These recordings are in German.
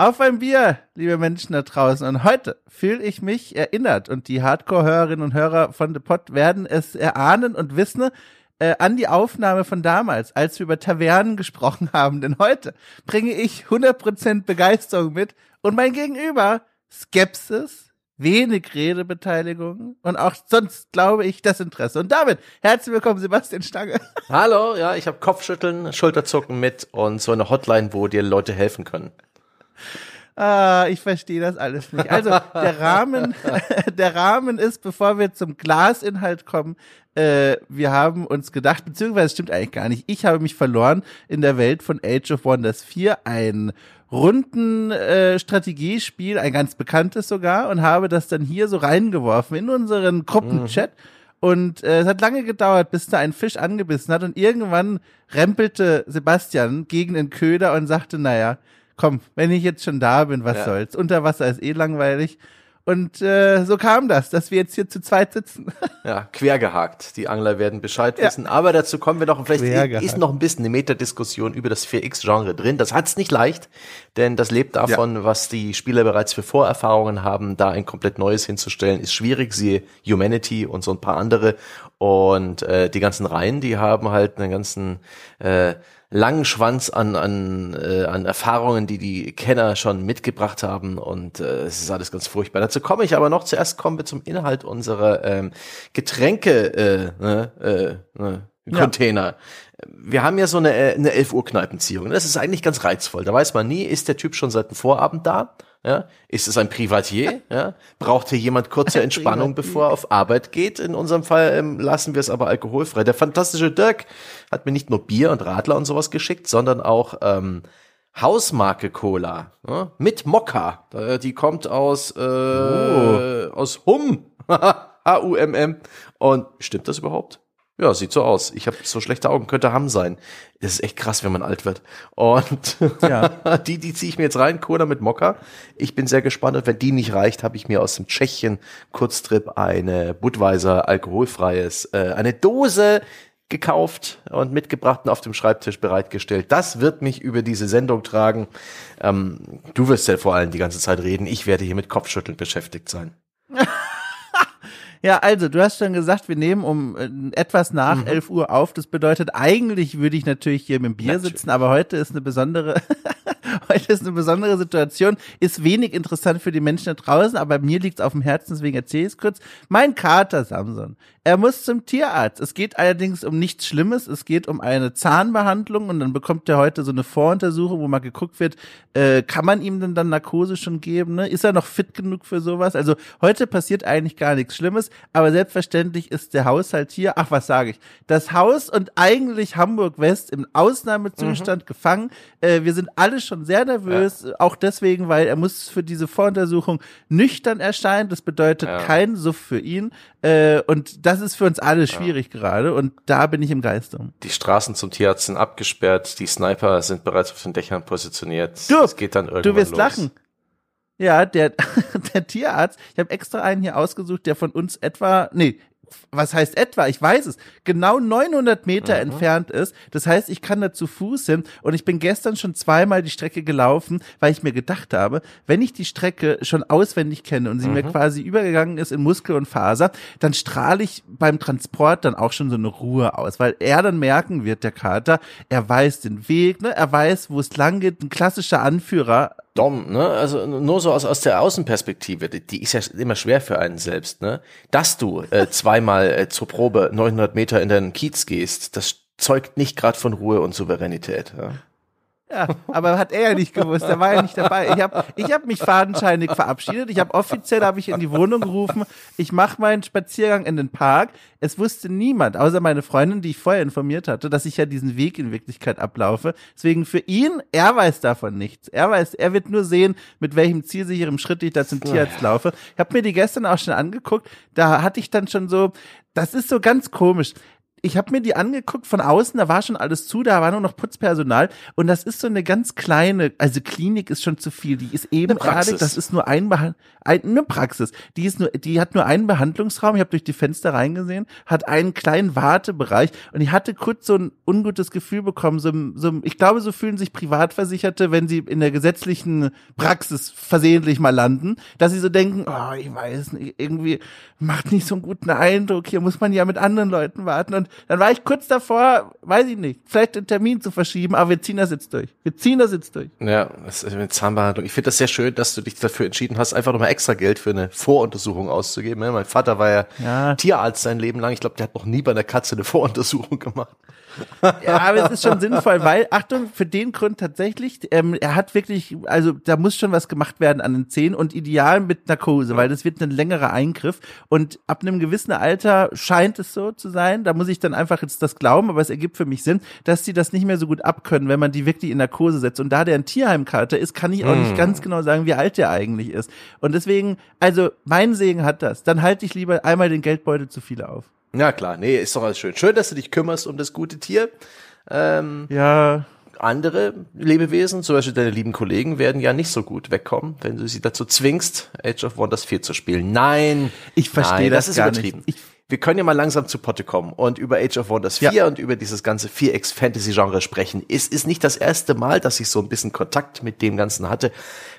Auf ein Bier, liebe Menschen da draußen. Und heute fühle ich mich erinnert und die Hardcore-Hörerinnen und Hörer von The Pod werden es erahnen und wissen äh, an die Aufnahme von damals, als wir über Tavernen gesprochen haben. Denn heute bringe ich 100% Begeisterung mit und mein Gegenüber Skepsis, wenig Redebeteiligung und auch sonst glaube ich das Interesse. Und damit herzlich willkommen, Sebastian Stange. Hallo, ja, ich habe Kopfschütteln, Schulterzucken mit und so eine Hotline, wo dir Leute helfen können. Ah, ich verstehe das alles nicht. Also der Rahmen, der Rahmen ist, bevor wir zum Glasinhalt kommen, äh, wir haben uns gedacht, beziehungsweise es stimmt eigentlich gar nicht. Ich habe mich verloren in der Welt von Age of Wonders 4, ein runden äh, ein ganz bekanntes sogar, und habe das dann hier so reingeworfen in unseren Gruppenchat. Mhm. Und äh, es hat lange gedauert, bis da ein Fisch angebissen hat. Und irgendwann rempelte Sebastian gegen den Köder und sagte, naja, komm, wenn ich jetzt schon da bin, was ja. soll's? Unter Wasser ist eh langweilig. Und äh, so kam das, dass wir jetzt hier zu zweit sitzen. Ja, quergehakt. Die Angler werden Bescheid ja. wissen. Aber dazu kommen wir noch. Und vielleicht ist noch ein bisschen eine Metadiskussion über das 4X-Genre drin. Das hat's nicht leicht, denn das lebt davon, ja. was die Spieler bereits für Vorerfahrungen haben. Da ein komplett neues hinzustellen, ist schwierig. Siehe Humanity und so ein paar andere. Und äh, die ganzen Reihen, die haben halt einen ganzen äh, langen Schwanz an, an, äh, an Erfahrungen, die die Kenner schon mitgebracht haben und äh, es ist alles ganz furchtbar. Dazu komme ich aber noch. Zuerst kommen wir zum Inhalt unserer ähm, Getränke äh, ne, äh, ne, Container. Ja. Wir haben ja so eine, äh, eine 11 Uhr Kneipenziehung. Das ist eigentlich ganz reizvoll. Da weiß man nie, ist der Typ schon seit dem Vorabend da? Ja? Ist es ein Privatier? Ja? Braucht hier jemand kurze Entspannung, bevor er auf Arbeit geht? In unserem Fall ähm, lassen wir es aber alkoholfrei. Der fantastische Dirk hat mir nicht nur Bier und Radler und sowas geschickt, sondern auch ähm, Hausmarke Cola ja? mit Mokka. Die kommt aus äh, oh. aus Hum. H-U-M-M. Und stimmt das überhaupt? Ja, sieht so aus. Ich habe so schlechte Augen, könnte Ham sein. Das ist echt krass, wenn man alt wird. Und ja. die, die ziehe ich mir jetzt rein, Cola mit Mokka. Ich bin sehr gespannt. Und wenn die nicht reicht, habe ich mir aus dem Tschechien Kurztrip eine Budweiser alkoholfreies, äh, eine Dose gekauft und mitgebracht und auf dem Schreibtisch bereitgestellt. Das wird mich über diese Sendung tragen. Ähm, du wirst ja vor allem die ganze Zeit reden. Ich werde hier mit Kopfschütteln beschäftigt sein. Ja, also du hast schon gesagt, wir nehmen um äh, etwas nach mhm. 11 Uhr auf. Das bedeutet, eigentlich würde ich natürlich hier mit dem Bier natürlich. sitzen, aber heute ist eine besondere, heute ist eine besondere Situation. Ist wenig interessant für die Menschen da draußen, aber mir liegt es auf dem Herzen, deswegen erzähle ich es kurz. Mein Kater Samson, er muss zum Tierarzt. Es geht allerdings um nichts Schlimmes. Es geht um eine Zahnbehandlung und dann bekommt er heute so eine Voruntersuchung, wo mal geguckt wird, äh, kann man ihm denn dann Narkose schon geben? Ne? Ist er noch fit genug für sowas? Also heute passiert eigentlich gar nichts Schlimmes aber selbstverständlich ist der Haushalt hier, ach was sage ich, das Haus und eigentlich Hamburg West im Ausnahmezustand mhm. gefangen. Äh, wir sind alle schon sehr nervös, ja. auch deswegen, weil er muss für diese Voruntersuchung nüchtern erscheinen. Das bedeutet ja. kein Suff für ihn. Äh, und das ist für uns alle schwierig ja. gerade und da bin ich im Geiste. Die Straßen zum Tierarzt sind abgesperrt, die Sniper sind bereits auf den Dächern positioniert. Du, es geht dann irgendwann du wirst los. lachen. Ja, der, der Tierarzt, ich habe extra einen hier ausgesucht, der von uns etwa, nee, was heißt etwa? Ich weiß es. Genau 900 Meter mhm. entfernt ist. Das heißt, ich kann da zu Fuß hin und ich bin gestern schon zweimal die Strecke gelaufen, weil ich mir gedacht habe, wenn ich die Strecke schon auswendig kenne und sie mhm. mir quasi übergegangen ist in Muskel und Faser, dann strahle ich beim Transport dann auch schon so eine Ruhe aus, weil er dann merken wird, der Kater, er weiß den Weg, ne? er weiß, wo es lang geht, ein klassischer Anführer Dom, ne? Also nur so aus, aus der Außenperspektive, die, die ist ja immer schwer für einen selbst, ne? Dass du äh, zweimal äh, zur Probe 900 Meter in den Kiez gehst, das zeugt nicht gerade von Ruhe und Souveränität. Ja? Ja, aber hat er ja nicht gewusst, er war ja nicht dabei. Ich habe ich hab mich fadenscheinig verabschiedet. Ich habe offiziell habe ich in die Wohnung gerufen, ich mache meinen Spaziergang in den Park. Es wusste niemand, außer meine Freundin, die ich vorher informiert hatte, dass ich ja diesen Weg in Wirklichkeit ablaufe. Deswegen für ihn, er weiß davon nichts. Er weiß, er wird nur sehen, mit welchem zielsicherem Schritt ich da zum Tierarzt laufe. Ich habe mir die gestern auch schon angeguckt. Da hatte ich dann schon so, das ist so ganz komisch ich habe mir die angeguckt von außen, da war schon alles zu, da war nur noch Putzpersonal. Und das ist so eine ganz kleine, also Klinik ist schon zu viel, die ist ebenerdig, das ist nur ein, Behand ein eine Praxis, die ist nur, die hat nur einen Behandlungsraum, ich habe durch die Fenster reingesehen, hat einen kleinen Wartebereich. Und ich hatte kurz so ein ungutes Gefühl bekommen, so, so ich glaube, so fühlen sich Privatversicherte, wenn sie in der gesetzlichen Praxis versehentlich mal landen, dass sie so denken, oh, ich weiß nicht, irgendwie macht nicht so einen guten Eindruck, hier muss man ja mit anderen Leuten warten. Und dann war ich kurz davor, weiß ich nicht, vielleicht den Termin zu verschieben, aber wir ziehen das jetzt durch. Wir ziehen das jetzt durch. Ja, das ist mit Zahnbehandlung. Ich finde das sehr schön, dass du dich dafür entschieden hast, einfach nochmal extra Geld für eine Voruntersuchung auszugeben. Mein Vater war ja, ja. Tierarzt sein Leben lang. Ich glaube, der hat noch nie bei einer Katze eine Voruntersuchung gemacht. Ja, aber es ist schon sinnvoll, weil, Achtung, für den Grund tatsächlich, ähm, er hat wirklich, also da muss schon was gemacht werden an den Zähnen und ideal mit Narkose, weil das wird ein längerer Eingriff. Und ab einem gewissen Alter scheint es so zu sein, da muss ich dann einfach jetzt das glauben, aber es ergibt für mich Sinn, dass sie das nicht mehr so gut abkönnen, wenn man die wirklich in Narkose setzt. Und da der ein Tierheimkater ist, kann ich auch nicht ganz genau sagen, wie alt der eigentlich ist. Und deswegen, also mein Segen hat das, dann halte ich lieber einmal den Geldbeutel zu viele auf. Ja, klar. Nee, ist doch alles schön. Schön, dass du dich kümmerst um das gute Tier. Ähm, ja. Andere Lebewesen, zum Beispiel deine lieben Kollegen, werden ja nicht so gut wegkommen, wenn du sie dazu zwingst, Age of Wonders 4 zu spielen. Nein. Ich verstehe das, das ist übertrieben. Nicht. Ich wir können ja mal langsam zu Potte kommen und über Age of Wonders 4 ja. und über dieses ganze 4X Fantasy Genre sprechen. Es ist nicht das erste Mal, dass ich so ein bisschen Kontakt mit dem Ganzen hatte.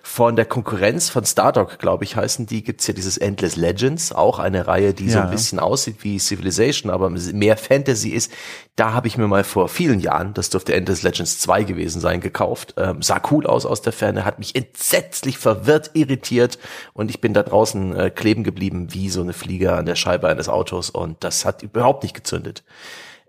Von der Konkurrenz von Stardock, glaube ich, heißen die, gibt's ja dieses Endless Legends, auch eine Reihe, die ja. so ein bisschen aussieht wie Civilization, aber mehr Fantasy ist. Da habe ich mir mal vor vielen Jahren, das dürfte Endless Legends 2 gewesen sein, gekauft. Ähm, sah cool aus aus der Ferne, hat mich entsetzlich verwirrt, irritiert und ich bin da draußen äh, kleben geblieben wie so eine Fliege an der Scheibe eines Autos und das hat überhaupt nicht gezündet.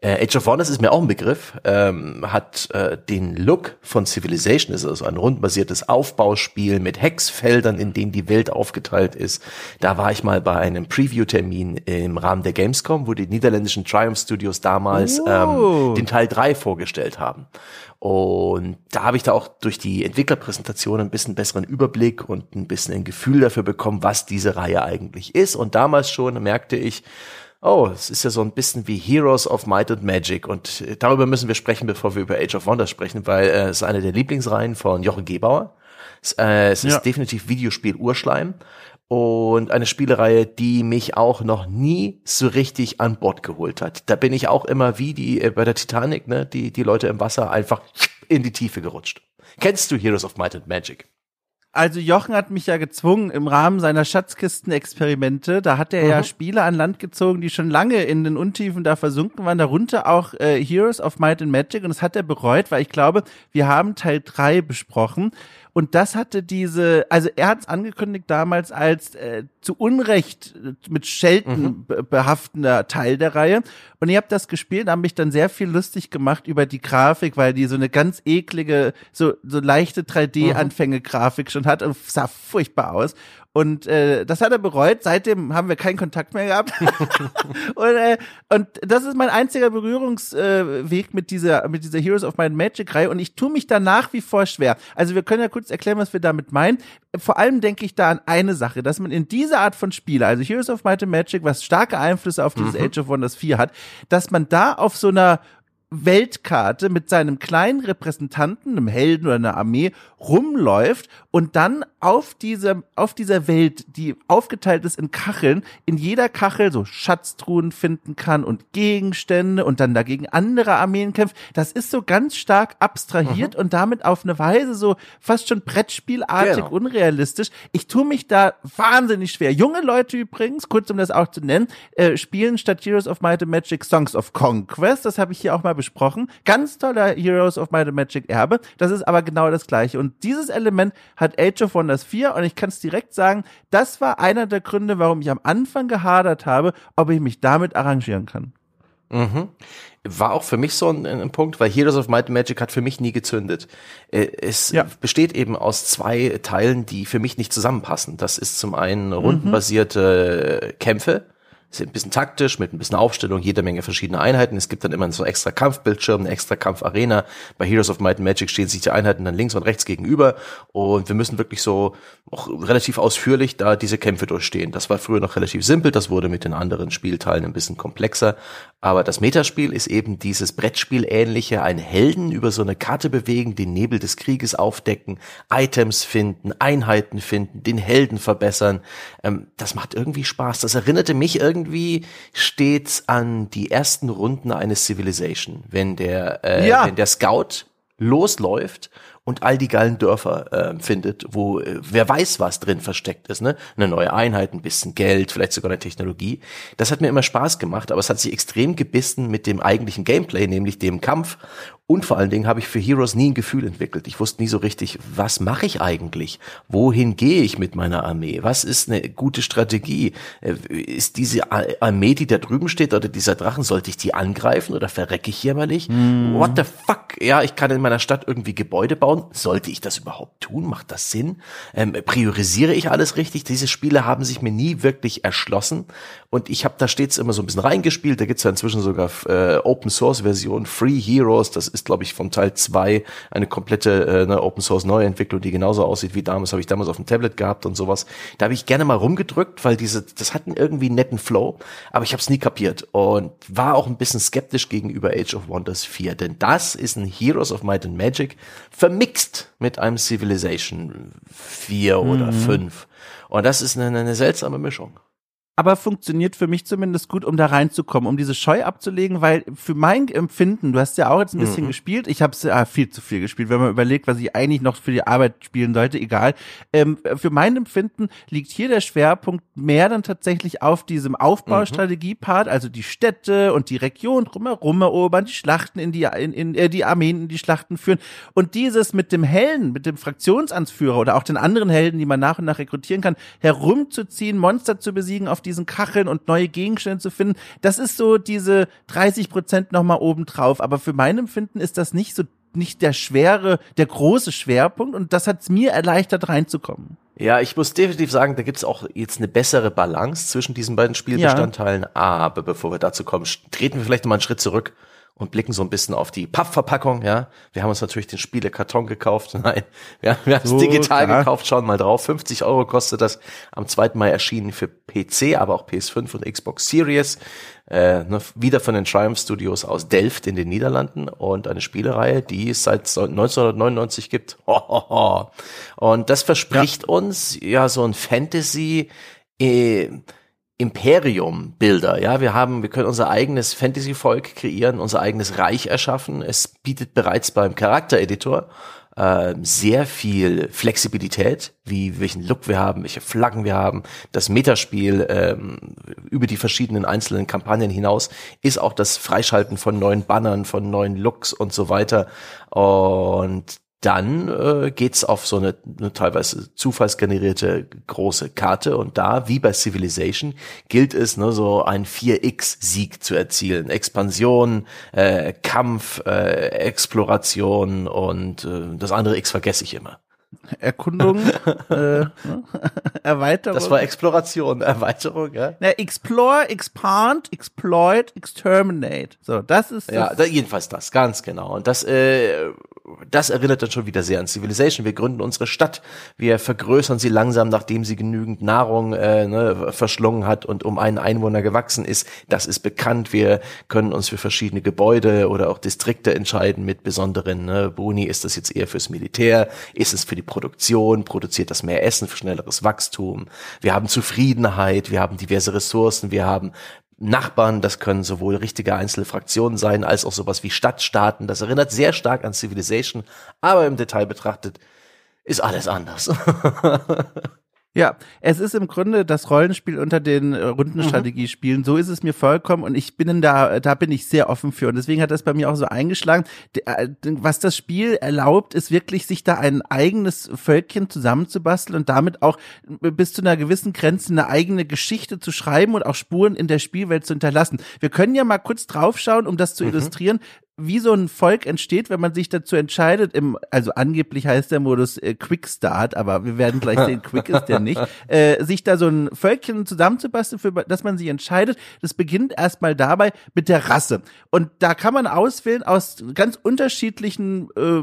Äh, Age of Wonders ist mir auch ein Begriff, ähm, hat äh, den Look von Civilization, ist also ein rundbasiertes Aufbauspiel mit Hexfeldern, in denen die Welt aufgeteilt ist. Da war ich mal bei einem Preview-Termin im Rahmen der Gamescom, wo die niederländischen Triumph Studios damals oh. ähm, den Teil 3 vorgestellt haben. Und da habe ich da auch durch die Entwicklerpräsentation ein bisschen besseren Überblick und ein bisschen ein Gefühl dafür bekommen, was diese Reihe eigentlich ist. Und damals schon merkte ich, oh, es ist ja so ein bisschen wie Heroes of Might and Magic und äh, darüber müssen wir sprechen, bevor wir über Age of Wonders sprechen, weil äh, es ist eine der Lieblingsreihen von Jochen Gebauer. Es, äh, es ist ja. definitiv Videospiel Urschleim und eine Spielereihe, die mich auch noch nie so richtig an Bord geholt hat. Da bin ich auch immer wie die äh, bei der Titanic, ne, die die Leute im Wasser einfach in die Tiefe gerutscht. Kennst du Heroes of Might and Magic? Also Jochen hat mich ja gezwungen im Rahmen seiner Schatzkistenexperimente, da hat er mhm. ja Spiele an Land gezogen, die schon lange in den Untiefen da versunken waren, darunter auch äh, Heroes of Might and Magic und das hat er bereut, weil ich glaube, wir haben Teil drei besprochen und das hatte diese, also er hat es angekündigt damals als äh, zu Unrecht äh, mit Schelten mhm. behaftender Teil der Reihe. Und ich habe das gespielt, habe mich dann sehr viel lustig gemacht über die Grafik, weil die so eine ganz eklige, so, so leichte 3D-Anfänge-Grafik schon hat und sah furchtbar aus. Und äh, das hat er bereut. Seitdem haben wir keinen Kontakt mehr gehabt. und, äh, und das ist mein einziger Berührungsweg äh, mit dieser mit dieser Heroes of Might Magic Reihe. Und ich tue mich da nach wie vor schwer. Also wir können ja kurz erklären, was wir damit meinen. Vor allem denke ich da an eine Sache, dass man in dieser Art von Spiele, also Heroes of Might and Magic, was starke Einflüsse auf dieses mhm. Age of Wonders 4 hat, dass man da auf so einer Weltkarte mit seinem kleinen Repräsentanten, einem Helden oder einer Armee rumläuft und dann auf dieser, auf dieser Welt, die aufgeteilt ist in Kacheln, in jeder Kachel so Schatztruhen finden kann und Gegenstände und dann dagegen andere Armeen kämpft. Das ist so ganz stark abstrahiert mhm. und damit auf eine Weise so fast schon Brettspielartig genau. unrealistisch. Ich tue mich da wahnsinnig schwer. Junge Leute übrigens, kurz um das auch zu nennen, äh, spielen statt Heroes of Might and Magic Songs of Conquest. Das habe ich hier auch mal besprochen. Ganz toller Heroes of Might and Magic Erbe. Das ist aber genau das gleiche. Und dieses Element hat Age of Wonders 4 und ich kann es direkt sagen, das war einer der Gründe, warum ich am Anfang gehadert habe, ob ich mich damit arrangieren kann. Mhm. War auch für mich so ein, ein, Punkt, weil Heroes of Might and Magic hat für mich nie gezündet. Äh, es ja. besteht eben aus zwei Teilen, die für mich nicht zusammenpassen. Das ist zum einen mhm. rundenbasierte Kämpfe, ist ein bisschen taktisch, mit ein bisschen Aufstellung, jede Menge verschiedene Einheiten. Es gibt dann immer so extra Kampfbildschirm, eine extra Kampfarena. Bei Heroes of Might and Magic stehen sich die Einheiten dann links und rechts gegenüber und wir müssen wirklich so auch relativ ausführlich da diese Kämpfe durchstehen. Das war früher noch relativ simpel, das wurde mit den anderen Spielteilen ein bisschen komplexer. Aber das Metaspiel ist eben dieses Brettspiel ähnliche, ein Helden über so eine Karte bewegen, den Nebel des Krieges aufdecken, Items finden, Einheiten finden, den Helden verbessern. Ähm, das macht irgendwie Spaß. Das erinnerte mich irgendwie stets an die ersten Runden eines Civilization, wenn der, äh, ja. wenn der Scout losläuft und all die geilen Dörfer äh, findet, wo äh, wer weiß, was drin versteckt ist, ne? Eine neue Einheit, ein bisschen Geld, vielleicht sogar eine Technologie. Das hat mir immer Spaß gemacht, aber es hat sich extrem gebissen mit dem eigentlichen Gameplay, nämlich dem Kampf und vor allen Dingen habe ich für Heroes nie ein Gefühl entwickelt. Ich wusste nie so richtig, was mache ich eigentlich? Wohin gehe ich mit meiner Armee? Was ist eine gute Strategie? Äh, ist diese Armee, die da drüben steht, oder dieser Drachen, sollte ich die angreifen oder verrecke ich jämmerlich? Mm. What the fuck? Ja, ich kann in meiner Stadt irgendwie Gebäude bauen. Sollte ich das überhaupt tun? Macht das Sinn? Ähm, priorisiere ich alles richtig? Diese Spiele haben sich mir nie wirklich erschlossen. Und ich habe da stets immer so ein bisschen reingespielt. Da gibt's ja inzwischen sogar äh, Open Source Version, Free Heroes. Das ist, glaube ich, von Teil zwei eine komplette äh, eine Open Source Neuentwicklung, die genauso aussieht wie damals. Habe ich damals auf dem Tablet gehabt und sowas. Da habe ich gerne mal rumgedrückt, weil diese, das hatten irgendwie einen netten Flow, aber ich habe es nie kapiert und war auch ein bisschen skeptisch gegenüber Age of Wonders 4, denn das ist ein Heroes of Might and Magic vermixt mit einem Civilization 4 mhm. oder 5. Und das ist eine, eine seltsame Mischung aber funktioniert für mich zumindest gut, um da reinzukommen, um diese Scheu abzulegen, weil für mein Empfinden, du hast ja auch jetzt ein bisschen mhm. gespielt, ich habe ja viel zu viel gespielt, wenn man überlegt, was ich eigentlich noch für die Arbeit spielen sollte, egal. Ähm, für mein Empfinden liegt hier der Schwerpunkt mehr dann tatsächlich auf diesem Aufbaustrategie-Part, also die Städte und die Region drumherum erobern, die Schlachten in die, in, in äh, die Armeen in die Schlachten führen und dieses mit dem Helden, mit dem Fraktionsanführer oder auch den anderen Helden, die man nach und nach rekrutieren kann, herumzuziehen, Monster zu besiegen auf diesen Kacheln und neue Gegenstände zu finden. Das ist so diese 30 Prozent nochmal obendrauf. Aber für mein Empfinden ist das nicht so nicht der schwere, der große Schwerpunkt und das hat es mir erleichtert reinzukommen. Ja, ich muss definitiv sagen, da gibt es auch jetzt eine bessere Balance zwischen diesen beiden Spielbestandteilen. Ja. Aber bevor wir dazu kommen, treten wir vielleicht noch mal einen Schritt zurück und blicken so ein bisschen auf die Pappverpackung, ja. Wir haben uns natürlich den Spielekarton gekauft. Nein, wir, wir haben es so, digital klar. gekauft, schauen mal drauf. 50 Euro kostet das am 2. Mai erschienen für PC, aber auch PS5 und Xbox Series. Äh, ne, wieder von den Triumph Studios aus Delft in den Niederlanden und eine Spielereihe, die es seit 1999 gibt. Und das verspricht ja. uns ja so ein Fantasy, äh, Imperium-Bilder. Ja, wir haben, wir können unser eigenes Fantasy-Volk kreieren, unser eigenes Reich erschaffen. Es bietet bereits beim Charaktereditor äh, sehr viel Flexibilität, wie welchen Look wir haben, welche Flaggen wir haben. Das Metaspiel ähm, über die verschiedenen einzelnen Kampagnen hinaus ist auch das Freischalten von neuen Bannern, von neuen Looks und so weiter. Und dann äh, geht's auf so eine, eine teilweise zufallsgenerierte große Karte und da, wie bei Civilization, gilt es, ne, so ein 4x-Sieg zu erzielen. Expansion, äh, Kampf, äh, Exploration und äh, das andere X vergesse ich immer. Erkundung, äh? Erweiterung. Das war Exploration, Erweiterung, ja. Na, explore, expand, exploit, exterminate. So, das ist das. Ja, da, jedenfalls das, ganz genau. Und das äh, das erinnert dann schon wieder sehr an Civilization. Wir gründen unsere Stadt, wir vergrößern sie langsam, nachdem sie genügend Nahrung äh, ne, verschlungen hat und um einen Einwohner gewachsen ist. Das ist bekannt. Wir können uns für verschiedene Gebäude oder auch Distrikte entscheiden mit besonderen ne, Boni. Ist das jetzt eher fürs Militär? Ist es für die Produktion? Produziert das mehr Essen für schnelleres Wachstum? Wir haben Zufriedenheit, wir haben diverse Ressourcen, wir haben Nachbarn, das können sowohl richtige einzelne Fraktionen sein, als auch sowas wie Stadtstaaten. Das erinnert sehr stark an Civilization, aber im Detail betrachtet ist alles anders. Ja, es ist im Grunde das Rollenspiel unter den äh, Rundenstrategiespielen. Mhm. So ist es mir vollkommen und ich bin da, da bin ich sehr offen für und deswegen hat das bei mir auch so eingeschlagen. Äh, was das Spiel erlaubt, ist wirklich, sich da ein eigenes Völkchen zusammenzubasteln und damit auch bis zu einer gewissen Grenze eine eigene Geschichte zu schreiben und auch Spuren in der Spielwelt zu hinterlassen. Wir können ja mal kurz draufschauen, um das zu mhm. illustrieren, wie so ein Volk entsteht, wenn man sich dazu entscheidet, im, also angeblich heißt der Modus äh, Quick Start, aber wir werden gleich sehen, Quick ist der nicht, äh, sich da so ein Völkchen zusammenzubasteln, für dass man sich entscheidet. Das beginnt erstmal dabei mit der Rasse. Und da kann man auswählen aus ganz unterschiedlichen, äh,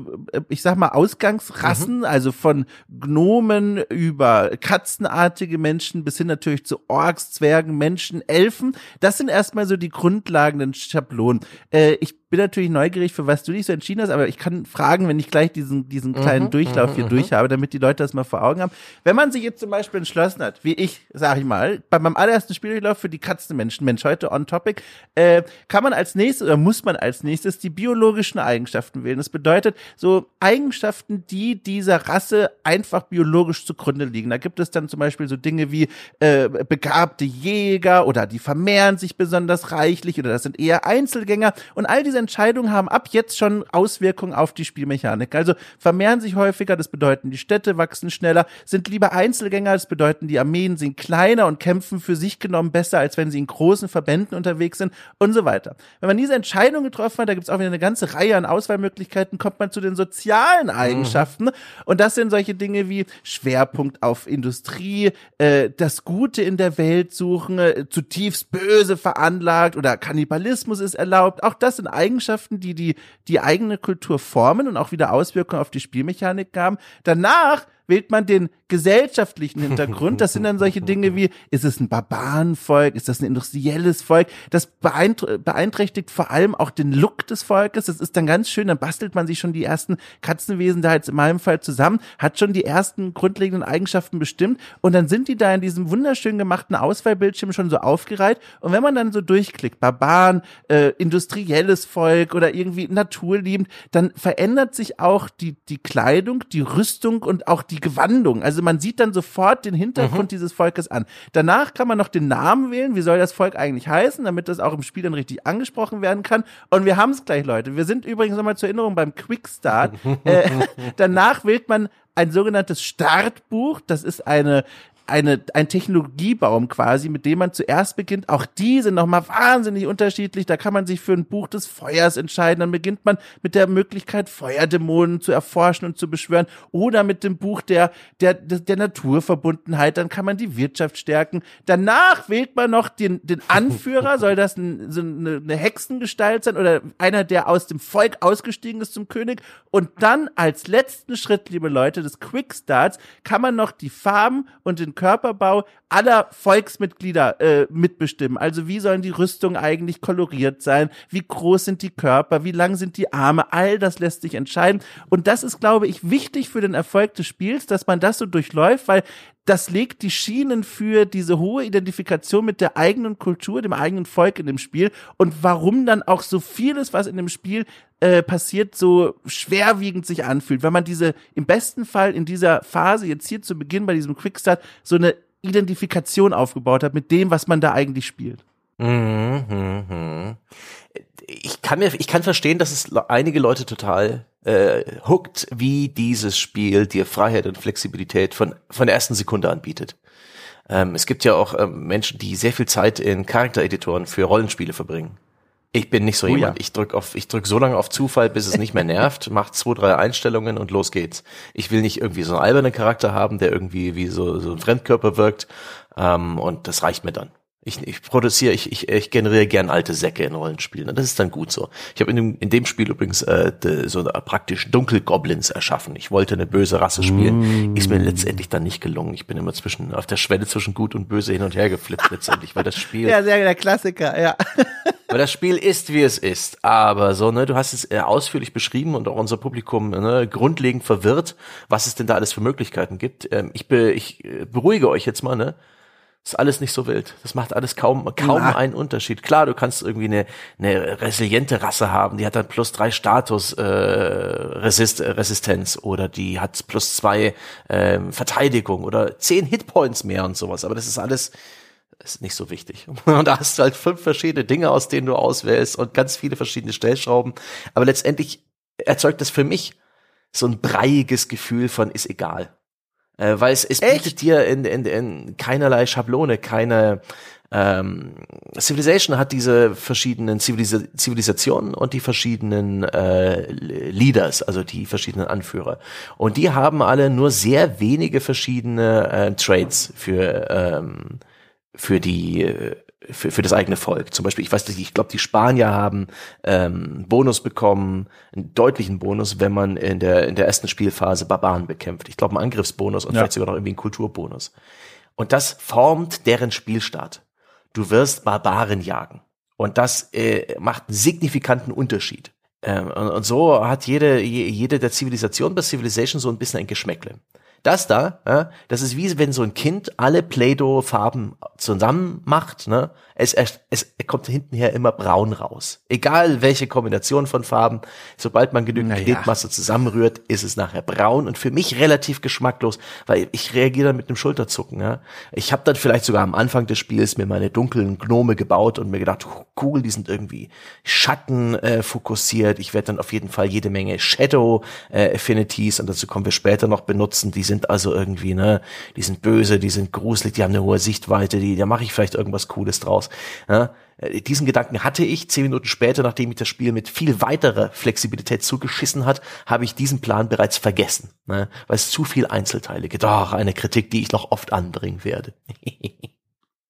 ich sag mal, Ausgangsrassen, mhm. also von Gnomen über katzenartige Menschen bis hin natürlich zu Orks, Zwergen, Menschen, Elfen. Das sind erstmal so die grundlegenden Schablonen. Äh, ich bin natürlich neugierig, für was du dich so entschieden hast, aber ich kann fragen, wenn ich gleich diesen, diesen kleinen mhm, Durchlauf hier mhm, durch habe, damit die Leute das mal vor Augen haben. Wenn man sich jetzt zum Beispiel entschlossen hat, wie ich, sag ich mal, bei meinem allerersten Spieldurchlauf für die Katzenmenschen, Mensch, heute on topic, äh, kann man als nächstes oder muss man als nächstes die biologischen Eigenschaften wählen. Das bedeutet so Eigenschaften, die dieser Rasse einfach biologisch zugrunde liegen. Da gibt es dann zum Beispiel so Dinge wie äh, begabte Jäger oder die vermehren sich besonders reichlich oder das sind eher Einzelgänger und all diese Entscheidungen haben ab jetzt schon Auswirkungen auf die Spielmechanik. Also vermehren sich häufiger, das bedeuten, die Städte wachsen schneller, sind lieber Einzelgänger, das bedeuten, die Armeen sind kleiner und kämpfen für sich genommen besser, als wenn sie in großen Verbänden unterwegs sind und so weiter. Wenn man diese Entscheidung getroffen hat, da gibt es auch wieder eine ganze Reihe an Auswahlmöglichkeiten, kommt man zu den sozialen mhm. Eigenschaften mhm. und das sind solche Dinge wie Schwerpunkt auf Industrie, äh, das Gute in der Welt suchen, äh, zutiefst böse veranlagt oder Kannibalismus ist erlaubt. Auch das sind Eigenschaften, Eigenschaften, die, die die eigene Kultur formen und auch wieder Auswirkungen auf die Spielmechanik haben. Danach wählt man den gesellschaftlichen Hintergrund. Das sind dann solche Dinge wie, ist es ein Barbarenvolk, ist das ein industrielles Volk? Das beeinträchtigt vor allem auch den Look des Volkes. Das ist dann ganz schön, dann bastelt man sich schon die ersten Katzenwesen da jetzt in meinem Fall zusammen, hat schon die ersten grundlegenden Eigenschaften bestimmt und dann sind die da in diesem wunderschön gemachten Auswahlbildschirm schon so aufgereiht und wenn man dann so durchklickt, Barbaren, äh, industrielles Volk oder irgendwie naturliebend, dann verändert sich auch die, die Kleidung, die Rüstung und auch die Gewandung. Also man sieht dann sofort den Hintergrund mhm. dieses Volkes an. Danach kann man noch den Namen wählen. Wie soll das Volk eigentlich heißen, damit das auch im Spiel dann richtig angesprochen werden kann. Und wir haben es gleich, Leute. Wir sind übrigens nochmal zur Erinnerung beim Quickstart. äh, danach wählt man ein sogenanntes Startbuch. Das ist eine eine, ein Technologiebaum quasi, mit dem man zuerst beginnt. Auch die sind nochmal wahnsinnig unterschiedlich. Da kann man sich für ein Buch des Feuers entscheiden. Dann beginnt man mit der Möglichkeit, Feuerdämonen zu erforschen und zu beschwören. Oder mit dem Buch der, der, der Naturverbundenheit. Dann kann man die Wirtschaft stärken. Danach wählt man noch den, den Anführer. Soll das ein, so eine, eine Hexengestalt sein oder einer, der aus dem Volk ausgestiegen ist zum König? Und dann als letzten Schritt, liebe Leute, des Quickstarts, kann man noch die Farben und den Körperbau aller Volksmitglieder äh, mitbestimmen. Also wie sollen die Rüstungen eigentlich koloriert sein? Wie groß sind die Körper? Wie lang sind die Arme? All das lässt sich entscheiden. Und das ist, glaube ich, wichtig für den Erfolg des Spiels, dass man das so durchläuft, weil das legt die Schienen für diese hohe Identifikation mit der eigenen Kultur, dem eigenen Volk in dem Spiel und warum dann auch so vieles, was in dem Spiel äh, passiert, so schwerwiegend sich anfühlt. Wenn man diese, im besten Fall in dieser Phase, jetzt hier zu Beginn bei diesem Quickstart, so eine Identifikation aufgebaut hat mit dem, was man da eigentlich spielt. Mhm, mh, mh. Ich kann mir, ich kann verstehen, dass es einige Leute total äh, hookt, wie dieses Spiel dir Freiheit und Flexibilität von von der ersten Sekunde anbietet. Ähm, es gibt ja auch ähm, Menschen, die sehr viel Zeit in Charaktereditoren für Rollenspiele verbringen. Ich bin nicht so oh, jemand. Ja. Ich drück auf, ich drück so lange auf Zufall, bis es nicht mehr nervt, mach zwei, drei Einstellungen und los geht's. Ich will nicht irgendwie so einen albernen Charakter haben, der irgendwie wie so, so ein Fremdkörper wirkt. Ähm, und das reicht mir dann. Ich, ich produziere, ich, ich, ich generiere gern alte Säcke in Rollenspielen. Das ist dann gut so. Ich habe in dem, in dem Spiel übrigens äh, de, so praktisch Dunkelgoblins erschaffen. Ich wollte eine böse Rasse spielen. Mm. Ist mir letztendlich dann nicht gelungen. Ich bin immer zwischen auf der Schwelle zwischen gut und böse hin und her geflippt letztendlich, weil das Spiel. Ja, sehr der Klassiker, ja. weil das Spiel ist, wie es ist. Aber so, ne, du hast es äh, ausführlich beschrieben und auch unser Publikum ne, grundlegend verwirrt, was es denn da alles für Möglichkeiten gibt. Ähm, ich, be, ich äh, beruhige euch jetzt mal, ne? Ist alles nicht so wild. Das macht alles kaum, kaum ja. einen Unterschied. Klar, du kannst irgendwie eine, eine resiliente Rasse haben, die hat dann plus drei Status äh, Resist, Resistenz oder die hat plus zwei äh, Verteidigung oder zehn Hitpoints mehr und sowas. Aber das ist alles ist nicht so wichtig. Und da hast du halt fünf verschiedene Dinge, aus denen du auswählst und ganz viele verschiedene Stellschrauben. Aber letztendlich erzeugt das für mich so ein breiiges Gefühl von ist egal. Äh, weil es, es bietet dir in, in, in keinerlei Schablone, keine, ähm, Civilization hat diese verschiedenen Zivilisa Zivilisationen und die verschiedenen äh, Leaders, also die verschiedenen Anführer. Und die haben alle nur sehr wenige verschiedene äh, Traits für ähm, für die äh, für, für das eigene Volk. Zum Beispiel, ich weiß nicht, ich glaube, die Spanier haben ähm, Bonus bekommen, einen deutlichen Bonus, wenn man in der, in der ersten Spielphase Barbaren bekämpft. Ich glaube, einen Angriffsbonus und ja. vielleicht sogar noch irgendwie einen Kulturbonus. Und das formt deren Spielstart. Du wirst Barbaren jagen. Und das äh, macht einen signifikanten Unterschied. Ähm, und, und so hat jede, jede der Zivilisation bis Civilization so ein bisschen ein Geschmäckle. Das da, ja, das ist wie wenn so ein Kind alle Play-Doh-Farben zusammen macht, ne? Es, es, es kommt hintenher immer braun raus. Egal welche Kombination von Farben, sobald man genügend naja. Knetmasse zusammenrührt, ist es nachher braun und für mich relativ geschmacklos, weil ich reagiere dann mit einem Schulterzucken. Ja? Ich habe dann vielleicht sogar am Anfang des Spiels mir meine dunklen Gnome gebaut und mir gedacht, cool, die sind irgendwie Schatten äh, fokussiert. Ich werde dann auf jeden Fall jede Menge Shadow äh, Affinities und dazu kommen wir später noch benutzen. Die sind also irgendwie, ne, die sind böse, die sind gruselig, die haben eine hohe Sichtweite, die, da mache ich vielleicht irgendwas Cooles draus. Ja, äh, diesen Gedanken hatte ich zehn Minuten später, nachdem ich das Spiel mit viel weiterer Flexibilität zugeschissen hat, habe ich diesen Plan bereits vergessen, ne, weil es zu viel Einzelteile gibt. Doch, eine Kritik, die ich noch oft anbringen werde.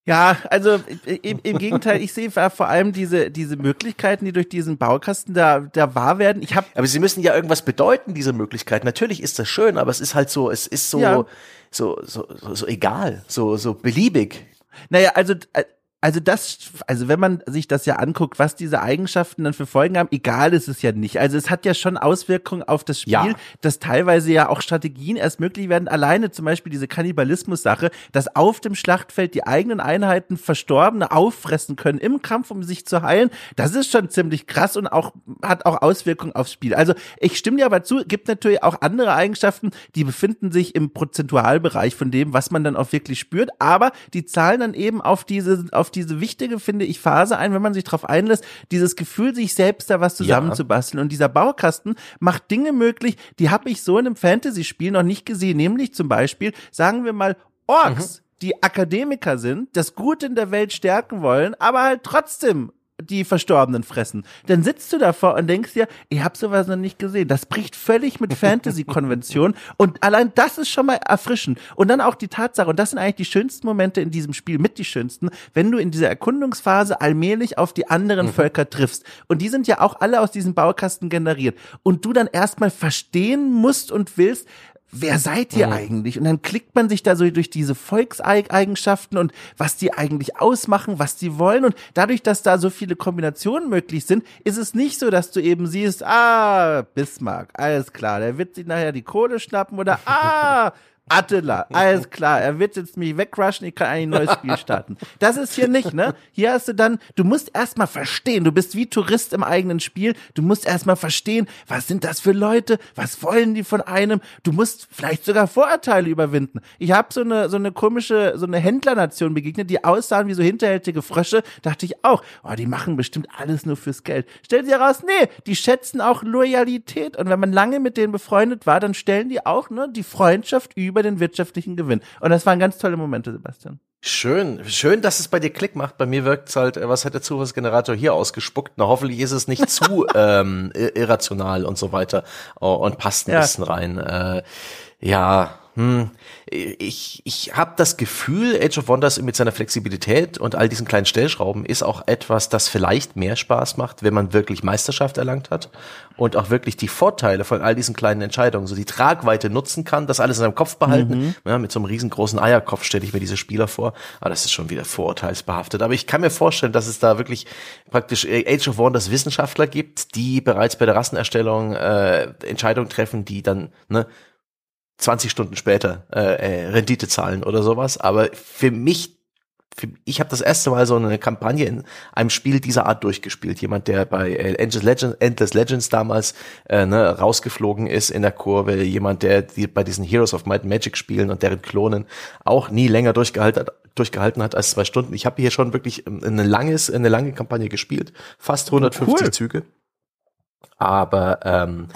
Ja, also im, im Gegenteil, ich sehe vor allem diese diese Möglichkeiten, die durch diesen Baukasten da da wahr werden. Ich habe aber sie müssen ja irgendwas bedeuten, diese Möglichkeiten. Natürlich ist das schön, aber es ist halt so, es ist so ja. so, so so so egal, so so beliebig. Naja, also äh, also das, also wenn man sich das ja anguckt, was diese Eigenschaften dann für Folgen haben, egal ist es ja nicht. Also es hat ja schon Auswirkungen auf das Spiel, ja. dass teilweise ja auch Strategien erst möglich werden. Alleine zum Beispiel diese Kannibalismus-Sache, dass auf dem Schlachtfeld die eigenen Einheiten Verstorbene auffressen können im Kampf, um sich zu heilen. Das ist schon ziemlich krass und auch hat auch Auswirkungen aufs Spiel. Also ich stimme dir aber zu, gibt natürlich auch andere Eigenschaften, die befinden sich im Prozentualbereich von dem, was man dann auch wirklich spürt. Aber die zahlen dann eben auf diese auf auf diese wichtige, finde ich, Phase ein, wenn man sich darauf einlässt, dieses Gefühl, sich selbst da was zusammenzubasteln. Ja. Und dieser Baukasten macht Dinge möglich, die habe ich so in einem Fantasy-Spiel noch nicht gesehen. Nämlich zum Beispiel, sagen wir mal, Orks. Mhm die Akademiker sind, das Gute in der Welt stärken wollen, aber halt trotzdem die Verstorbenen fressen. Dann sitzt du davor und denkst dir, ich habe sowas noch nicht gesehen. Das bricht völlig mit Fantasy-Konvention und allein das ist schon mal erfrischend. Und dann auch die Tatsache, und das sind eigentlich die schönsten Momente in diesem Spiel, mit die schönsten, wenn du in dieser Erkundungsphase allmählich auf die anderen mhm. Völker triffst. Und die sind ja auch alle aus diesem Baukasten generiert. Und du dann erstmal verstehen musst und willst, wer seid ihr mhm. eigentlich? Und dann klickt man sich da so durch diese Volkseigenschaften und was die eigentlich ausmachen, was die wollen. Und dadurch, dass da so viele Kombinationen möglich sind, ist es nicht so, dass du eben siehst, ah, Bismarck, alles klar, der wird sich nachher die Kohle schnappen oder ah, Attila, alles klar, er wird jetzt mich wegrushen, ich kann ein neues Spiel starten. Das ist hier nicht, ne? Hier hast du dann, du musst erstmal verstehen, du bist wie Tourist im eigenen Spiel, du musst erstmal verstehen, was sind das für Leute, was wollen die von einem, du musst vielleicht sogar Vorurteile überwinden. Ich habe so eine, so eine komische, so eine Händlernation begegnet, die aussahen wie so hinterhältige Frösche, dachte ich auch, oh, die machen bestimmt alles nur fürs Geld. Stellt sich heraus, nee, die schätzen auch Loyalität und wenn man lange mit denen befreundet war, dann stellen die auch, ne, die Freundschaft über über den wirtschaftlichen Gewinn. Und das waren ganz tolle Momente, Sebastian. Schön, schön, dass es bei dir Klick macht. Bei mir wirkt es halt, äh, was hat der Zufallsgenerator hier ausgespuckt? Na, hoffentlich ist es nicht zu ähm, irrational und so weiter oh, und passt ein ja. bisschen rein. Äh, ja, hm, ich, ich habe das Gefühl, Age of Wonders mit seiner Flexibilität und all diesen kleinen Stellschrauben ist auch etwas, das vielleicht mehr Spaß macht, wenn man wirklich Meisterschaft erlangt hat und auch wirklich die Vorteile von all diesen kleinen Entscheidungen, so die Tragweite nutzen kann, das alles in seinem Kopf behalten. Mhm. Ja, mit so einem riesengroßen Eierkopf stelle ich mir diese Spieler vor. Aber das ist schon wieder vorurteilsbehaftet. Aber ich kann mir vorstellen, dass es da wirklich praktisch Age of Wonders Wissenschaftler gibt, die bereits bei der Rassenerstellung äh, Entscheidungen treffen, die dann ne, 20 Stunden später äh, äh, Rendite zahlen oder sowas. Aber für mich, für, ich habe das erste Mal so eine Kampagne in einem Spiel dieser Art durchgespielt. Jemand, der bei äh, Endless Legends, Endless Legends damals äh, ne, rausgeflogen ist in der Kurve. Jemand, der die, bei diesen Heroes of Might and Magic Spielen und deren Klonen auch nie länger durchgehalten hat, durchgehalten hat als zwei Stunden. Ich habe hier schon wirklich eine langes, eine lange Kampagne gespielt, fast 150 cool. Züge. Aber ähm,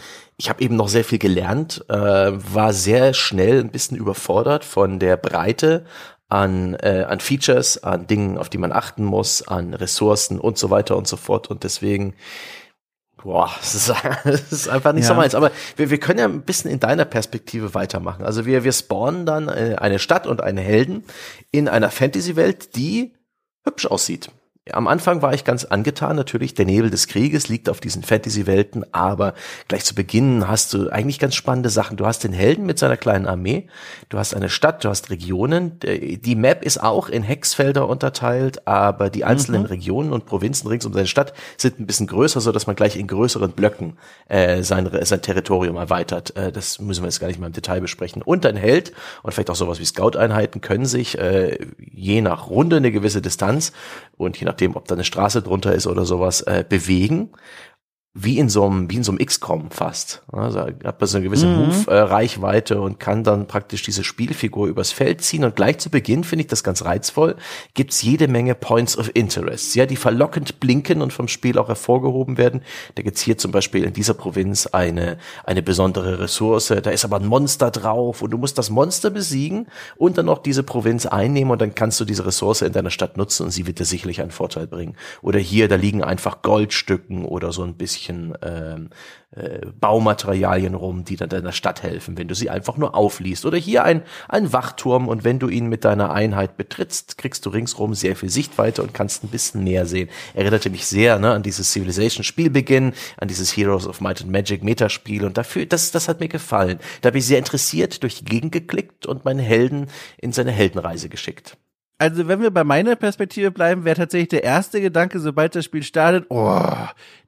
ich habe eben noch sehr viel gelernt, äh, war sehr schnell ein bisschen überfordert von der Breite an, äh, an Features, an Dingen, auf die man achten muss, an Ressourcen und so weiter und so fort. Und deswegen, boah, es ist, es ist einfach nicht ja. so meins. Aber wir, wir können ja ein bisschen in deiner Perspektive weitermachen. Also wir, wir spawnen dann äh, eine Stadt und einen Helden in einer Fantasy-Welt, die hübsch aussieht am Anfang war ich ganz angetan, natürlich, der Nebel des Krieges liegt auf diesen Fantasy-Welten, aber gleich zu Beginn hast du eigentlich ganz spannende Sachen. Du hast den Helden mit seiner kleinen Armee, du hast eine Stadt, du hast Regionen. Die Map ist auch in Hexfelder unterteilt, aber die einzelnen mhm. Regionen und Provinzen rings um seine Stadt sind ein bisschen größer, so dass man gleich in größeren Blöcken äh, sein, sein Territorium erweitert. Äh, das müssen wir jetzt gar nicht mal im Detail besprechen. Und ein Held und vielleicht auch sowas wie Scout-Einheiten können sich äh, je nach Runde eine gewisse Distanz und je nach nachdem, ob da eine Straße drunter ist oder sowas, äh, bewegen wie in so einem, wie in so einem XCOM fast. Also hat man so eine gewisse mhm. Move-Reichweite und kann dann praktisch diese Spielfigur übers Feld ziehen. Und gleich zu Beginn finde ich das ganz reizvoll. Gibt's jede Menge Points of Interest, ja, die verlockend blinken und vom Spiel auch hervorgehoben werden. Da gibt's hier zum Beispiel in dieser Provinz eine, eine besondere Ressource. Da ist aber ein Monster drauf und du musst das Monster besiegen und dann noch diese Provinz einnehmen und dann kannst du diese Ressource in deiner Stadt nutzen und sie wird dir sicherlich einen Vorteil bringen. Oder hier, da liegen einfach Goldstücken oder so ein bisschen irgendwelchen ähm, äh, Baumaterialien rum, die dann deiner Stadt helfen, wenn du sie einfach nur aufliest. Oder hier ein, ein Wachturm und wenn du ihn mit deiner Einheit betrittst, kriegst du ringsrum sehr viel Sichtweite und kannst ein bisschen mehr sehen. Erinnerte mich sehr ne, an dieses Civilization Spielbeginn, an dieses Heroes of Might and Magic Metaspiel und dafür, das, das hat mir gefallen. Da habe ich sehr interessiert durch die Gegend geklickt und meinen Helden in seine Heldenreise geschickt. Also, wenn wir bei meiner Perspektive bleiben, wäre tatsächlich der erste Gedanke, sobald das Spiel startet, oh,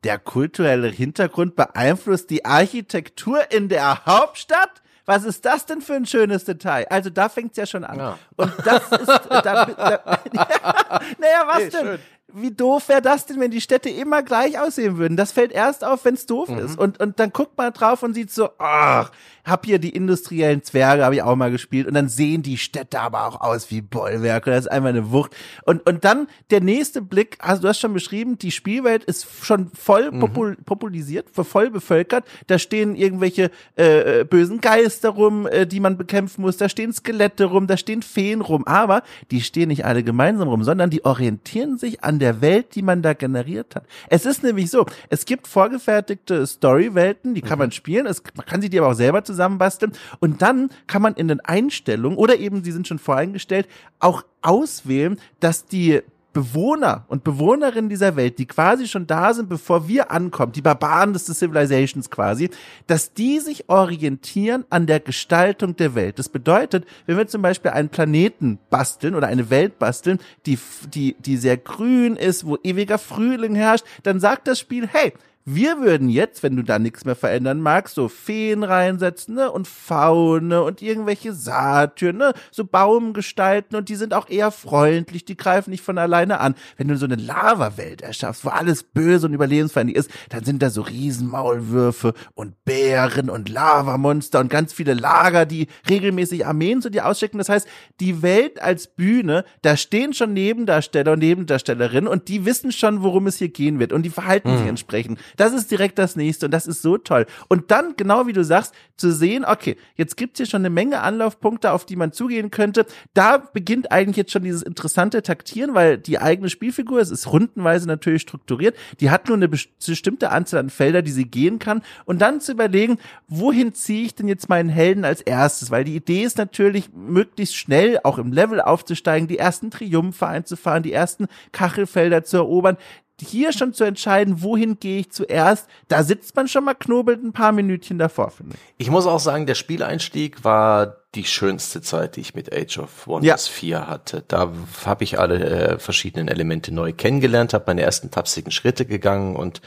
der kulturelle Hintergrund beeinflusst die Architektur in der Hauptstadt? Was ist das denn für ein schönes Detail? Also da fängt's ja schon an. Ja. Und das ist, da, da, ja, naja, was nee, denn? Schön wie doof wäre das denn, wenn die Städte immer gleich aussehen würden? Das fällt erst auf, wenn's doof mhm. ist. Und, und dann guckt man drauf und sieht so, ach, hab hier die industriellen Zwerge, habe ich auch mal gespielt. Und dann sehen die Städte aber auch aus wie Bollwerke. Das ist einfach eine Wucht. Und, und dann der nächste Blick, also du hast schon beschrieben, die Spielwelt ist schon voll mhm. popul populisiert, voll bevölkert. Da stehen irgendwelche äh, bösen Geister rum, äh, die man bekämpfen muss. Da stehen Skelette rum, da stehen Feen rum. Aber die stehen nicht alle gemeinsam rum, sondern die orientieren sich an der Welt, die man da generiert hat. Es ist nämlich so, es gibt vorgefertigte Storywelten, die kann mhm. man spielen. Es, man kann sie dir aber auch selber zusammenbasteln. Und dann kann man in den Einstellungen oder eben, die sind schon voreingestellt, auch auswählen, dass die Bewohner und Bewohnerinnen dieser Welt, die quasi schon da sind, bevor wir ankommen, die Barbaren des Civilizations quasi, dass die sich orientieren an der Gestaltung der Welt. Das bedeutet, wenn wir zum Beispiel einen Planeten basteln oder eine Welt basteln, die, die, die sehr grün ist, wo ewiger Frühling herrscht, dann sagt das Spiel, hey, wir würden jetzt, wenn du da nichts mehr verändern magst, so Feen reinsetzen, ne? Und Faune und irgendwelche Saattüren, ne? So Baumgestalten und die sind auch eher freundlich, die greifen nicht von alleine an. Wenn du so eine Lava-Welt erschaffst, wo alles böse und überlebensfeindlich ist, dann sind da so Riesenmaulwürfe und Bären und Lavamonster und ganz viele Lager, die regelmäßig Armeen zu dir ausschicken. Das heißt, die Welt als Bühne, da stehen schon Nebendarsteller und Nebendarstellerinnen und die wissen schon, worum es hier gehen wird und die verhalten mhm. sich entsprechend. Das ist direkt das nächste und das ist so toll. Und dann, genau wie du sagst, zu sehen, okay, jetzt gibt's hier schon eine Menge Anlaufpunkte, auf die man zugehen könnte. Da beginnt eigentlich jetzt schon dieses interessante Taktieren, weil die eigene Spielfigur, es ist rundenweise natürlich strukturiert, die hat nur eine bestimmte Anzahl an Felder, die sie gehen kann. Und dann zu überlegen, wohin ziehe ich denn jetzt meinen Helden als erstes? Weil die Idee ist natürlich, möglichst schnell auch im Level aufzusteigen, die ersten Triumphe einzufahren, die ersten Kachelfelder zu erobern hier schon zu entscheiden, wohin gehe ich zuerst, da sitzt man schon mal knobelt ein paar Minütchen davor, finde ich. Ich muss auch sagen, der Spieleinstieg war die schönste Zeit, die ich mit Age of Wonders ja. 4 hatte. Da habe ich alle äh, verschiedenen Elemente neu kennengelernt, habe meine ersten tapsigen Schritte gegangen und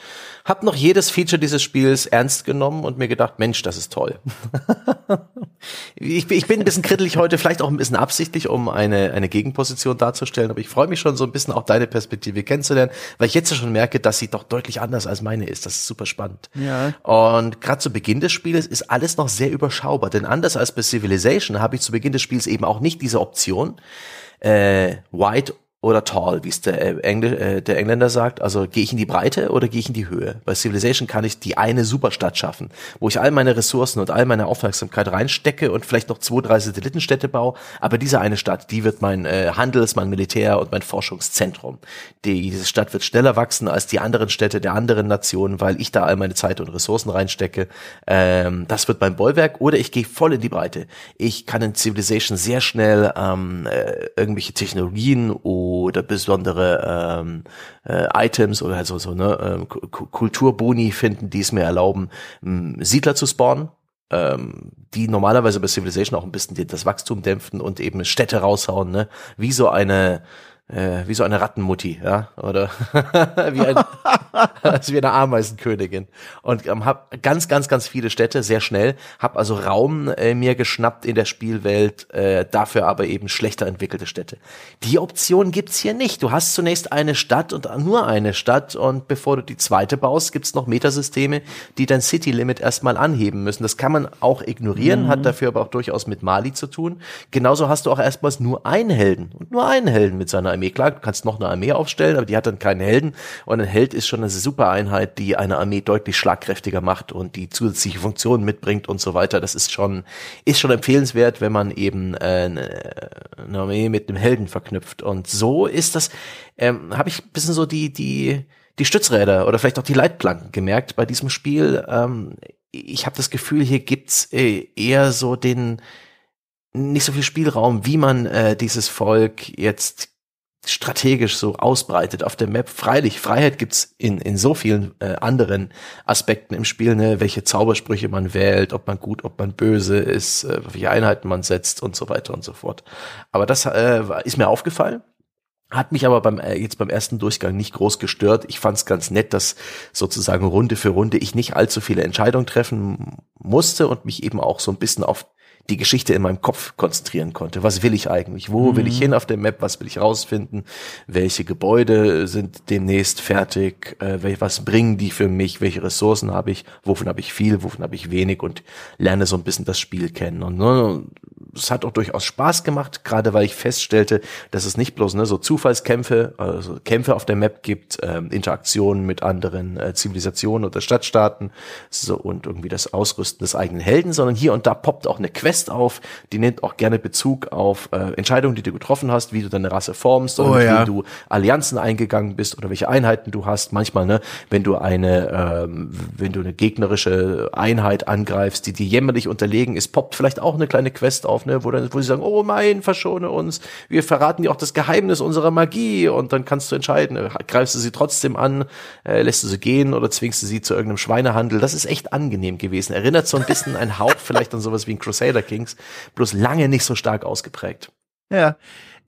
habe noch jedes Feature dieses Spiels ernst genommen und mir gedacht, Mensch, das ist toll. ich, ich, bin ein bisschen krittelig heute, vielleicht auch ein bisschen absichtlich, um eine, eine Gegenposition darzustellen, aber ich freue mich schon so ein bisschen auch deine Perspektive kennenzulernen, weil ich jetzt schon merke, dass sie doch deutlich anders als meine ist. Das ist super spannend. Ja. Und gerade zu Beginn des Spieles ist alles noch sehr überschaubar, denn anders als bei Civilization habe ich zu Beginn des Spiels eben auch nicht diese Option, äh, White oder tall, wie es der, äh, Engl äh, der Engländer sagt. Also gehe ich in die Breite oder gehe ich in die Höhe? Bei Civilization kann ich die eine Superstadt schaffen, wo ich all meine Ressourcen und all meine Aufmerksamkeit reinstecke und vielleicht noch zwei, drei Satellitenstädte baue. Aber diese eine Stadt, die wird mein äh, Handels-, mein Militär- und mein Forschungszentrum. Die, diese Stadt wird schneller wachsen als die anderen Städte der anderen Nationen, weil ich da all meine Zeit und Ressourcen reinstecke. Ähm, das wird mein Bollwerk. Oder ich gehe voll in die Breite. Ich kann in Civilization sehr schnell ähm, äh, irgendwelche Technologien oder besondere ähm, äh, Items oder so, so ne, ähm, Kulturboni finden, die es mir erlauben, Siedler zu spawnen, ähm, die normalerweise bei Civilization auch ein bisschen das Wachstum dämpfen und eben Städte raushauen, ne? Wie so eine äh, wie so eine Rattenmutti, ja, oder wie, ein, also wie eine Ameisenkönigin. Und ähm, habe ganz, ganz, ganz viele Städte sehr schnell, habe also Raum äh, mir geschnappt in der Spielwelt, äh, dafür aber eben schlechter entwickelte Städte. Die Option gibt's hier nicht. Du hast zunächst eine Stadt und nur eine Stadt und bevor du die zweite baust, gibt's noch Metasysteme, die dein City Limit erstmal anheben müssen. Das kann man auch ignorieren, mhm. hat dafür aber auch durchaus mit Mali zu tun. Genauso hast du auch erstmals nur einen Helden und nur einen Helden mit seiner Armee. Klar, du kannst noch eine Armee aufstellen, aber die hat dann keinen Helden. Und ein Held ist schon eine super Einheit, die eine Armee deutlich schlagkräftiger macht und die zusätzliche Funktionen mitbringt und so weiter. Das ist schon, ist schon empfehlenswert, wenn man eben äh, eine Armee mit einem Helden verknüpft. Und so ist das, ähm, habe ich ein bisschen so die, die, die Stützräder oder vielleicht auch die Leitplanken gemerkt bei diesem Spiel. Ähm, ich habe das Gefühl, hier gibt's äh, eher so den nicht so viel Spielraum, wie man äh, dieses Volk jetzt strategisch so ausbreitet auf der Map. Freilich, Freiheit gibt's in, in so vielen äh, anderen Aspekten im Spiel, ne? welche Zaubersprüche man wählt, ob man gut, ob man böse ist, äh, welche Einheiten man setzt und so weiter und so fort. Aber das äh, ist mir aufgefallen. Hat mich aber beim äh, jetzt beim ersten Durchgang nicht groß gestört. Ich fand es ganz nett, dass sozusagen Runde für Runde ich nicht allzu viele Entscheidungen treffen musste und mich eben auch so ein bisschen auf die Geschichte in meinem Kopf konzentrieren konnte. Was will ich eigentlich? Wo mhm. will ich mhm. hin auf der Map? Was will ich rausfinden? Welche Gebäude sind demnächst fertig? Äh, was bringen die für mich? Welche Ressourcen habe ich? Wovon habe ich viel? Wovon habe ich wenig? Und lerne so ein bisschen das Spiel kennen. Und ne, es hat auch durchaus Spaß gemacht, gerade weil ich feststellte, dass es nicht bloß ne, so Zufallskämpfe, also Kämpfe auf der Map gibt, ähm, Interaktionen mit anderen äh, Zivilisationen oder Stadtstaaten so und irgendwie das Ausrüsten des eigenen Helden, sondern hier und da poppt auch eine Quest auf, die nimmt auch gerne Bezug auf äh, Entscheidungen, die du getroffen hast, wie du deine Rasse formst oder oh, ja. wie du Allianzen eingegangen bist oder welche Einheiten du hast. Manchmal, ne, wenn du eine, ähm, wenn du eine gegnerische Einheit angreifst, die dir jämmerlich unterlegen ist, poppt vielleicht auch eine kleine Quest auf ne, wo, dann, wo sie sagen, oh mein, verschone uns, wir verraten dir auch das Geheimnis unserer Magie und dann kannst du entscheiden, äh, greifst du sie trotzdem an, äh, lässt du sie gehen oder zwingst du sie zu irgendeinem Schweinehandel. Das ist echt angenehm gewesen. Erinnert so ein bisschen ein Hauch vielleicht an sowas wie ein Crusader Kings, bloß lange nicht so stark ausgeprägt. Ja,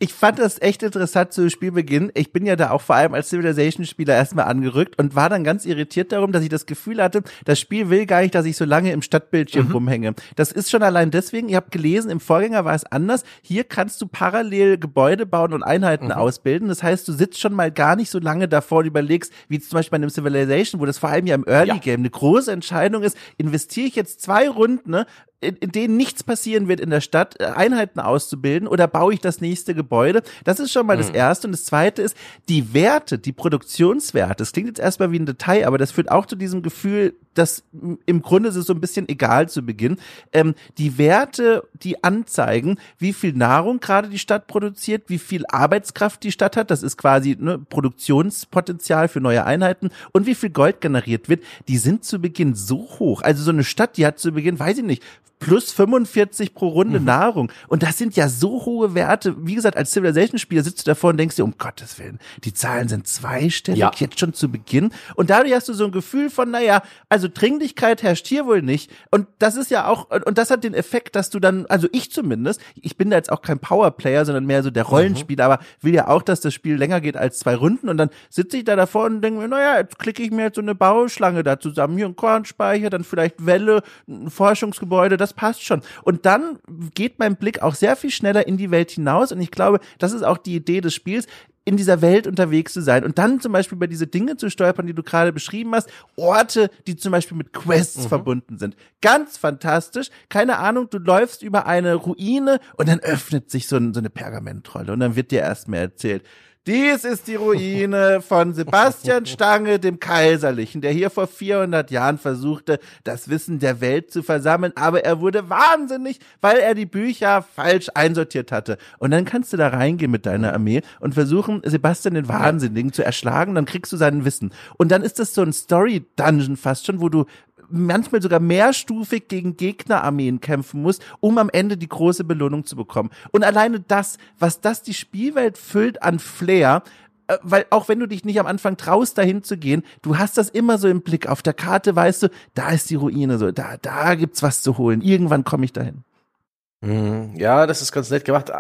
ich fand das echt interessant zu Spielbeginn. Ich bin ja da auch vor allem als Civilization-Spieler erstmal angerückt und war dann ganz irritiert darum, dass ich das Gefühl hatte, das Spiel will gar nicht, dass ich so lange im Stadtbildschirm mhm. rumhänge. Das ist schon allein deswegen, ihr habt gelesen, im Vorgänger war es anders. Hier kannst du parallel Gebäude bauen und Einheiten mhm. ausbilden. Das heißt, du sitzt schon mal gar nicht so lange davor und überlegst, wie zum Beispiel bei einem Civilization, wo das vor allem ja im Early Game ja. eine große Entscheidung ist, investiere ich jetzt zwei Runden ne, in, in denen nichts passieren wird in der Stadt, äh, Einheiten auszubilden oder baue ich das nächste Gebäude? Das ist schon mal mhm. das Erste. Und das Zweite ist, die Werte, die Produktionswerte, das klingt jetzt erstmal wie ein Detail, aber das führt auch zu diesem Gefühl, dass im Grunde ist es so ein bisschen egal zu Beginn. Ähm, die Werte, die anzeigen, wie viel Nahrung gerade die Stadt produziert, wie viel Arbeitskraft die Stadt hat, das ist quasi ne, Produktionspotenzial für neue Einheiten und wie viel Gold generiert wird, die sind zu Beginn so hoch. Also so eine Stadt, die hat zu Beginn, weiß ich nicht, plus 45 pro Runde mhm. Nahrung. Und das sind ja so hohe Werte. Wie gesagt, als Civilization-Spieler sitzt du davor und denkst dir, um Gottes Willen, die Zahlen sind zweistellig, ja. jetzt schon zu Beginn. Und dadurch hast du so ein Gefühl von, naja, also Dringlichkeit herrscht hier wohl nicht. Und das ist ja auch, und das hat den Effekt, dass du dann, also ich zumindest, ich bin da jetzt auch kein Powerplayer, sondern mehr so der Rollenspieler, mhm. aber will ja auch, dass das Spiel länger geht als zwei Runden. Und dann sitze ich da davor und denke mir, naja, jetzt klicke ich mir jetzt so eine Bauschlange da zusammen. Hier ein Kornspeicher, dann vielleicht Welle, ein Forschungsgebäude, das das passt schon. Und dann geht mein Blick auch sehr viel schneller in die Welt hinaus. Und ich glaube, das ist auch die Idee des Spiels, in dieser Welt unterwegs zu sein und dann zum Beispiel über diese Dinge zu stolpern, die du gerade beschrieben hast, Orte, die zum Beispiel mit Quests mhm. verbunden sind. Ganz fantastisch. Keine Ahnung, du läufst über eine Ruine und dann öffnet sich so, ein, so eine Pergamentrolle und dann wird dir erst mehr erzählt Dies ist die Ruine von Sebastian Stange, dem Kaiserlichen, der hier vor 400 Jahren versuchte, das Wissen der Welt zu versammeln, aber er wurde wahnsinnig, weil er die Bücher falsch einsortiert hatte. Und dann kannst du da reingehen mit deiner Armee und versuchen, Sebastian den Wahnsinnigen zu erschlagen, dann kriegst du sein Wissen. Und dann ist das so ein Story-Dungeon fast schon, wo du manchmal sogar mehrstufig gegen Gegnerarmeen kämpfen muss, um am Ende die große Belohnung zu bekommen. Und alleine das, was das die Spielwelt füllt an Flair, äh, weil auch wenn du dich nicht am Anfang traust, dahin zu gehen, du hast das immer so im Blick. Auf der Karte weißt du, da ist die Ruine, so, da, da gibt's was zu holen. Irgendwann komme ich dahin. Hm, ja, das ist ganz nett gemacht.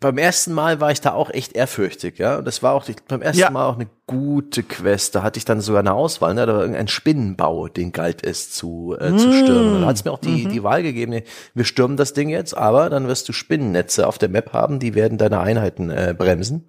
Beim ersten Mal war ich da auch echt ehrfürchtig, ja. Und das war auch beim ersten ja. Mal auch eine gute Quest. Da hatte ich dann sogar eine Auswahl, ne? Da war irgendein Spinnenbau, den galt es zu, äh, mm. zu stürmen. Da hat es mir auch die, mhm. die Wahl gegeben, wir stürmen das Ding jetzt, aber dann wirst du Spinnennetze auf der Map haben, die werden deine Einheiten äh, bremsen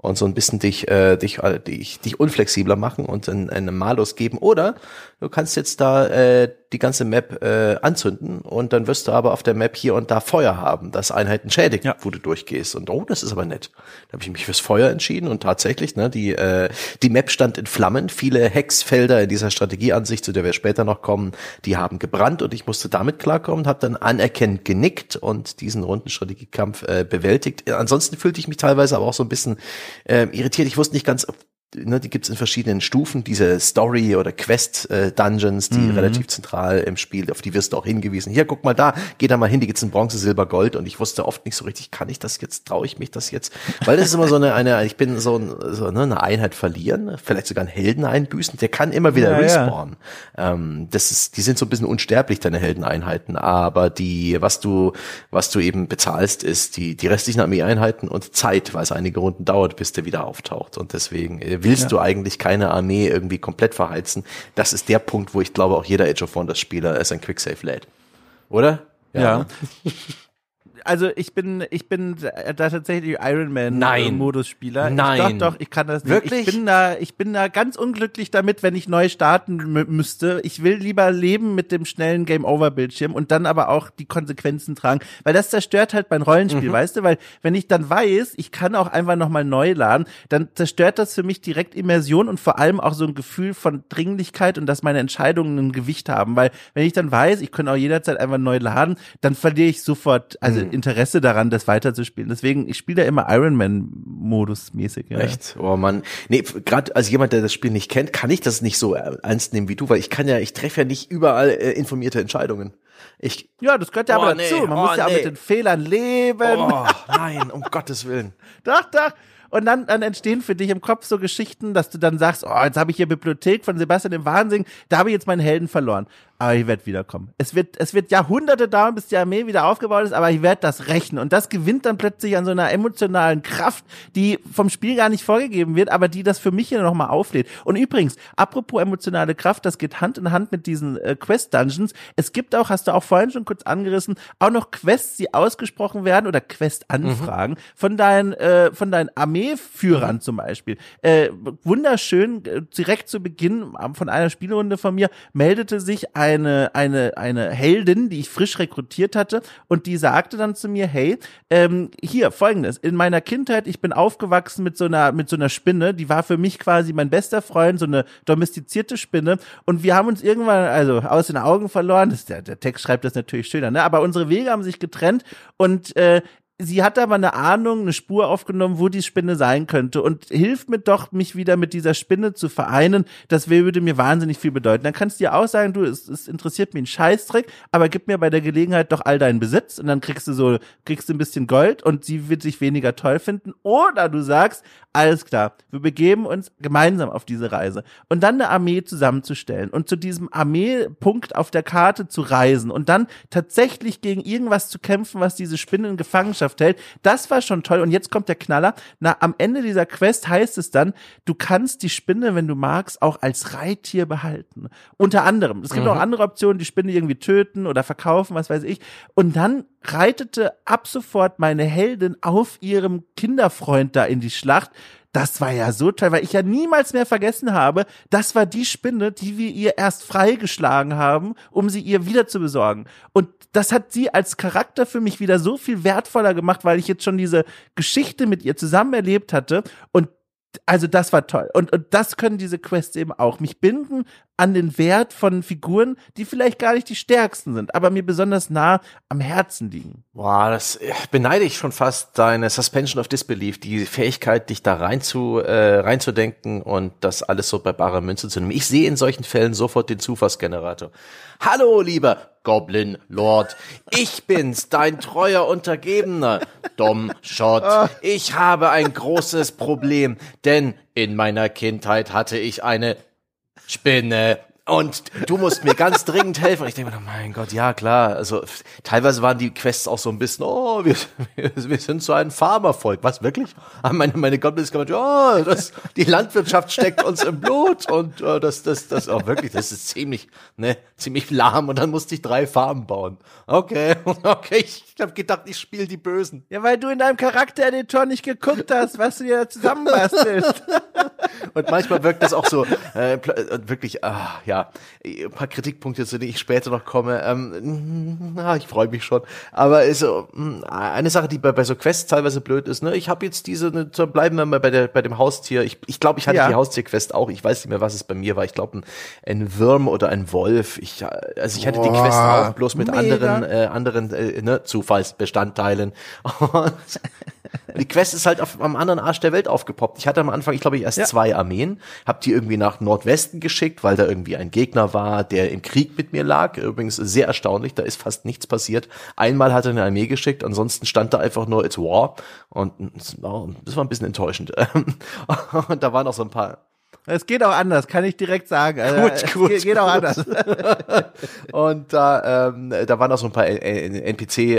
und so ein bisschen dich, äh, dich, äh, dich, dich unflexibler machen und einen, einen Malus geben. Oder du kannst jetzt da äh, die ganze Map äh, anzünden und dann wirst du aber auf der Map hier und da Feuer haben, das Einheiten schädigt, ja. wo du durchgehst. Und oh, das ist aber nett. Da habe ich mich fürs Feuer entschieden und tatsächlich, ne, die, äh, die Map stand in Flammen. Viele Hexfelder in dieser Strategieansicht, zu der wir später noch kommen, die haben gebrannt und ich musste damit klarkommen, habe dann anerkennend genickt und diesen Rundenstrategiekampf äh, bewältigt. Ansonsten fühlte ich mich teilweise aber auch so ein bisschen äh, irritiert. Ich wusste nicht ganz, ne, die gibt's in verschiedenen Stufen, diese Story- oder Quest-Dungeons, die mhm. relativ zentral im Spiel, auf die wirst du auch hingewiesen. Hier, guck mal da, geh da mal hin, die gibt's in Bronze, Silber, Gold und ich wusste oft nicht so richtig, kann ich das jetzt, traue ich mich das jetzt? Weil das ist immer so eine, eine ich bin so, so ne, eine Einheit verlieren, vielleicht sogar einen Helden einbüßen, der kann immer wieder ja, respawnen. Ja. Ähm, das ist, die sind so ein bisschen unsterblich, deine Heldeneinheiten, aber die, was du, was du eben bezahlst, ist die, die restlichen Armeeeinheiten und Zeit, weil es einige Runden dauert, bis der wieder auftaucht und deswegen willst ja. du eigentlich keine Armee irgendwie komplett verheizen. Das ist der Punkt, wo ich glaube, auch jeder Age of Wonders Spieler es ein Quicksave lädt. Oder? Ja. ja. also ich bin, ich bin da tatsächlich Iron Man Modus Spieler. Nein. Ich, doch, doch, ich kann das nicht. Wirklich? Ich bin da, ich bin da ganz unglücklich damit, wenn ich neu starten müsste. Ich will lieber leben mit dem schnellen Game Over Bildschirm und dann aber auch die Konsequenzen tragen, weil das zerstört halt mein Rollenspiel, mhm. weißt du? Weil wenn ich dann weiß, ich kann auch einfach nochmal neu laden, dann zerstört das für mich direkt Immersion und vor allem auch so ein Gefühl von Dringlichkeit und dass meine Entscheidungen ein Gewicht haben, weil wenn ich dann weiß, ich kann auch jederzeit einfach neu laden, dann verliere ich sofort, also mhm Interesse daran, das weiterzuspielen. Deswegen, ich spiele da immer Ironman-Modus mäßig. Ja. Echt? Oh man, nee, gerade als jemand, der das Spiel nicht kennt, kann ich das nicht so ernst nehmen wie du, weil ich kann ja, ich treffe ja nicht überall äh, informierte Entscheidungen. Ich, ja, das gehört ja oh, aber dazu. Man oh, muss ja nee. auch mit den Fehlern leben. Oh, nein, um Gottes Willen. Doch, doch. Und dann, dann entstehen für dich im Kopf so Geschichten, dass du dann sagst, oh, jetzt habe ich hier Bibliothek von Sebastian im Wahnsinn, da habe ich jetzt meinen Helden verloren aber ich werde wiederkommen. Es wird, es wird Jahrhunderte dauern, bis die Armee wieder aufgebaut ist, aber ich werde das rächen. Und das gewinnt dann plötzlich an so einer emotionalen Kraft, die vom Spiel gar nicht vorgegeben wird, aber die das für mich hier nochmal auflädt. Und übrigens, apropos emotionale Kraft, das geht Hand in Hand mit diesen äh, Quest-Dungeons. Es gibt auch, hast du auch vorhin schon kurz angerissen, auch noch Quests, die ausgesprochen werden oder Quest-Anfragen mhm. von deinen, äh, von deinen Armeeführern zum Beispiel. Äh, wunderschön, äh, direkt zu Beginn von einer Spielrunde von mir meldete sich ein eine, eine, eine Heldin, die ich frisch rekrutiert hatte und die sagte dann zu mir, hey, ähm, hier, folgendes, in meiner Kindheit, ich bin aufgewachsen mit so einer, mit so einer Spinne, die war für mich quasi mein bester Freund, so eine domestizierte Spinne und wir haben uns irgendwann, also aus den Augen verloren, das, der, der Text schreibt das natürlich schöner, ne? aber unsere Wege haben sich getrennt und äh, sie hat aber eine Ahnung, eine Spur aufgenommen, wo die Spinne sein könnte und hilft mir doch, mich wieder mit dieser Spinne zu vereinen. Das würde mir wahnsinnig viel bedeuten. Dann kannst du dir auch sagen, du, es, es interessiert mich ein Scheißdreck, aber gib mir bei der Gelegenheit doch all deinen Besitz und dann kriegst du so, kriegst du ein bisschen Gold und sie wird sich weniger toll finden. Oder du sagst, alles klar, wir begeben uns gemeinsam auf diese Reise und dann eine Armee zusammenzustellen und zu diesem Armeepunkt auf der Karte zu reisen und dann tatsächlich gegen irgendwas zu kämpfen, was diese Spinne in Gefangenschaft Gesellschaft hält. Das war schon toll. Und jetzt kommt der Knaller. Na, am Ende dieser Quest heißt es dann, du kannst die Spinne, wenn du magst, auch als Reittier behalten. Unter anderem. Es gibt mhm. auch andere Optionen, die Spinne irgendwie töten oder verkaufen, was weiß ich. Und dann reitete ab sofort meine Heldin auf ihrem Kinderfreund da in die Schlacht das war ja so toll, weil ich ja niemals mehr vergessen habe, das war die Spinne, die wir ihr erst freigeschlagen haben, um sie ihr wieder zu besorgen. Und das hat sie als Charakter für mich wieder so viel wertvoller gemacht, weil ich jetzt schon diese Geschichte mit ihr zusammen erlebt hatte und also das war toll. Und, und das können diese Quests eben auch. Mich binden an den Wert von Figuren, die vielleicht gar nicht die stärksten sind, aber mir besonders nah am Herzen liegen. Boah, das beneide ich schon fast deine Suspension of Disbelief, die Fähigkeit, dich da rein zu, äh, reinzudenken und das alles so bei barer Münze zu nehmen. Ich sehe in solchen Fällen sofort den Zufallsgenerator. Hallo, lieber Goblin Lord, ich bin's, dein treuer Untergebener, Dom Schott. Ich habe ein großes Problem, denn in meiner Kindheit hatte ich eine Spinne. Und du musst mir ganz dringend helfen. Und ich denke mir, oh mein Gott, ja klar. Also teilweise waren die Quests auch so ein bisschen, oh, wir, wir sind so ein Farmervolk. Was, wirklich? Haben meine, meine Goblins gesagt, oh, das, die Landwirtschaft steckt uns im Blut. Und uh, das, das, das, auch oh, wirklich, das ist ziemlich, ne, ziemlich lahm. Und dann musste ich drei Farmen bauen. Okay, okay, ich habe gedacht, ich spiele die Bösen. Ja, weil du in deinem Charaktereditor nicht geguckt hast, was du dir zusammenbastelst. Und manchmal wirkt das auch so, äh, wirklich, ah, ja, ein paar Kritikpunkte, zu denen ich später noch komme. Ähm, na, ich freue mich schon. Aber ist so, hm, eine Sache, die bei, bei so Quests teilweise blöd ist, ne, ich habe jetzt diese, ne, bleiben wir mal bei, der, bei dem Haustier. Ich, ich glaube, ich hatte ja. die Haustierquest auch. Ich weiß nicht mehr, was es bei mir war. Ich glaube, ein, ein Wurm oder ein Wolf. Ich, also ich hatte Boah, die Quest auch bloß mit mega. anderen, äh, anderen äh, ne, Zufallsbestandteilen. Die Quest ist halt auf, am anderen Arsch der Welt aufgepoppt. Ich hatte am Anfang, ich glaube, ich erst ja. zwei Armeen, hab die irgendwie nach Nordwesten geschickt, weil da irgendwie ein Gegner war, der im Krieg mit mir lag. Übrigens sehr erstaunlich, da ist fast nichts passiert. Einmal hat er eine Armee geschickt, ansonsten stand da einfach nur It's War und das war ein bisschen enttäuschend. und da waren auch so ein paar es geht auch anders, kann ich direkt sagen. Also, gut, gut. Geht, geht auch anders. und da, ähm, da waren auch so ein paar NPC-Gegner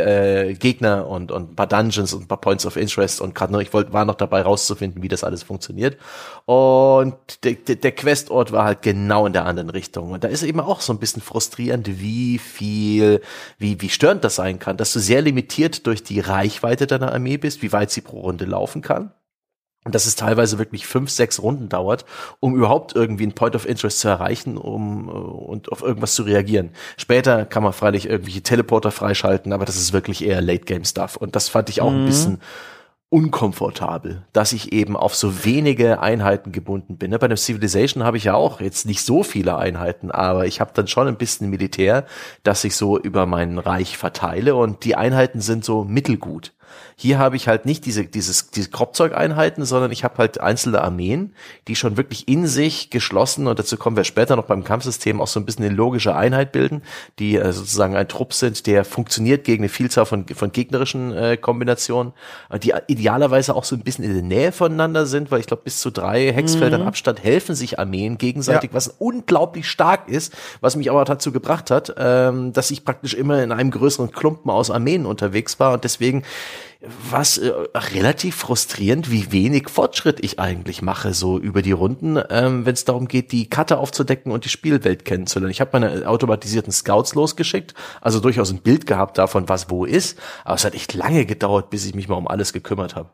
äh, und, und ein paar Dungeons und ein paar Points of Interest und gerade noch, ich wollte, war noch dabei rauszufinden, wie das alles funktioniert. Und der, der, Questort war halt genau in der anderen Richtung. Und da ist eben auch so ein bisschen frustrierend, wie viel, wie, wie störend das sein kann, dass du sehr limitiert durch die Reichweite deiner Armee bist, wie weit sie pro Runde laufen kann dass es teilweise wirklich fünf, sechs Runden dauert, um überhaupt irgendwie einen Point of Interest zu erreichen, um uh, und auf irgendwas zu reagieren. Später kann man freilich irgendwelche Teleporter freischalten, aber das ist wirklich eher Late Game Stuff. Und das fand ich auch mhm. ein bisschen unkomfortabel, dass ich eben auf so wenige Einheiten gebunden bin. Bei der Civilization habe ich ja auch jetzt nicht so viele Einheiten, aber ich habe dann schon ein bisschen Militär, dass ich so über mein Reich verteile und die Einheiten sind so mittelgut. Hier habe ich halt nicht diese, dieses, diese Kropfzeugeinheiten, sondern ich habe halt einzelne Armeen, die schon wirklich in sich geschlossen, und dazu kommen wir später noch beim Kampfsystem, auch so ein bisschen eine logische Einheit bilden, die äh, sozusagen ein Trupp sind, der funktioniert gegen eine Vielzahl von, von gegnerischen äh, Kombinationen, die idealerweise auch so ein bisschen in der Nähe voneinander sind, weil ich glaube, bis zu drei Hexfeldern mhm. Abstand helfen sich Armeen gegenseitig, ja. was unglaublich stark ist, was mich aber dazu gebracht hat, ähm, dass ich praktisch immer in einem größeren Klumpen aus Armeen unterwegs war und deswegen was äh, relativ frustrierend, wie wenig Fortschritt ich eigentlich mache, so über die Runden, ähm, wenn es darum geht, die Karte aufzudecken und die Spielwelt kennenzulernen. Ich habe meine automatisierten Scouts losgeschickt, also durchaus ein Bild gehabt davon, was wo ist, aber es hat echt lange gedauert, bis ich mich mal um alles gekümmert habe.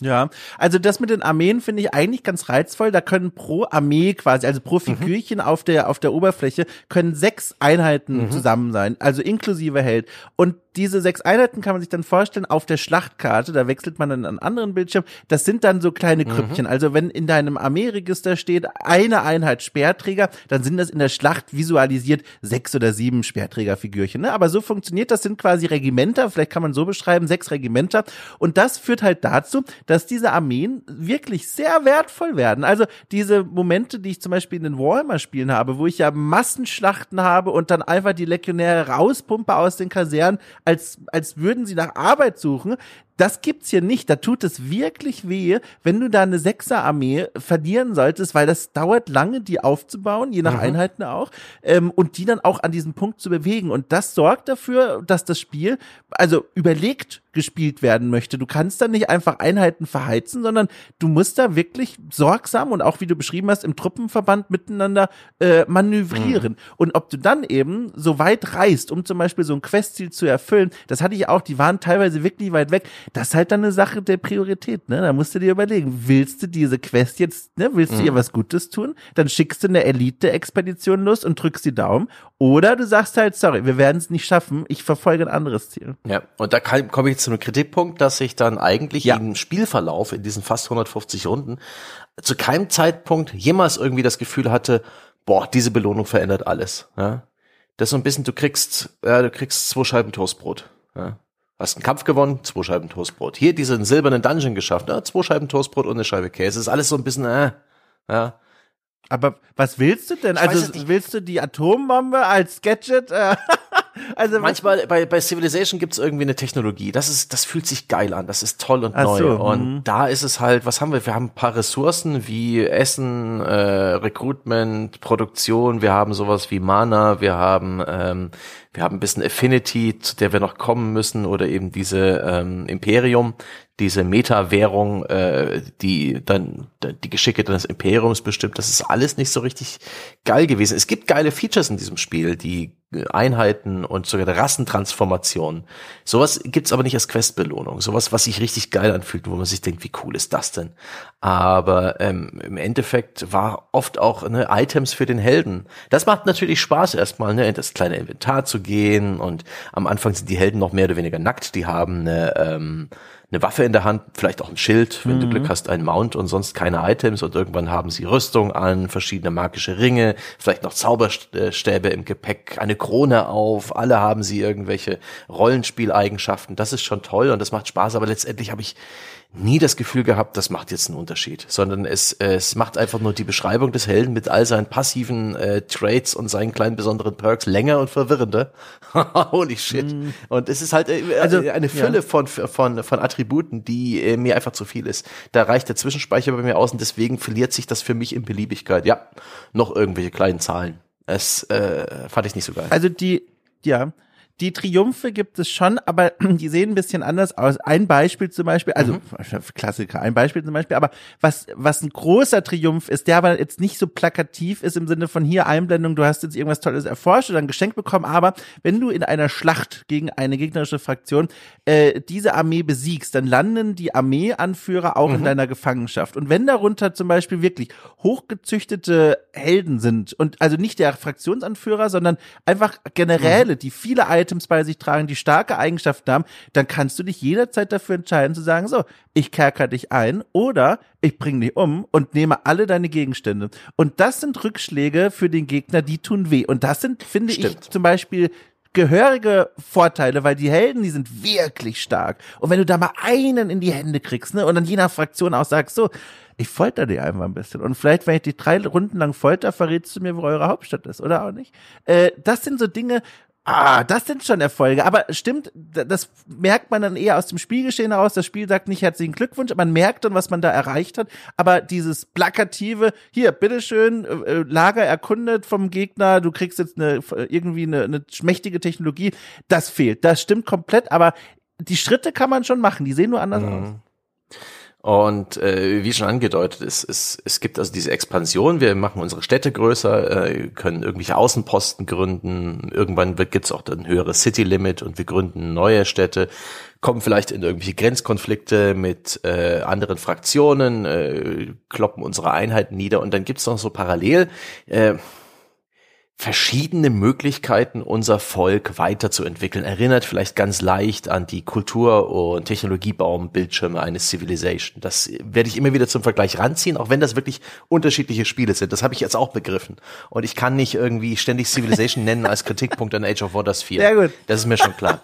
Ja, also das mit den Armeen finde ich eigentlich ganz reizvoll. Da können pro Armee quasi, also pro mhm. Figürchen mhm. auf der auf der Oberfläche können sechs Einheiten mhm. zusammen sein, also inklusive Held. Und diese sechs Einheiten kann man sich dann vorstellen auf der Schlachtkarte, da wechselt man dann an anderen Bildschirm. Das sind dann so kleine mhm. Krüppchen. Mhm. Also wenn in deinem Armeeregister steht eine Einheit Speerträger, dann sind das in der Schlacht visualisiert sechs oder sieben Speerträgerfigürchen. Ne? Aber so funktioniert das sind quasi Regimenter, vielleicht kann man so beschreiben, sechs Regimenter. Und das führt halt dazu, dass diese Armeen wirklich sehr wertvoll werden. Also diese Momente, die ich zum Beispiel in den Warhammer-Spielen habe, wo ich ja Massenschlachten habe und dann einfach die Legionäre rauspumpe aus den Kasernen, als, als würden sie nach Arbeit suchen. Das gibt's hier nicht. Da tut es wirklich weh, wenn du da eine Sechserarmee verlieren solltest, weil das dauert lange, die aufzubauen, je nach mhm. Einheiten auch, ähm, und die dann auch an diesem Punkt zu bewegen. Und das sorgt dafür, dass das Spiel also überlegt gespielt werden möchte. Du kannst dann nicht einfach Einheiten verheizen, sondern du musst da wirklich sorgsam und auch wie du beschrieben hast, im Truppenverband miteinander äh, manövrieren. Mhm. Und ob du dann eben so weit reist, um zum Beispiel so ein Questziel zu erfüllen, das hatte ich auch, die waren teilweise wirklich weit weg Das ist halt dann eine Sache der Priorität, ne? Da musst du dir überlegen, willst du diese Quest jetzt, ne? Willst du mhm. ihr was Gutes tun? Dann schickst du eine Elite-Expedition los und drückst die Daumen. Oder du sagst halt, sorry, wir werden es nicht schaffen, ich verfolge ein anderes Ziel. Ja, und da komme ich zu einem Kritikpunkt, dass ich dann eigentlich ja. im Spielverlauf in diesen fast 150 Runden zu keinem Zeitpunkt jemals irgendwie das Gefühl hatte, boah, diese Belohnung verändert alles. Ja? Das ist so ein bisschen, du kriegst, ja, du kriegst zwei Scheiben Toastbrot. Ja? Hast einen Kampf gewonnen, zwei Scheiben Toastbrot. Hier diesen silbernen Dungeon geschafft, ja, zwei Scheiben Toastbrot und eine Scheibe Käse. Ist alles so ein bisschen, äh, ja. Aber was willst du denn? Ich also willst du die Atombombe als Gadget? Äh, also manchmal bei, bei Civilization gibt's irgendwie eine Technologie. Das ist, das fühlt sich geil an. Das ist toll und Ach neu. So, und mh. da ist es halt, was haben wir? Wir haben ein paar Ressourcen wie Essen, äh, Recruitment, Produktion. Wir haben sowas wie Mana. Wir haben ähm, wir haben ein bisschen Affinity, zu der wir noch kommen müssen, oder eben diese ähm, Imperium, diese Meta-Währung, äh, die dann die Geschicke des Imperiums bestimmt. Das ist alles nicht so richtig geil gewesen. Es gibt geile Features in diesem Spiel, die Einheiten und sogar Rassentransformation. Sowas gibt's aber nicht als Questbelohnung. Sowas, was sich richtig geil anfühlt, wo man sich denkt, wie cool ist das denn? Aber ähm, im Endeffekt war oft auch ne, Items für den Helden. Das macht natürlich Spaß erstmal, ne, in das kleine Inventar zu gehen und am Anfang sind die Helden noch mehr oder weniger nackt. Die haben eine ähm, eine Waffe in der Hand, vielleicht auch ein Schild, wenn mhm. du Glück hast, ein Mount und sonst keine Items und irgendwann haben sie Rüstung an, verschiedene magische Ringe, vielleicht noch Zauberstäbe im Gepäck, eine Krone auf, alle haben sie irgendwelche Rollenspieleigenschaften. Das ist schon toll und das macht Spaß, aber letztendlich habe ich nie das Gefühl gehabt, das macht jetzt einen Unterschied, sondern es, es macht einfach nur die Beschreibung des Helden mit all seinen passiven äh, Traits und seinen kleinen besonderen Perks länger und verwirrender. Holy shit. Mm. Und es ist halt äh, also, eine Fülle ja. von, von, von Attributen, die äh, mir einfach zu viel ist. Da reicht der Zwischenspeicher bei mir aus und deswegen verliert sich das für mich in Beliebigkeit. Ja, noch irgendwelche kleinen Zahlen. Es äh, fand ich nicht so geil. Also die, ja, die Triumphe gibt es schon, aber die sehen ein bisschen anders aus. Ein Beispiel zum Beispiel, also mhm. Klassiker, ein Beispiel zum Beispiel, aber was, was ein großer Triumph ist, der aber jetzt nicht so plakativ ist im Sinne von hier Einblendung, du hast jetzt irgendwas Tolles erforscht oder ein Geschenk bekommen, aber wenn du in einer Schlacht gegen eine gegnerische Fraktion äh, diese Armee besiegst, dann landen die Armeeanführer auch mhm. in deiner Gefangenschaft. Und wenn darunter zum Beispiel wirklich hochgezüchtete Helden sind und also nicht der Fraktionsanführer, sondern einfach Generäle, mhm. die viele Items bei sich tragen, die starke Eigenschaften haben, dann kannst du dich jederzeit dafür entscheiden zu sagen, so, ich kerker dich ein oder ich bring dich um und nehme alle deine Gegenstände. Und das sind Rückschläge für den Gegner, die tun weh. Und das sind, finde Stimmt. ich, zum Beispiel gehörige Vorteile, weil die Helden, die sind wirklich stark. Und wenn du da mal einen in die Hände kriegst, ne, und dann je nach Fraktion auch sagst, so, ich folter dir einfach ein bisschen. Und vielleicht, wenn ich die drei Runden lang folter, verrätst du mir, wo eure Hauptstadt ist, oder auch nicht? Äh, das sind so Dinge, Ah, das sind schon Erfolge. Aber stimmt, das merkt man dann eher aus dem Spielgeschehen heraus. Das Spiel sagt nicht herzlichen Glückwunsch, man merkt dann, was man da erreicht hat. Aber dieses plakative, hier, bitteschön, äh, äh, Lager erkundet vom Gegner, du kriegst jetzt eine, irgendwie eine, eine mächtige Technologie, das fehlt. Das stimmt komplett, aber die Schritte kann man schon machen, die sehen nur anders mhm. aus. Und äh, wie schon angedeutet, es, es, es gibt also diese Expansion, wir machen unsere Städte größer, äh, können irgendwelche Außenposten gründen, irgendwann wird gibt's auch ein höheres City-Limit und wir gründen neue Städte, kommen vielleicht in irgendwelche Grenzkonflikte mit äh, anderen Fraktionen, äh, kloppen unsere Einheiten nieder. Und dann gibt's noch so parallel äh, verschiedene Möglichkeiten, unser Volk weiterzuentwickeln. Erinnert vielleicht ganz leicht an die Kultur- und Technologiebaumbildschirme eines Civilization. Das werde ich immer wieder zum Vergleich ranziehen, auch wenn das wirklich unterschiedliche Spiele sind. Das habe ich jetzt auch begriffen. Und ich kann nicht irgendwie ständig Civilization nennen als Kritikpunkt an Age of Wonders 4. Sehr gut. Das ist mir schon klar.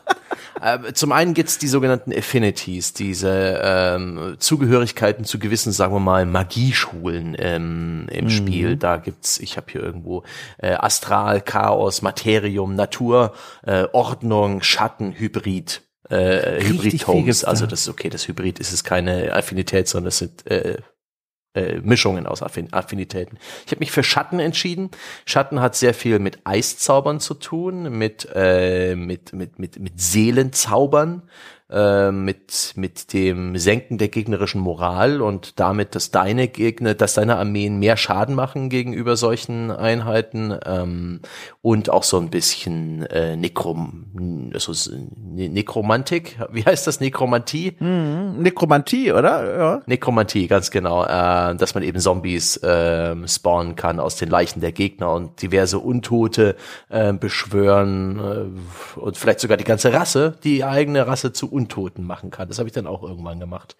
Äh, zum einen gibt's die sogenannten Affinities, diese ähm, Zugehörigkeiten zu gewissen, sagen wir mal, Magieschulen ähm, im mhm. Spiel. Da gibt's, ich habe hier irgendwo äh, Astral, Chaos, Materium, Natur, äh, Ordnung, Schatten, Hybrid. Äh, Hybrid-Tones, also das ist okay, das Hybrid ist es keine Affinität, sondern es sind äh, äh, Mischungen aus Affinitäten. Ich habe mich für Schatten entschieden. Schatten hat sehr viel mit Eiszaubern zu tun, mit äh, mit mit mit mit Seelenzaubern. Äh, mit, mit dem Senken der gegnerischen Moral und damit, dass deine Gegner, dass deine Armeen mehr Schaden machen gegenüber solchen Einheiten ähm, und auch so ein bisschen äh, Nekrom, also Nekromantik, wie heißt das, Nekromantie? Mhm, Nekromantie, oder? Ja. Nekromantie, ganz genau, äh, dass man eben Zombies äh, spawnen kann aus den Leichen der Gegner und diverse Untote äh, beschwören äh, und vielleicht sogar die ganze Rasse, die eigene Rasse zu Untoten machen kann. Das habe ich dann auch irgendwann gemacht.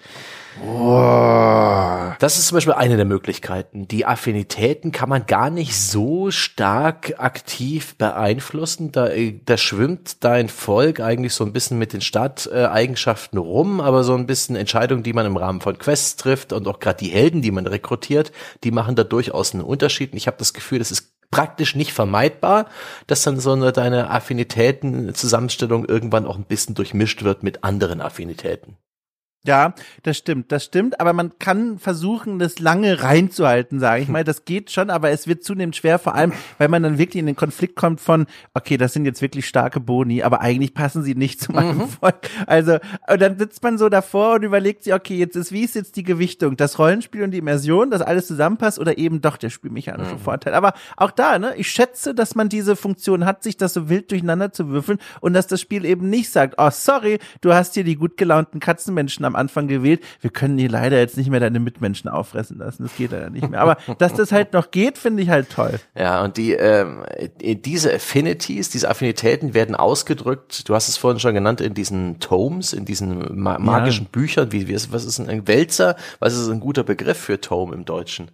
Oh. Das ist zum Beispiel eine der Möglichkeiten. Die Affinitäten kann man gar nicht so stark aktiv beeinflussen. Da, äh, da schwimmt dein Volk eigentlich so ein bisschen mit den Starteigenschaften rum, aber so ein bisschen Entscheidungen, die man im Rahmen von Quests trifft und auch gerade die Helden, die man rekrutiert, die machen da durchaus einen Unterschied. Und ich habe das Gefühl, das ist praktisch nicht vermeidbar, dass dann so eine deine Affinitäten Zusammenstellung irgendwann auch ein bisschen durchmischt wird mit anderen Affinitäten. Ja, das stimmt, das stimmt, aber man kann versuchen, das lange reinzuhalten, sage ich mal. Das geht schon, aber es wird zunehmend schwer, vor allem, weil man dann wirklich in den Konflikt kommt von, okay, das sind jetzt wirklich starke Boni, aber eigentlich passen sie nicht zu meinem mhm. Volk. Also, und dann sitzt man so davor und überlegt sich, okay, jetzt ist, wie ist jetzt die Gewichtung? Das Rollenspiel und die Immersion, dass alles zusammenpasst oder eben doch der spielmechanische mhm. Vorteil. Aber auch da, ne, ich schätze, dass man diese Funktion hat, sich das so wild durcheinander zu würfeln und dass das Spiel eben nicht sagt, oh, sorry, du hast hier die gut gelaunten Katzenmenschen am Anfang gewählt. Wir können hier leider jetzt nicht mehr deine Mitmenschen auffressen lassen. Das geht leider nicht mehr. Aber dass das halt noch geht, finde ich halt toll. Ja, und die ähm, diese Affinities, diese Affinitäten werden ausgedrückt. Du hast es vorhin schon genannt in diesen Tomes, in diesen ma magischen ja. Büchern. Wie, wie ist, was ist ein Wälzer? Was ist ein guter Begriff für Tome im Deutschen?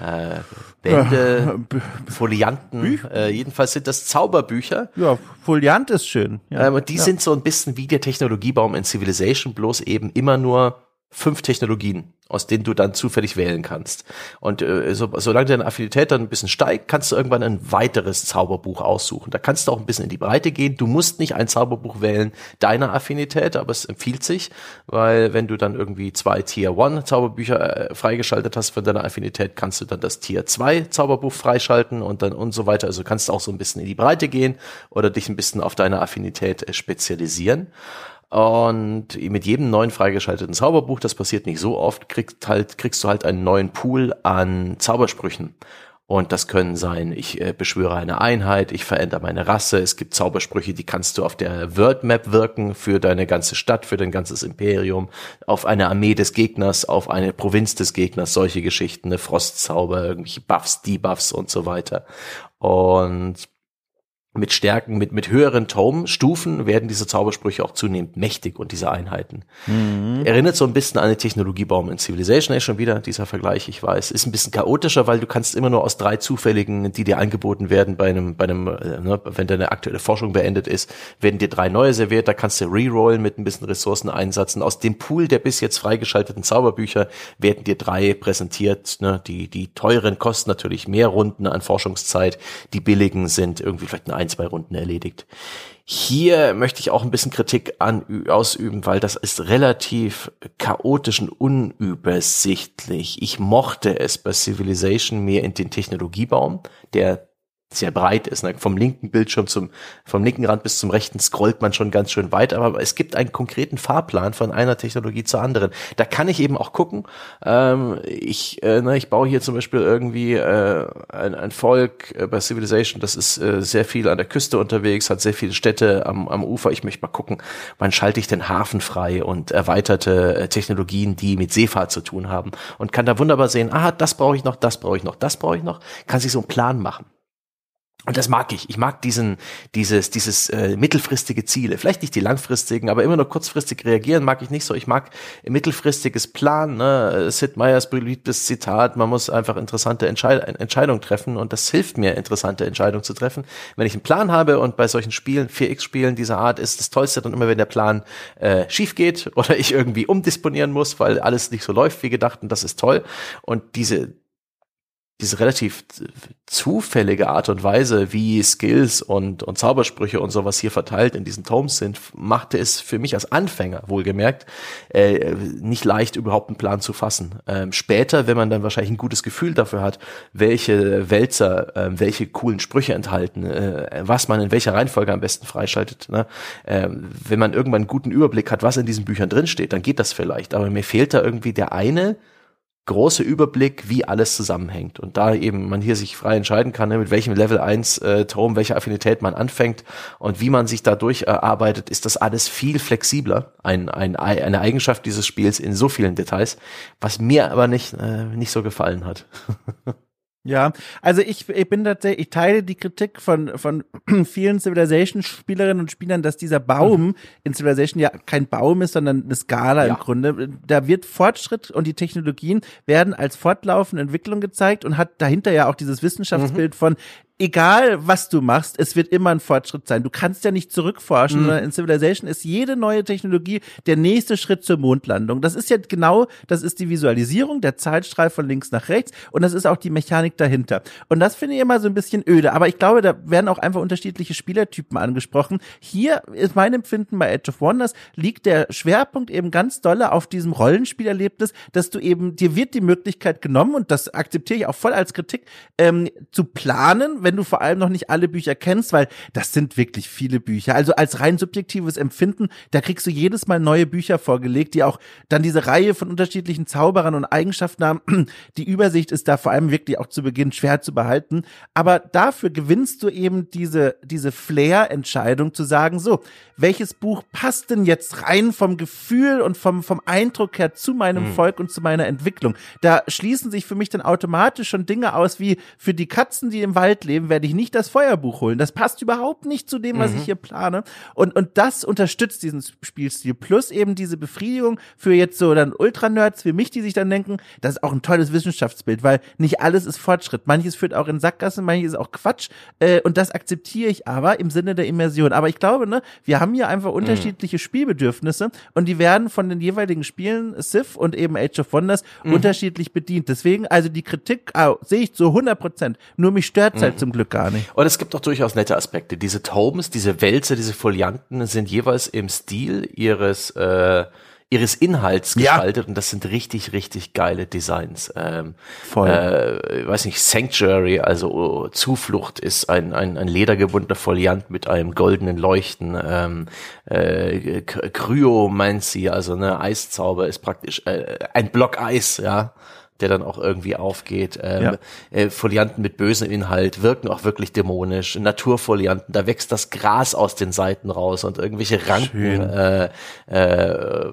Äh, Bände, Folianten. Äh, jedenfalls sind das Zauberbücher. Ja, Foliant ist schön. Ja. Ähm, und die ja. sind so ein bisschen wie der Technologiebaum in Civilization, bloß eben immer nur fünf Technologien aus denen du dann zufällig wählen kannst. Und äh, so, solange deine Affinität dann ein bisschen steigt, kannst du irgendwann ein weiteres Zauberbuch aussuchen. Da kannst du auch ein bisschen in die Breite gehen. Du musst nicht ein Zauberbuch wählen deiner Affinität, aber es empfiehlt sich, weil wenn du dann irgendwie zwei Tier 1 Zauberbücher äh, freigeschaltet hast von deiner Affinität, kannst du dann das Tier 2 Zauberbuch freischalten und dann und so weiter. Also kannst du auch so ein bisschen in die Breite gehen oder dich ein bisschen auf deine Affinität äh, spezialisieren. Und mit jedem neuen freigeschalteten Zauberbuch, das passiert nicht so oft, kriegst, halt, kriegst du halt einen neuen Pool an Zaubersprüchen. Und das können sein, ich äh, beschwöre eine Einheit, ich verändere meine Rasse, es gibt Zaubersprüche, die kannst du auf der World Map wirken für deine ganze Stadt, für dein ganzes Imperium, auf eine Armee des Gegners, auf eine Provinz des Gegners, solche Geschichten, eine Frostzauber, irgendwelche Buffs, Debuffs und so weiter. Und mit Stärken, mit, mit höheren Tome-Stufen werden diese Zaubersprüche auch zunehmend mächtig und diese Einheiten. Mhm. Erinnert so ein bisschen an eine Technologiebaum in Civilization, ist schon wieder dieser Vergleich, ich weiß. Ist ein bisschen chaotischer, weil du kannst immer nur aus drei zufälligen, die dir angeboten werden bei einem, bei einem, äh, ne, wenn deine aktuelle Forschung beendet ist, werden dir drei neue serviert, da kannst du rerollen mit ein bisschen Ressourcen einsetzen. Aus dem Pool der bis jetzt freigeschalteten Zauberbücher werden dir drei präsentiert, ne, die, die teuren kosten natürlich mehr Runden an Forschungszeit, die billigen sind irgendwie vielleicht ein ein, zwei Runden erledigt. Hier möchte ich auch ein bisschen Kritik an, ausüben, weil das ist relativ chaotisch und unübersichtlich. Ich mochte es bei Civilization mehr in den Technologiebaum, der sehr breit ist. Ne? Vom linken Bildschirm zum, vom linken Rand bis zum rechten scrollt man schon ganz schön weit, aber es gibt einen konkreten Fahrplan von einer Technologie zur anderen. Da kann ich eben auch gucken. Ähm, ich, äh, ne, ich baue hier zum Beispiel irgendwie äh, ein, ein Volk äh, bei Civilization, das ist äh, sehr viel an der Küste unterwegs, hat sehr viele Städte am, am Ufer. Ich möchte mal gucken, wann schalte ich den Hafen frei und erweiterte äh, Technologien, die mit Seefahrt zu tun haben und kann da wunderbar sehen, ah, das brauche ich noch, das brauche ich noch, das brauche ich noch, kann sich so einen Plan machen. Und das mag ich. Ich mag diesen, dieses, dieses äh, mittelfristige Ziele. Vielleicht nicht die langfristigen, aber immer nur kurzfristig reagieren mag ich nicht so. Ich mag mittelfristiges Plan. Ne? Sid Meyers beliebtes Zitat: Man muss einfach interessante Entscheid Entscheidungen treffen und das hilft mir, interessante Entscheidungen zu treffen. Wenn ich einen Plan habe und bei solchen Spielen, 4X-Spielen dieser Art, ist das Tollste dann immer, wenn der Plan äh, schief geht oder ich irgendwie umdisponieren muss, weil alles nicht so läuft wie gedacht und das ist toll. Und diese diese relativ zufällige Art und Weise, wie Skills und, und Zaubersprüche und sowas hier verteilt in diesen Tomes sind, machte es für mich als Anfänger, wohlgemerkt, äh, nicht leicht, überhaupt einen Plan zu fassen. Ähm, später, wenn man dann wahrscheinlich ein gutes Gefühl dafür hat, welche Wälzer, äh, welche coolen Sprüche enthalten, äh, was man in welcher Reihenfolge am besten freischaltet, ne? äh, wenn man irgendwann einen guten Überblick hat, was in diesen Büchern drinsteht, dann geht das vielleicht. Aber mir fehlt da irgendwie der eine, große Überblick, wie alles zusammenhängt. Und da eben man hier sich frei entscheiden kann, ne, mit welchem Level 1 äh, Tome, welche Affinität man anfängt und wie man sich da durcharbeitet, ist das alles viel flexibler. Ein, ein, eine Eigenschaft dieses Spiels in so vielen Details, was mir aber nicht, äh, nicht so gefallen hat. Ja, also ich, ich bin tatsächlich, ich teile die Kritik von, von vielen Civilization-Spielerinnen und Spielern, dass dieser Baum mhm. in Civilization ja kein Baum ist, sondern eine Skala ja. im Grunde. Da wird Fortschritt und die Technologien werden als fortlaufende Entwicklung gezeigt und hat dahinter ja auch dieses Wissenschaftsbild mhm. von, egal was du machst, es wird immer ein Fortschritt sein. Du kannst ja nicht zurückforschen, mhm. sondern in Civilization ist jede neue Technologie der nächste Schritt zur Mondlandung. Das ist ja genau, das ist die Visualisierung, der Zeitstrahl von links nach rechts und das ist auch die Mechanik dahinter. Und das finde ich immer so ein bisschen öde, aber ich glaube, da werden auch einfach unterschiedliche Spielertypen angesprochen. Hier ist mein Empfinden bei Edge of Wonders liegt der Schwerpunkt eben ganz dolle auf diesem Rollenspielerlebnis, dass du eben, dir wird die Möglichkeit genommen und das akzeptiere ich auch voll als Kritik, ähm, zu planen, wenn du vor allem noch nicht alle Bücher kennst, weil das sind wirklich viele Bücher. Also als rein subjektives Empfinden, da kriegst du jedes Mal neue Bücher vorgelegt, die auch dann diese Reihe von unterschiedlichen Zauberern und Eigenschaften haben. Die Übersicht ist da vor allem wirklich auch zu Beginn schwer zu behalten. Aber dafür gewinnst du eben diese, diese Flair-Entscheidung zu sagen, so, welches Buch passt denn jetzt rein vom Gefühl und vom, vom Eindruck her zu meinem mhm. Volk und zu meiner Entwicklung? Da schließen sich für mich dann automatisch schon Dinge aus wie für die Katzen, die im Wald leben, Leben werde ich nicht das Feuerbuch holen. Das passt überhaupt nicht zu dem, was mhm. ich hier plane. Und, und das unterstützt diesen Spielstil. Plus eben diese Befriedigung für jetzt so dann Ultra-Nerds wie mich, die sich dann denken, das ist auch ein tolles Wissenschaftsbild, weil nicht alles ist Fortschritt. Manches führt auch in Sackgassen, manches ist auch Quatsch. Äh, und das akzeptiere ich aber im Sinne der Immersion. Aber ich glaube, ne, wir haben hier einfach mhm. unterschiedliche mhm. Spielbedürfnisse und die werden von den jeweiligen Spielen, Civ und eben Age of Wonders, mhm. unterschiedlich bedient. Deswegen, also die Kritik oh, sehe ich zu 100 Prozent. Nur mich stört halt mhm. Zum Glück gar nicht. Und es gibt auch durchaus nette Aspekte. Diese Tomes, diese Wälzer, diese Folianten sind jeweils im Stil ihres äh, ihres Inhalts gestaltet ja. und das sind richtig, richtig geile Designs. Ähm, Voll. Äh, weiß nicht, Sanctuary, also oh, Zuflucht ist ein, ein, ein ledergebundener Foliant mit einem goldenen Leuchten. Ähm, äh, Kryomancy, also ne, Eiszauber ist praktisch äh, ein Block Eis, ja der dann auch irgendwie aufgeht. Ähm, ja. äh, Folianten mit bösem Inhalt wirken auch wirklich dämonisch. Naturfolianten, da wächst das Gras aus den Seiten raus und irgendwelche Ranken äh, äh,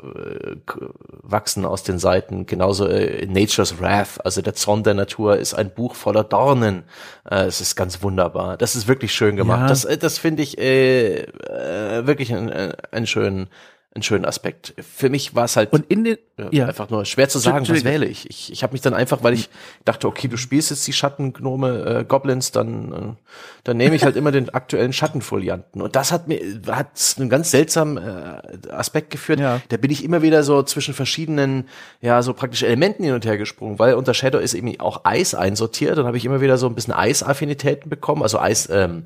wachsen aus den Seiten. Genauso äh, Nature's Wrath, also der Zorn der Natur, ist ein Buch voller Dornen. Äh, es ist ganz wunderbar. Das ist wirklich schön gemacht. Ja. Das, äh, das finde ich äh, äh, wirklich einen, einen schönen einen schönen Aspekt. Für mich war es halt und in den, ja, einfach nur schwer zu sagen, was wähle ich. Ich, ich habe mich dann einfach, weil ich dachte, okay, du spielst jetzt die Schattengnome äh, Goblins, dann äh, dann nehme ich halt immer den aktuellen Schattenfolianten. Und das hat mir hat einen ganz seltsamen äh, Aspekt geführt. Ja. Da bin ich immer wieder so zwischen verschiedenen, ja, so praktisch Elementen hin und her gesprungen, weil unter Shadow ist eben auch Eis einsortiert. Dann habe ich immer wieder so ein bisschen Eisaffinitäten bekommen, also Eis, ähm,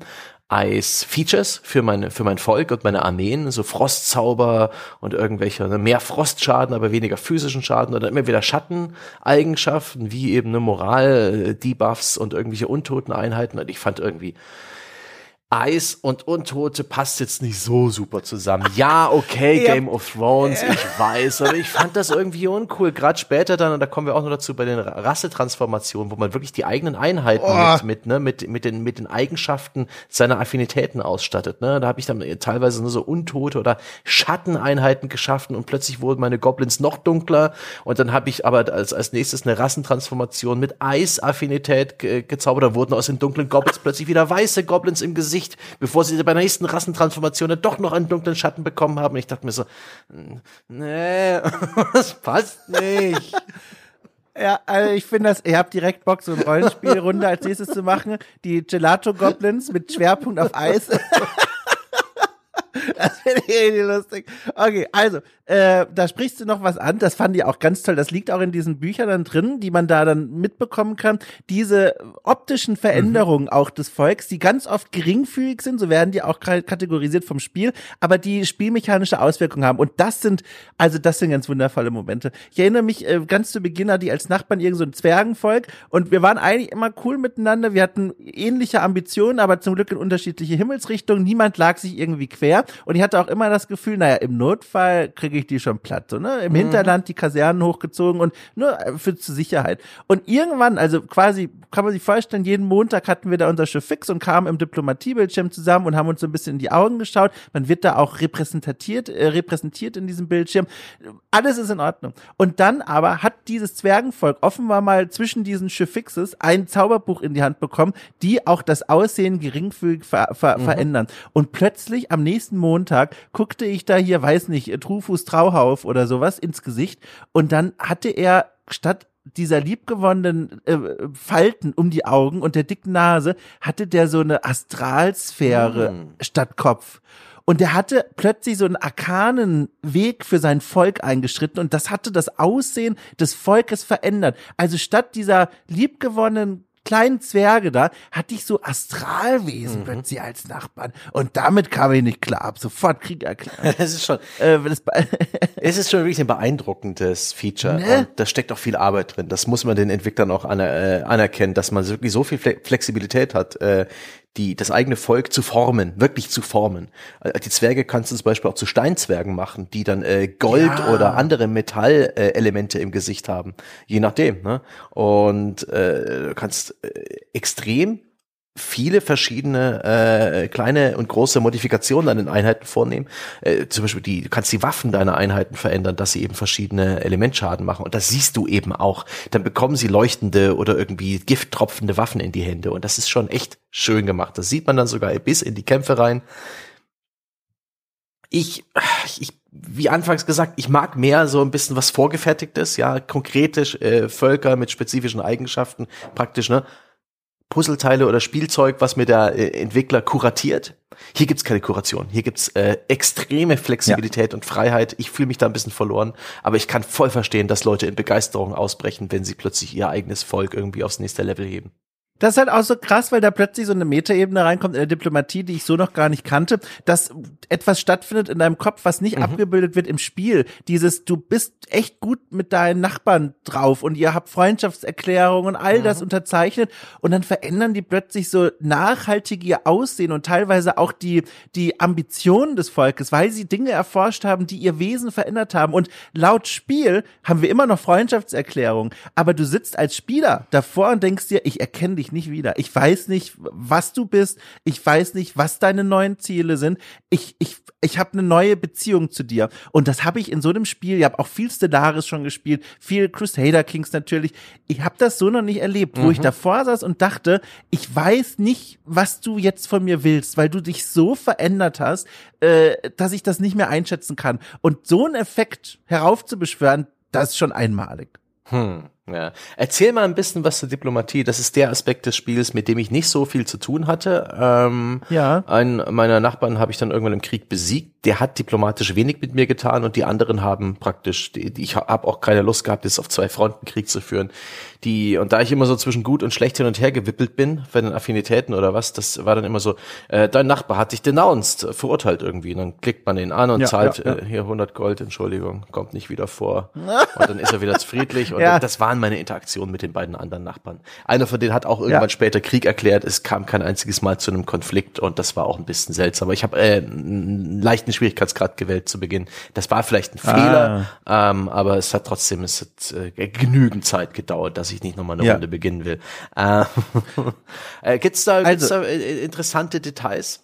Eis-Features für meine, für mein Volk und meine Armeen, so Frostzauber und irgendwelche, ne, mehr Frostschaden, aber weniger physischen Schaden oder immer wieder Schatteneigenschaften, wie eben eine Moral-Debuffs und irgendwelche untoten Einheiten. Und ich fand irgendwie, Eis und Untote passt jetzt nicht so super zusammen. Ja, okay, ja. Game of Thrones, ich weiß, aber ich fand das irgendwie uncool. Gerade später dann, und da kommen wir auch noch dazu bei den Rassetransformationen, wo man wirklich die eigenen Einheiten oh. mit, mit, ne, mit, mit, den, mit den Eigenschaften seiner Affinitäten ausstattet. Ne? Da habe ich dann teilweise nur so Untote oder Schatteneinheiten geschaffen und plötzlich wurden meine Goblins noch dunkler. Und dann habe ich aber als, als nächstes eine Rassentransformation mit Eisaffinität ge gezaubert. Da wurden aus den dunklen Goblins plötzlich wieder weiße Goblins im Gesicht Gesicht, bevor sie bei der nächsten Rassentransformation dann doch noch einen dunklen Schatten bekommen haben. Und ich dachte mir so, nee, das passt nicht. Ja, also ich finde das, ihr habt direkt Bock, so eine Rollenspielrunde als nächstes zu machen. Die Gelato Goblins mit Schwerpunkt auf Eis. das finde ich richtig lustig. Okay, also, äh, da sprichst du noch was an. Das fand ich auch ganz toll. Das liegt auch in diesen Büchern dann drin, die man da dann mitbekommen kann. Diese optischen Veränderungen mhm. auch des Volks, die ganz oft geringfügig sind, so werden die auch kategorisiert vom Spiel, aber die spielmechanische Auswirkungen haben. Und das sind, also das sind ganz wundervolle Momente. Ich erinnere mich äh, ganz zu Beginn, die als Nachbarn irgend so ein Zwergenvolk und wir waren eigentlich immer cool miteinander. Wir hatten ähnliche Ambitionen, aber zum Glück in unterschiedliche Himmelsrichtungen. Niemand lag sich irgendwie quer. Und ich hatte auch immer das Gefühl, naja, im Notfall kriege ich die schon platt. So, ne? Im mhm. Hinterland die Kasernen hochgezogen und nur für zur Sicherheit. Und irgendwann, also quasi, kann man sich vorstellen, jeden Montag hatten wir da unser Schiff fix und kamen im Diplomatiebildschirm zusammen und haben uns so ein bisschen in die Augen geschaut. Man wird da auch repräsentiert, äh, repräsentiert in diesem Bildschirm. Alles ist in Ordnung. Und dann aber hat dieses Zwergenvolk offenbar mal zwischen diesen Schiffixes ein Zauberbuch in die Hand bekommen, die auch das Aussehen geringfügig ver ver mhm. verändern. Und plötzlich am nächsten Montag guckte ich da hier, weiß nicht, Trufus Trauhauf oder sowas ins Gesicht und dann hatte er statt dieser liebgewonnenen äh, Falten um die Augen und der dicken Nase hatte der so eine Astralsphäre mm. statt Kopf. Und der hatte plötzlich so einen arkanen Weg für sein Volk eingeschritten und das hatte das Aussehen des Volkes verändert. Also statt dieser liebgewonnenen kleinen Zwerge da, hatte ich so Astralwesen mhm. plötzlich als Nachbarn. Und damit kam ich nicht klar, hab sofort Krieg erklärt. das ist schon, äh, das es ist schon wirklich ein beeindruckendes Feature. Ne? Und da steckt auch viel Arbeit drin. Das muss man den Entwicklern auch aner äh, anerkennen, dass man wirklich so viel Flexibilität hat, äh, die, das eigene Volk zu formen, wirklich zu formen. Äh, die Zwerge kannst du zum Beispiel auch zu Steinzwergen machen, die dann äh, Gold ja. oder andere Metallelemente äh, im Gesicht haben, je nachdem. Ne? Und äh, du kannst äh, extrem viele verschiedene äh, kleine und große Modifikationen an den Einheiten vornehmen. Äh, zum Beispiel die, du kannst die Waffen deiner Einheiten verändern, dass sie eben verschiedene Elementschaden machen. Und das siehst du eben auch. Dann bekommen sie leuchtende oder irgendwie gifttropfende Waffen in die Hände. Und das ist schon echt schön gemacht. Das sieht man dann sogar bis in die Kämpfe rein. Ich, ich wie anfangs gesagt, ich mag mehr so ein bisschen was vorgefertigtes, ja, konkrete äh, Völker mit spezifischen Eigenschaften, praktisch, ne? Puzzleteile oder Spielzeug, was mir der äh, Entwickler kuratiert. Hier gibt's keine Kuration. Hier gibt's äh, extreme Flexibilität ja. und Freiheit. Ich fühle mich da ein bisschen verloren, aber ich kann voll verstehen, dass Leute in Begeisterung ausbrechen, wenn sie plötzlich ihr eigenes Volk irgendwie aufs nächste Level heben. Das ist halt auch so krass, weil da plötzlich so eine Metaebene reinkommt in der Diplomatie, die ich so noch gar nicht kannte, dass etwas stattfindet in deinem Kopf, was nicht mhm. abgebildet wird im Spiel. Dieses, du bist echt gut mit deinen Nachbarn drauf und ihr habt Freundschaftserklärungen und all mhm. das unterzeichnet und dann verändern die plötzlich so nachhaltig ihr Aussehen und teilweise auch die, die Ambitionen des Volkes, weil sie Dinge erforscht haben, die ihr Wesen verändert haben. Und laut Spiel haben wir immer noch Freundschaftserklärungen, aber du sitzt als Spieler davor und denkst dir, ich erkenne dich nicht wieder. Ich weiß nicht, was du bist. Ich weiß nicht, was deine neuen Ziele sind. Ich, ich, ich habe eine neue Beziehung zu dir. Und das habe ich in so einem Spiel, ich habe auch viel Stellaris schon gespielt, viel Crusader Kings natürlich. Ich habe das so noch nicht erlebt, mhm. wo ich mhm. davor saß und dachte, ich weiß nicht, was du jetzt von mir willst, weil du dich so verändert hast, äh, dass ich das nicht mehr einschätzen kann. Und so einen Effekt heraufzubeschwören, das ist schon einmalig. Hm. Ja. Erzähl mal ein bisschen was zur Diplomatie. Das ist der Aspekt des Spiels, mit dem ich nicht so viel zu tun hatte. Ähm, ja. Einen meiner Nachbarn habe ich dann irgendwann im Krieg besiegt. Der hat diplomatisch wenig mit mir getan und die anderen haben praktisch, ich habe auch keine Lust gehabt, jetzt auf zwei Fronten Krieg zu führen. Die und da ich immer so zwischen gut und schlecht hin und her gewippelt bin bei den Affinitäten oder was, das war dann immer so. Äh, dein Nachbar hat dich denounced, verurteilt irgendwie. Und dann klickt man den an und ja, zahlt ja, Äh, hier 100 Gold, Entschuldigung, kommt nicht wieder vor. und dann ist er wieder friedlich. Und das waren meine Interaktion mit den beiden anderen Nachbarn. Einer von denen hat auch irgendwann ja. später Krieg erklärt. Es kam kein einziges Mal zu einem Konflikt und das war auch ein bisschen seltsam. Aber ich habe äh, einen leichten Schwierigkeitsgrad gewählt zu Beginn. Das war vielleicht ein ah. Fehler, ähm, aber es hat trotzdem es hat, äh, genügend Zeit gedauert, dass ich nicht nochmal eine ja. Runde beginnen will. Äh, äh, gibt's da, also, gibt's da äh, interessante Details?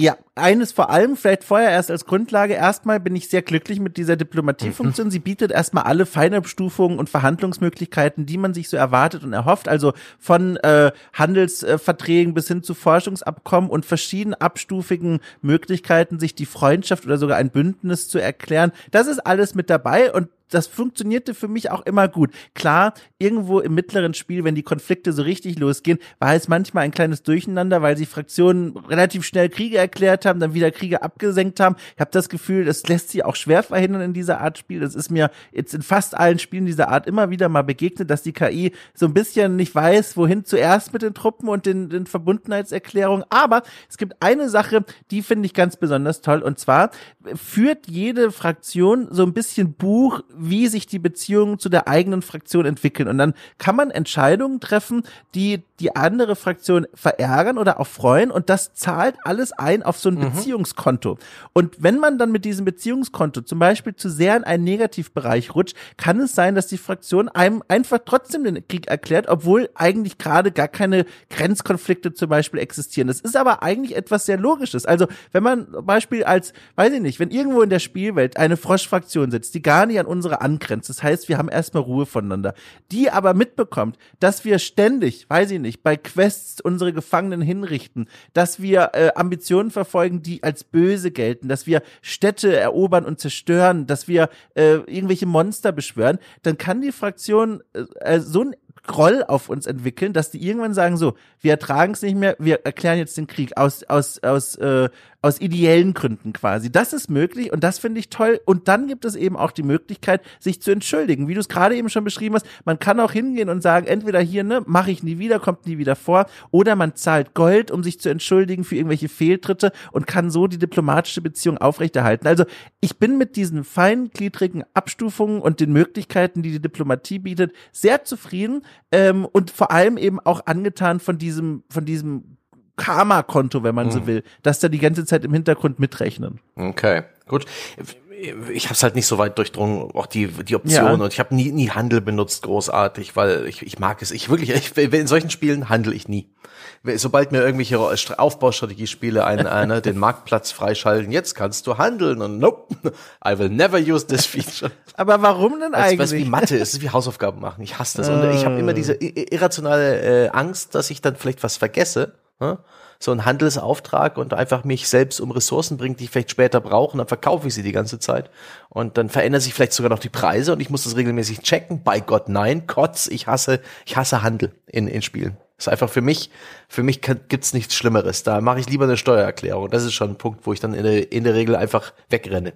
Ja, eines vor allem, vielleicht vorher erst als Grundlage. Erstmal bin ich sehr glücklich mit dieser Diplomatiefunktion. Sie bietet erstmal alle Feinabstufungen und Verhandlungsmöglichkeiten, die man sich so erwartet und erhofft. Also von äh, Handelsverträgen bis hin zu Forschungsabkommen und verschiedenen abstufigen Möglichkeiten, sich die Freundschaft oder sogar ein Bündnis zu erklären. Das ist alles mit dabei und das funktionierte für mich auch immer gut. Klar, irgendwo im mittleren Spiel, wenn die Konflikte so richtig losgehen, war es manchmal ein kleines Durcheinander, weil sich Fraktionen relativ schnell Kriege erklärt haben, dann wieder Kriege abgesenkt haben. Ich habe das Gefühl, das lässt sich auch schwer verhindern in dieser Art Spiel. Das ist mir jetzt in fast allen Spielen dieser Art immer wieder mal begegnet, dass die KI so ein bisschen nicht weiß, wohin zuerst mit den Truppen und den, den Verbundenheitserklärungen. Aber es gibt eine Sache, die finde ich ganz besonders toll. Und zwar führt jede Fraktion so ein bisschen Buch, wie sich die Beziehungen zu der eigenen Fraktion entwickeln. Und dann kann man Entscheidungen treffen, die die andere Fraktion verärgern oder auch freuen. Und das zahlt alles ein auf so ein mhm. Beziehungskonto. Und wenn man dann mit diesem Beziehungskonto zum Beispiel zu sehr in einen Negativbereich rutscht, kann es sein, dass die Fraktion einem einfach trotzdem den Krieg erklärt, obwohl eigentlich gerade gar keine Grenzkonflikte zum Beispiel existieren. Das ist aber eigentlich etwas sehr Logisches. Also wenn man zum Beispiel als, weiß ich nicht, wenn irgendwo in der Spielwelt eine Froschfraktion sitzt, die gar nicht an unsere angrenzt, das heißt, wir haben erstmal Ruhe voneinander, die aber mitbekommt, dass wir ständig, weiß ich nicht, bei Quests unsere Gefangenen hinrichten, dass wir äh, Ambitionen verfolgen, die als böse gelten, dass wir Städte erobern und zerstören, dass wir äh, irgendwelche Monster beschwören, dann kann die Fraktion äh, äh so ein Groll auf uns entwickeln, dass die irgendwann sagen so, wir ertragen es nicht mehr, wir erklären jetzt den Krieg aus aus aus äh, aus ideellen Gründen quasi. Das ist möglich und das finde ich toll. Und dann gibt es eben auch die Möglichkeit, sich zu entschuldigen, wie du es gerade eben schon beschrieben hast. Man kann auch hingehen und sagen, entweder hier ne, mache ich nie wieder, kommt nie wieder vor, oder man zahlt Gold, um sich zu entschuldigen für irgendwelche Fehltritte und kann so die diplomatische Beziehung aufrechterhalten. Also ich bin mit diesen feingliedrigen Abstufungen und den Möglichkeiten, die die Diplomatie bietet, sehr zufrieden ähm, und vor allem eben auch angetan von diesem von diesem Karma-Konto, wenn man mhm. so will, dass da die ganze Zeit im Hintergrund mitrechnen. Okay, gut ich habe es halt nicht so weit durchdrungen, auch die die Option ja. und ich habe nie nie Handel benutzt großartig, weil ich, ich mag es. Ich wirklich ich, in solchen Spielen handle ich nie. Sobald mir irgendwelche Aufbaustrategiespiele einen, eine, den Marktplatz freischalten, jetzt kannst du handeln und nope, I will never use this feature. Aber warum denn eigentlich? Weißt, wie Mathe ist, es ist wie Hausaufgaben machen. Ich hasse das und ich habe immer diese irrationale äh, Angst, dass ich dann vielleicht was vergesse? So ein Handelsauftrag und einfach mich selbst um Ressourcen bringt, die ich vielleicht später brauche, und dann verkaufe ich sie die ganze Zeit. Und dann verändern sich vielleicht sogar noch die Preise und ich muss das regelmäßig checken. Bei Gott, nein, Kotz, ich hasse, ich hasse Handel in, in Spielen. Das ist einfach für mich, für mich kann, gibt's nichts Schlimmeres. Da mache ich lieber eine Steuererklärung. Das ist schon ein Punkt, wo ich dann in der, in der Regel einfach wegrenne.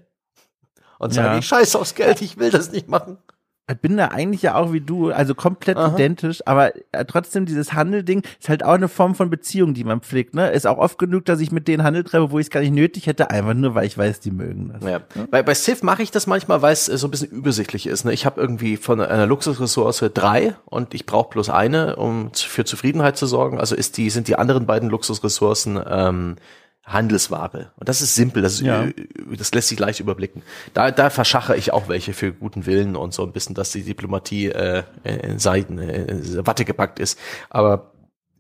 Und sage, ja. ich scheiß aufs Geld, ich will das nicht machen. Ich bin da eigentlich ja auch wie du, also komplett Aha. identisch, aber äh, trotzdem dieses Handelding ist halt auch eine Form von Beziehung, die man pflegt, ne? Ist auch oft genug, dass ich mit denen Handel treffe, wo ich es gar nicht nötig hätte, einfach nur, weil ich weiß, die mögen das. Ja. Ne? Bei, bei Civ mache ich das manchmal, weil es so ein bisschen übersichtlich ist. Ne? Ich habe irgendwie von einer Luxusressource drei und ich brauche bloß eine, um für Zufriedenheit zu sorgen. Also ist die, sind die anderen beiden Luxusressourcen ähm, Handelsware. Und das ist simpel, das, ist, ja. das lässt sich leicht überblicken. Da, da verschache ich auch welche für guten Willen und so ein bisschen, dass die Diplomatie äh, in Seiten, äh, in Watte gepackt ist. Aber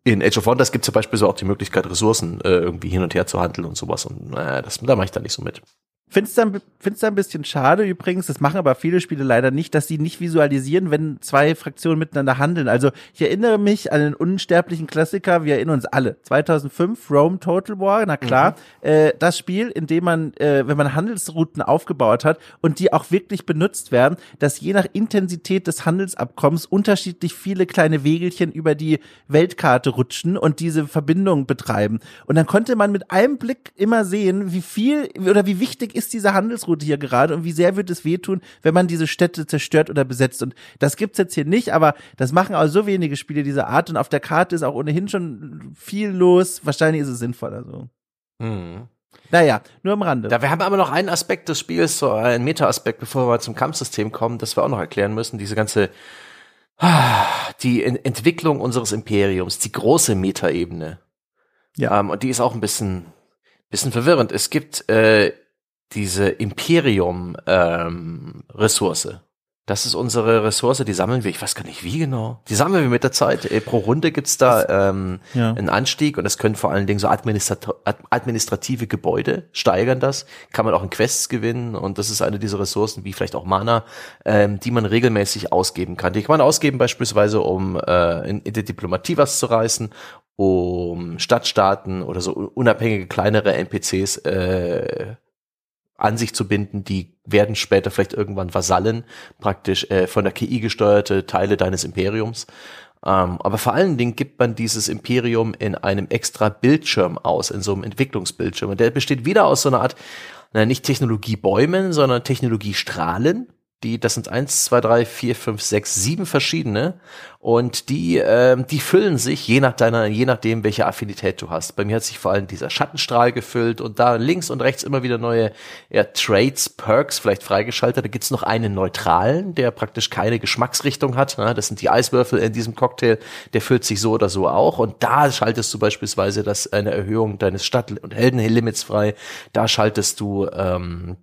in Age of Wonders gibt es zum Beispiel so auch die Möglichkeit, Ressourcen äh, irgendwie hin und her zu handeln und sowas. Und äh, das, da mache ich da nicht so mit. Find's dann, find's dann ein bisschen schade übrigens, das machen aber viele Spiele leider nicht, dass sie nicht visualisieren, wenn zwei Fraktionen miteinander handeln. Also ich erinnere mich an den unsterblichen Klassiker, wir erinnern uns alle. 2005, Rome Total War, na klar, mhm. äh, das Spiel, in dem man, äh, wenn man Handelsrouten aufgebaut hat und die auch wirklich benutzt werden, dass je nach Intensität des Handelsabkommens unterschiedlich viele kleine Wegelchen über die Weltkarte rutschen und diese Verbindung betreiben. Und dann konnte man mit einem Blick immer sehen, wie viel oder wie wichtig ist diese Handelsroute hier gerade und wie sehr wird es wehtun, wenn man diese Städte zerstört oder besetzt. Und das gibt's jetzt hier nicht, aber das machen auch so wenige Spiele dieser Art und auf der Karte ist auch ohnehin schon viel los. Wahrscheinlich ist es sinnvoller so. Mhm. Naja, nur am Rande. Da, wir haben aber noch einen Aspekt des Spiels, so einen Meta-Aspekt, bevor wir zum Kampfsystem kommen, das wir auch noch erklären müssen. Diese ganze, die Entwicklung unseres Imperiums, die große Meta-Ebene. Ja. Ähm, und die ist auch ein bisschen, bisschen verwirrend. Es gibt äh, diese Imperium-Ressource. Ähm, das ist unsere Ressource, die sammeln wir, ich weiß gar nicht wie genau. Die sammeln wir mit der Zeit. Äh, pro Runde gibt's da ähm, ja. einen Anstieg und das können vor allen Dingen so administrat administrative Gebäude steigern das. Kann man auch in Quests gewinnen und das ist eine dieser Ressourcen, wie vielleicht auch Mana, ähm, die man regelmäßig ausgeben kann. Die kann man ausgeben beispielsweise, um äh, in, in der Diplomatie was zu reißen, um Stadtstaaten oder so unabhängige kleinere NPCs äh, an sich zu binden, die werden später vielleicht irgendwann Vasallen, praktisch äh, von der KI gesteuerte Teile deines Imperiums. Ähm, aber vor allen Dingen gibt man dieses Imperium in einem extra Bildschirm aus, in so einem Entwicklungsbildschirm. Und der besteht wieder aus so einer Art, na, nicht Technologiebäumen, sondern Technologiestrahlen die, das sind eins, zwei, drei, vier, fünf, sechs, sieben verschiedene und die, ähm, die füllen sich je nach deiner, je nachdem, welche Affinität du hast. Bei mir hat sich vor allem dieser Schattenstrahl gefüllt und da links und rechts immer wieder neue ja, Trades, Perks vielleicht freigeschaltet. Da gibt's noch einen neutralen, der praktisch keine Geschmacksrichtung hat. Ne? Das sind die Eiswürfel in diesem Cocktail. Der füllt sich so oder so auch. Und da schaltest du beispielsweise das eine Erhöhung deines Stadt- und Heldenlimits frei. Da schaltest du ähm,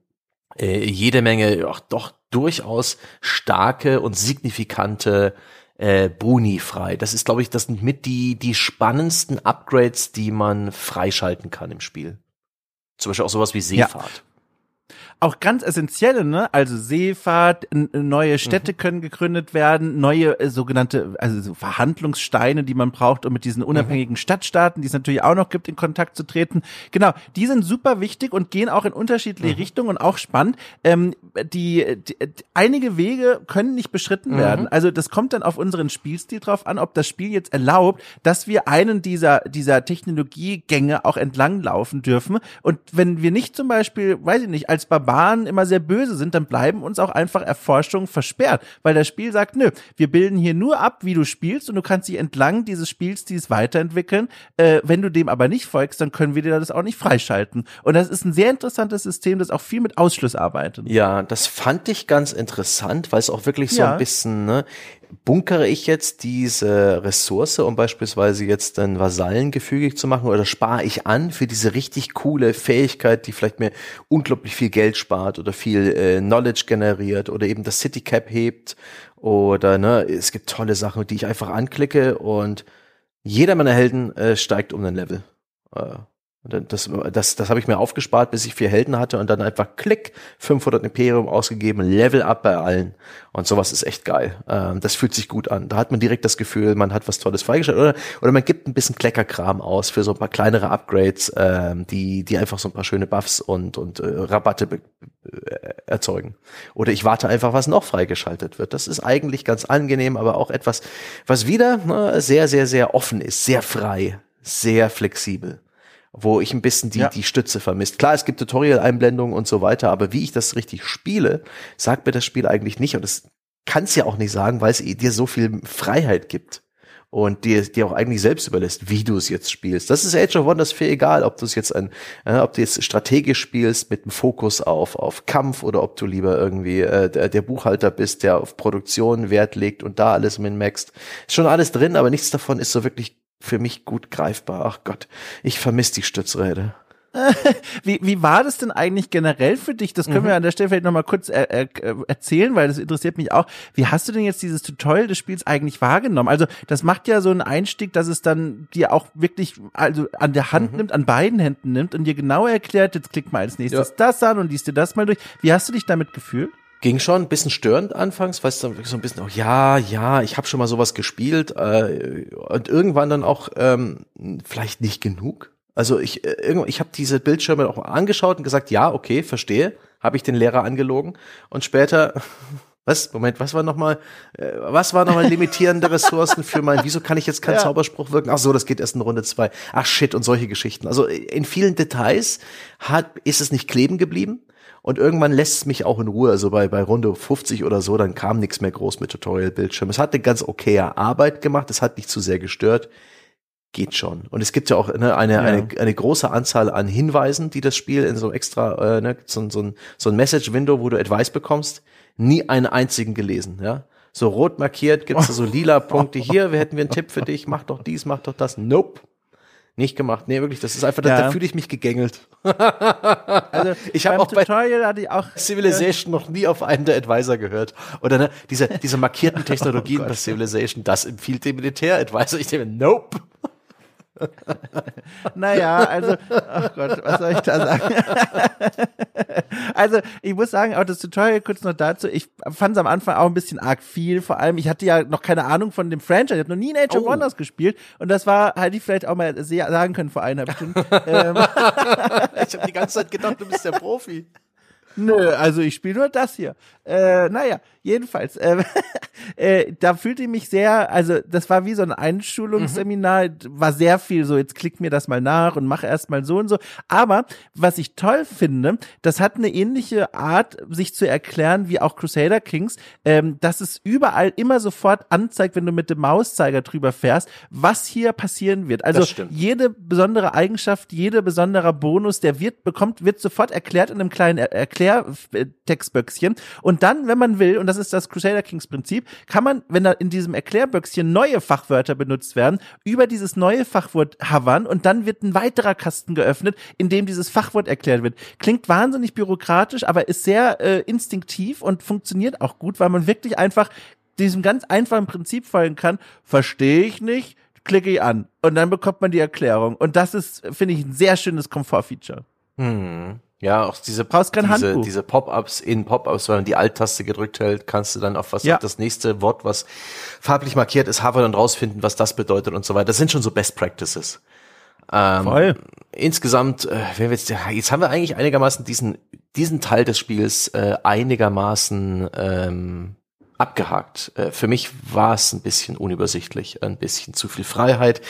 äh, jede Menge, ach, doch durchaus starke und signifikante äh, Boni frei. Das ist, glaube ich, das sind mit die, die spannendsten Upgrades, die man freischalten kann im Spiel. Zum Beispiel auch sowas wie Seefahrt. Ja auch ganz essentielle, ne? Also Seefahrt, neue Städte mhm. können gegründet werden, neue äh, sogenannte, also so Verhandlungssteine, die man braucht, um mit diesen unabhängigen mhm. Stadtstaaten, die es natürlich auch noch gibt, in Kontakt zu treten. Genau, die sind super wichtig und gehen auch in unterschiedliche mhm. Richtungen und auch spannend. Ähm, die, die, einige Wege können nicht beschritten mhm. werden. Also das kommt dann auf unseren Spielstil drauf an, ob das Spiel jetzt erlaubt, dass wir einen dieser dieser Technologiegänge auch entlang laufen dürfen. Und wenn wir nicht zum Beispiel, weiß ich nicht, als Barbar Barbaren immer sehr böse sind, dann bleiben uns auch einfach Erforschungen versperrt, weil das Spiel sagt, nö, wir bilden hier nur ab, wie du spielst und du kannst dich entlang dieses Spielstils weiterentwickeln. Äh, wenn du dem aber nicht folgst, dann können wir dir das auch nicht freischalten. Und das ist ein sehr interessantes System, das auch viel mit Ausschluss arbeitet. Ja, das fand ich ganz interessant, weil es auch wirklich so ja. ein bisschen, ne, bunkere ich jetzt diese Ressource, um beispielsweise jetzt ein Vasallen gefügig zu machen oder spare ich an für diese richtig coole Fähigkeit, die vielleicht mir unglaublich viel Geld spart oder viel äh, Knowledge generiert oder eben das City Cap hebt oder ne, es gibt tolle Sachen, die ich einfach anklicke und jeder meiner Helden äh, steigt um ein Level. Äh, das, das, das habe ich mir aufgespart, bis ich vier Helden hatte und dann einfach klick, 500 Imperium ausgegeben, Level up bei allen. Und sowas ist echt geil. Ähm, das fühlt sich gut an. Da hat man direkt das Gefühl, man hat was Tolles freigestellt. Oder, oder man gibt ein bisschen Kleckerkram aus für so ein paar kleinere Upgrades, ähm, die, die einfach so ein paar schöne Buffs und, und äh, Rabatte äh, erzeugen. Oder ich warte einfach, was noch freigeschaltet wird. Das ist eigentlich ganz angenehm, aber auch etwas, was wieder ne, sehr, sehr, sehr offen ist, sehr frei, sehr flexibel wo ich ein bisschen die, ja. die Stütze vermisst. Klar, es gibt Tutorial-Einblendungen und so weiter, aber wie ich das richtig spiele, sagt mir das Spiel eigentlich nicht und das kann es ja auch nicht sagen, weil es dir so viel Freiheit gibt und dir, dir auch eigentlich selbst überlässt, wie du es jetzt spielst. Das ist Age of Wonders für egal, ob du es jetzt ein, äh, ob du jetzt strategisch spielst mit einem Fokus auf, auf Kampf oder ob du lieber irgendwie äh, der, der Buchhalter bist, der auf Produktion Wert legt und da alles min-maxt. Ist schon alles drin, aber nichts davon ist so wirklich für mich gut greifbar. Ach Gott, ich vermisse die Stützräder. wie, wie war das denn eigentlich generell für dich? Das können mhm. wir an der Stelle vielleicht nochmal kurz er, er, erzählen, weil das interessiert mich auch. Wie hast du denn jetzt dieses Tutorial des Spiels eigentlich wahrgenommen? Also das macht ja so einen Einstieg, dass es dann dir auch wirklich also an der Hand mhm. nimmt, an beiden Händen nimmt und dir genau erklärt, jetzt klick mal als nächstes ja. das an und liest dir das mal durch. Wie hast du dich damit gefühlt? Ging schon ein bisschen störend anfangs, weißt du, so ein bisschen auch, ja, ja, ich habe schon mal sowas gespielt äh, und irgendwann dann auch ähm, vielleicht nicht genug. Also ich äh, ich habe diese Bildschirme auch angeschaut und gesagt, ja, okay, verstehe, habe ich den Lehrer angelogen und später was? Moment, was war nochmal, äh, was war nochmal limitierende Ressourcen für mein, wieso kann ich jetzt keinen ja. Zauberspruch wirken? Ach so, das geht erst in Runde zwei. Ach shit, und solche Geschichten. Also in vielen Details hat, ist es nicht kleben geblieben. Und irgendwann lässt es mich auch in Ruhe. Also bei, bei Runde 50 oder so, dann kam nichts mehr groß mit Tutorial-Bildschirm. Es hat eine ganz okaye Arbeit gemacht. Es hat nicht zu sehr gestört. Geht schon. Und es gibt ja auch ne, eine, ja. eine, eine große Anzahl an Hinweisen, die das Spiel in so extra, äh, ne, so, so ein, so ein Message-Window, wo du Advice bekommst, nie einen einzigen gelesen, ja. So rot markiert, gibt's da so lila Punkte. Hier, wir hätten wir einen Tipp für dich, mach doch dies, mach doch das. Nope. Nicht gemacht. Nee, wirklich, das ist einfach, ja. da, da fühle ich mich gegängelt. also, ich habe auch Tutorial hatte ich auch Civilization noch nie auf einen der Advisor gehört. Oder ne, diese, diese markierten Technologien oh bei Civilization, das empfiehlt dem Militär-Advisor. Ich denke, nope. naja, also, ach oh Gott, was soll ich da sagen? also, ich muss sagen, auch das Tutorial kurz noch dazu, ich fand es am Anfang auch ein bisschen arg viel, vor allem, ich hatte ja noch keine Ahnung von dem Franchise, ich habe noch nie in Age of oh. Wonders gespielt und das war, hätte ich vielleicht auch mal sagen können vor einer Stunde. ähm. ich habe die ganze Zeit gedacht, du bist der Profi. Nö, also ich spiele nur das hier. Äh, naja, jedenfalls, äh, äh, da fühlte ich mich sehr, also das war wie so ein Einschulungsseminar, mhm. war sehr viel so, jetzt klick mir das mal nach und mach erst mal so und so. Aber was ich toll finde, das hat eine ähnliche Art, sich zu erklären wie auch Crusader Kings, ähm, dass es überall immer sofort anzeigt, wenn du mit dem Mauszeiger drüber fährst, was hier passieren wird. Also jede besondere Eigenschaft, jede besonderer Bonus, der wird bekommt, wird sofort erklärt in einem kleinen er Erklärtextböckchen. Und dann, wenn man will, und das ist das Crusader Kings Prinzip, kann man, wenn da in diesem Erklärböckchen neue Fachwörter benutzt werden, über dieses neue Fachwort havern und dann wird ein weiterer Kasten geöffnet, in dem dieses Fachwort erklärt wird. Klingt wahnsinnig bürokratisch, aber ist sehr äh, instinktiv und funktioniert auch gut, weil man wirklich einfach diesem ganz einfachen Prinzip folgen kann. Verstehe ich nicht, klicke ich an und dann bekommt man die Erklärung. Und das ist, finde ich, ein sehr schönes Komfortfeature. Hm. Ja, auch diese, Brauchst kein diese, Handbuch. diese Pop-ups in Pop-ups, wenn man die Alt-Taste gedrückt hält, kannst du dann auf was ja. das nächste Wort, was farblich markiert ist, haben und rausfinden, was das bedeutet und so weiter. Das sind schon so Best Practices. Ähm, Voll. Insgesamt, äh, wenn wir jetzt, jetzt haben wir eigentlich einigermaßen diesen, diesen Teil des Spiels äh, einigermaßen ähm, abgehakt. Äh, für mich war es ein bisschen unübersichtlich, ein bisschen zu viel Freiheit.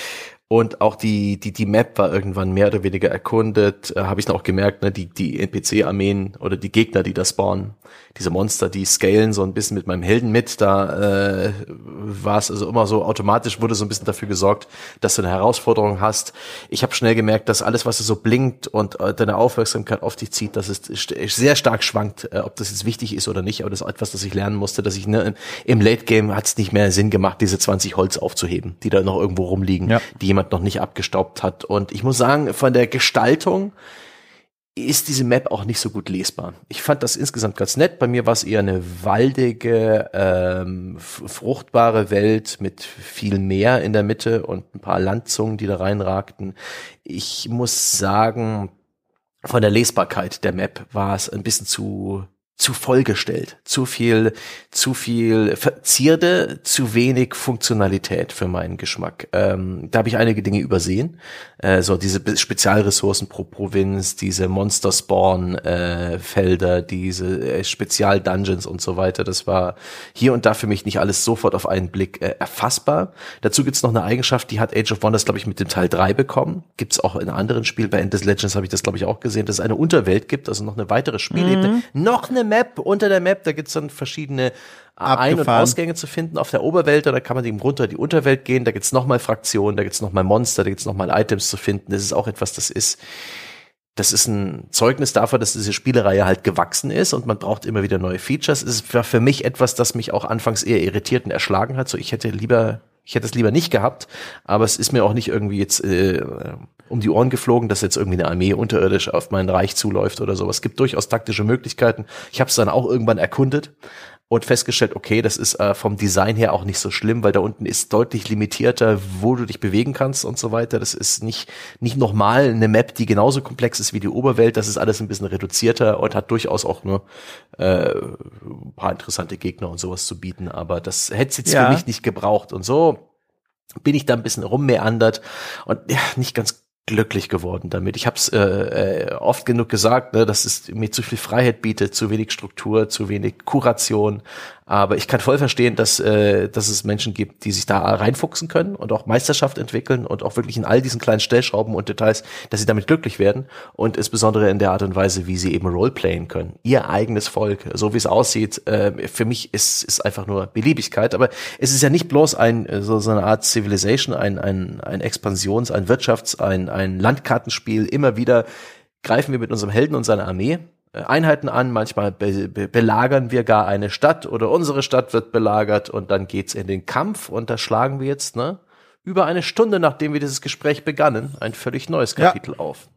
Und auch die, die, die Map war irgendwann mehr oder weniger erkundet, äh, habe ich dann auch gemerkt, ne, die, die NPC-Armeen oder die Gegner, die da spawnen, diese Monster, die scalen so ein bisschen mit meinem Helden mit. Da äh, war es also immer so automatisch wurde so ein bisschen dafür gesorgt, dass du eine Herausforderung hast. Ich habe schnell gemerkt, dass alles, was so blinkt und äh, deine Aufmerksamkeit auf dich zieht, dass es sehr stark schwankt, äh, ob das jetzt wichtig ist oder nicht. Aber das ist etwas, das ich lernen musste, dass ich ne, im Late Game hat es nicht mehr Sinn gemacht, diese 20 Holz aufzuheben, die da noch irgendwo rumliegen, ja. die jemand jemand noch nicht abgestaubt hat. Und ich muss sagen, von der Gestaltung ist diese Map auch nicht so gut lesbar. Ich fand das insgesamt ganz nett. Bei mir war es eher eine waldige, ähm, fruchtbare Welt mit viel Meer in der Mitte und ein paar Landzungen, die da reinragten. Ich muss sagen, von der Lesbarkeit der Map war es ein bisschen zu zu vollgestellt. Zu viel, zu viel Zierde, zu wenig Funktionalität für meinen Geschmack. Ähm, da habe ich einige Dinge übersehen. Äh, so diese Spezialressourcen pro Provinz, diese Monster Spawn äh, Felder, diese äh, Spezial Dungeons und so weiter. Das war hier und da für mich nicht alles sofort auf einen Blick äh, erfassbar. Dazu gibt's noch eine Eigenschaft, die hat Age of Wonders, glaube ich, mit dem Teil 3 bekommen. Gibt's auch in anderen Spielen. Bei Endless Legends habe ich das, glaube ich, auch gesehen, dass es eine Unterwelt gibt, also noch eine weitere Spielebene. Mhm. Noch eine Map, unter der Map, da gibt's dann verschiedene Abgefahren. Ein- und Ausgänge zu finden auf der Oberwelt, da kann man eben runter die Unterwelt gehen, da gibt's nochmal Fraktionen, da gibt's nochmal Monster, da gibt's nochmal Items zu finden. Das ist auch etwas, das ist, das ist ein Zeugnis dafür, dass diese Spielereihe halt gewachsen ist und man braucht immer wieder neue Features. Es war für mich etwas, das mich auch anfangs eher irritiert und erschlagen hat. So, ich hätte lieber ich hätte es lieber nicht gehabt, aber es ist mir auch nicht irgendwie jetzt äh, um die Ohren geflogen, dass jetzt irgendwie eine Armee unterirdisch auf mein Reich zuläuft oder sowas. Es gibt durchaus taktische Möglichkeiten. Ich habe es dann auch irgendwann erkundet und festgestellt, okay, das ist äh, vom Design her auch nicht so schlimm, weil da unten ist deutlich limitierter, wo du dich bewegen kannst und so weiter. Das ist nicht nicht nochmal eine Map, die genauso komplex ist wie die Oberwelt. Das ist alles ein bisschen reduzierter und hat durchaus auch nur äh, ein paar interessante Gegner und sowas zu bieten. Aber das hätte es jetzt ja. für mich nicht gebraucht und so bin ich da ein bisschen rummeandert und ja, nicht ganz glücklich geworden damit. Ich habe es äh, äh, oft genug gesagt, ne, dass es mir zu viel Freiheit bietet, zu wenig Struktur, zu wenig Kuration, aber ich kann voll verstehen, dass, äh, dass es Menschen gibt, die sich da reinfuchsen können und auch Meisterschaft entwickeln und auch wirklich in all diesen kleinen Stellschrauben und Details, dass sie damit glücklich werden und insbesondere in der Art und Weise, wie sie eben Roleplayen können. Ihr eigenes Volk, so wie es aussieht, äh, für mich ist, ist einfach nur Beliebigkeit. Aber es ist ja nicht bloß ein so, so eine Art Civilization, ein, ein, ein Expansions-, ein Wirtschafts-, ein, ein Landkartenspiel. Immer wieder greifen wir mit unserem Helden und seiner Armee äh, Einheiten an, manchmal be be belagern wir gar eine Stadt oder unsere Stadt wird belagert und dann geht's in den Kampf und da schlagen wir jetzt, ne, über eine Stunde nachdem wir dieses Gespräch begannen, ein völlig neues Kapitel ja. auf.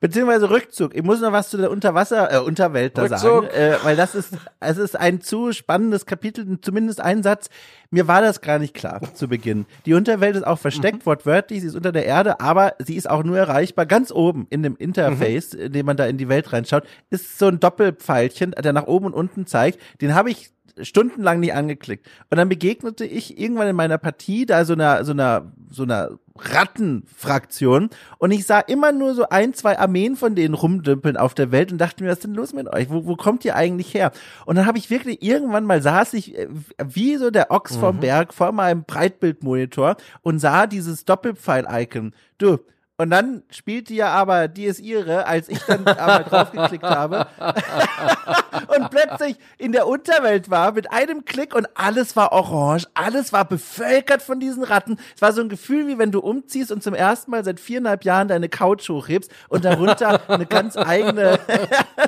Beziehungsweise Rückzug. Ich muss noch was zu der Unterwasser, äh, Unterwelt da Rückzug. sagen, äh, weil das ist, es ist ein zu spannendes Kapitel, zumindest ein Satz. Mir war das gar nicht klar zu Beginn. Die Unterwelt ist auch versteckt, mhm. wortwörtlich, sie ist unter der Erde, aber sie ist auch nur erreichbar ganz oben in dem Interface, mhm. in dem man da in die Welt reinschaut, ist so ein Doppelpfeilchen, der nach oben und unten zeigt. Den habe ich stundenlang nicht angeklickt. Und dann begegnete ich irgendwann in meiner Partie da so einer, so einer, so einer Rattenfraktion und ich sah immer nur so ein, zwei Armeen von denen rumdümpeln auf der Welt und dachte mir, was ist denn los mit euch? Wo, wo kommt ihr eigentlich her? Und dann habe ich wirklich irgendwann mal saß ich äh, wie so der Ochs vom mhm. Berg vor meinem Breitbildmonitor und sah dieses Doppelpfeil-Icon. Du, und dann spielt die ja aber, die ist ihre, als ich dann aber draufgeklickt habe. und plötzlich in der Unterwelt war mit einem Klick und alles war orange, alles war bevölkert von diesen Ratten. Es war so ein Gefühl, wie wenn du umziehst und zum ersten Mal seit viereinhalb Jahren deine Couch hochhebst und darunter eine ganz eigene,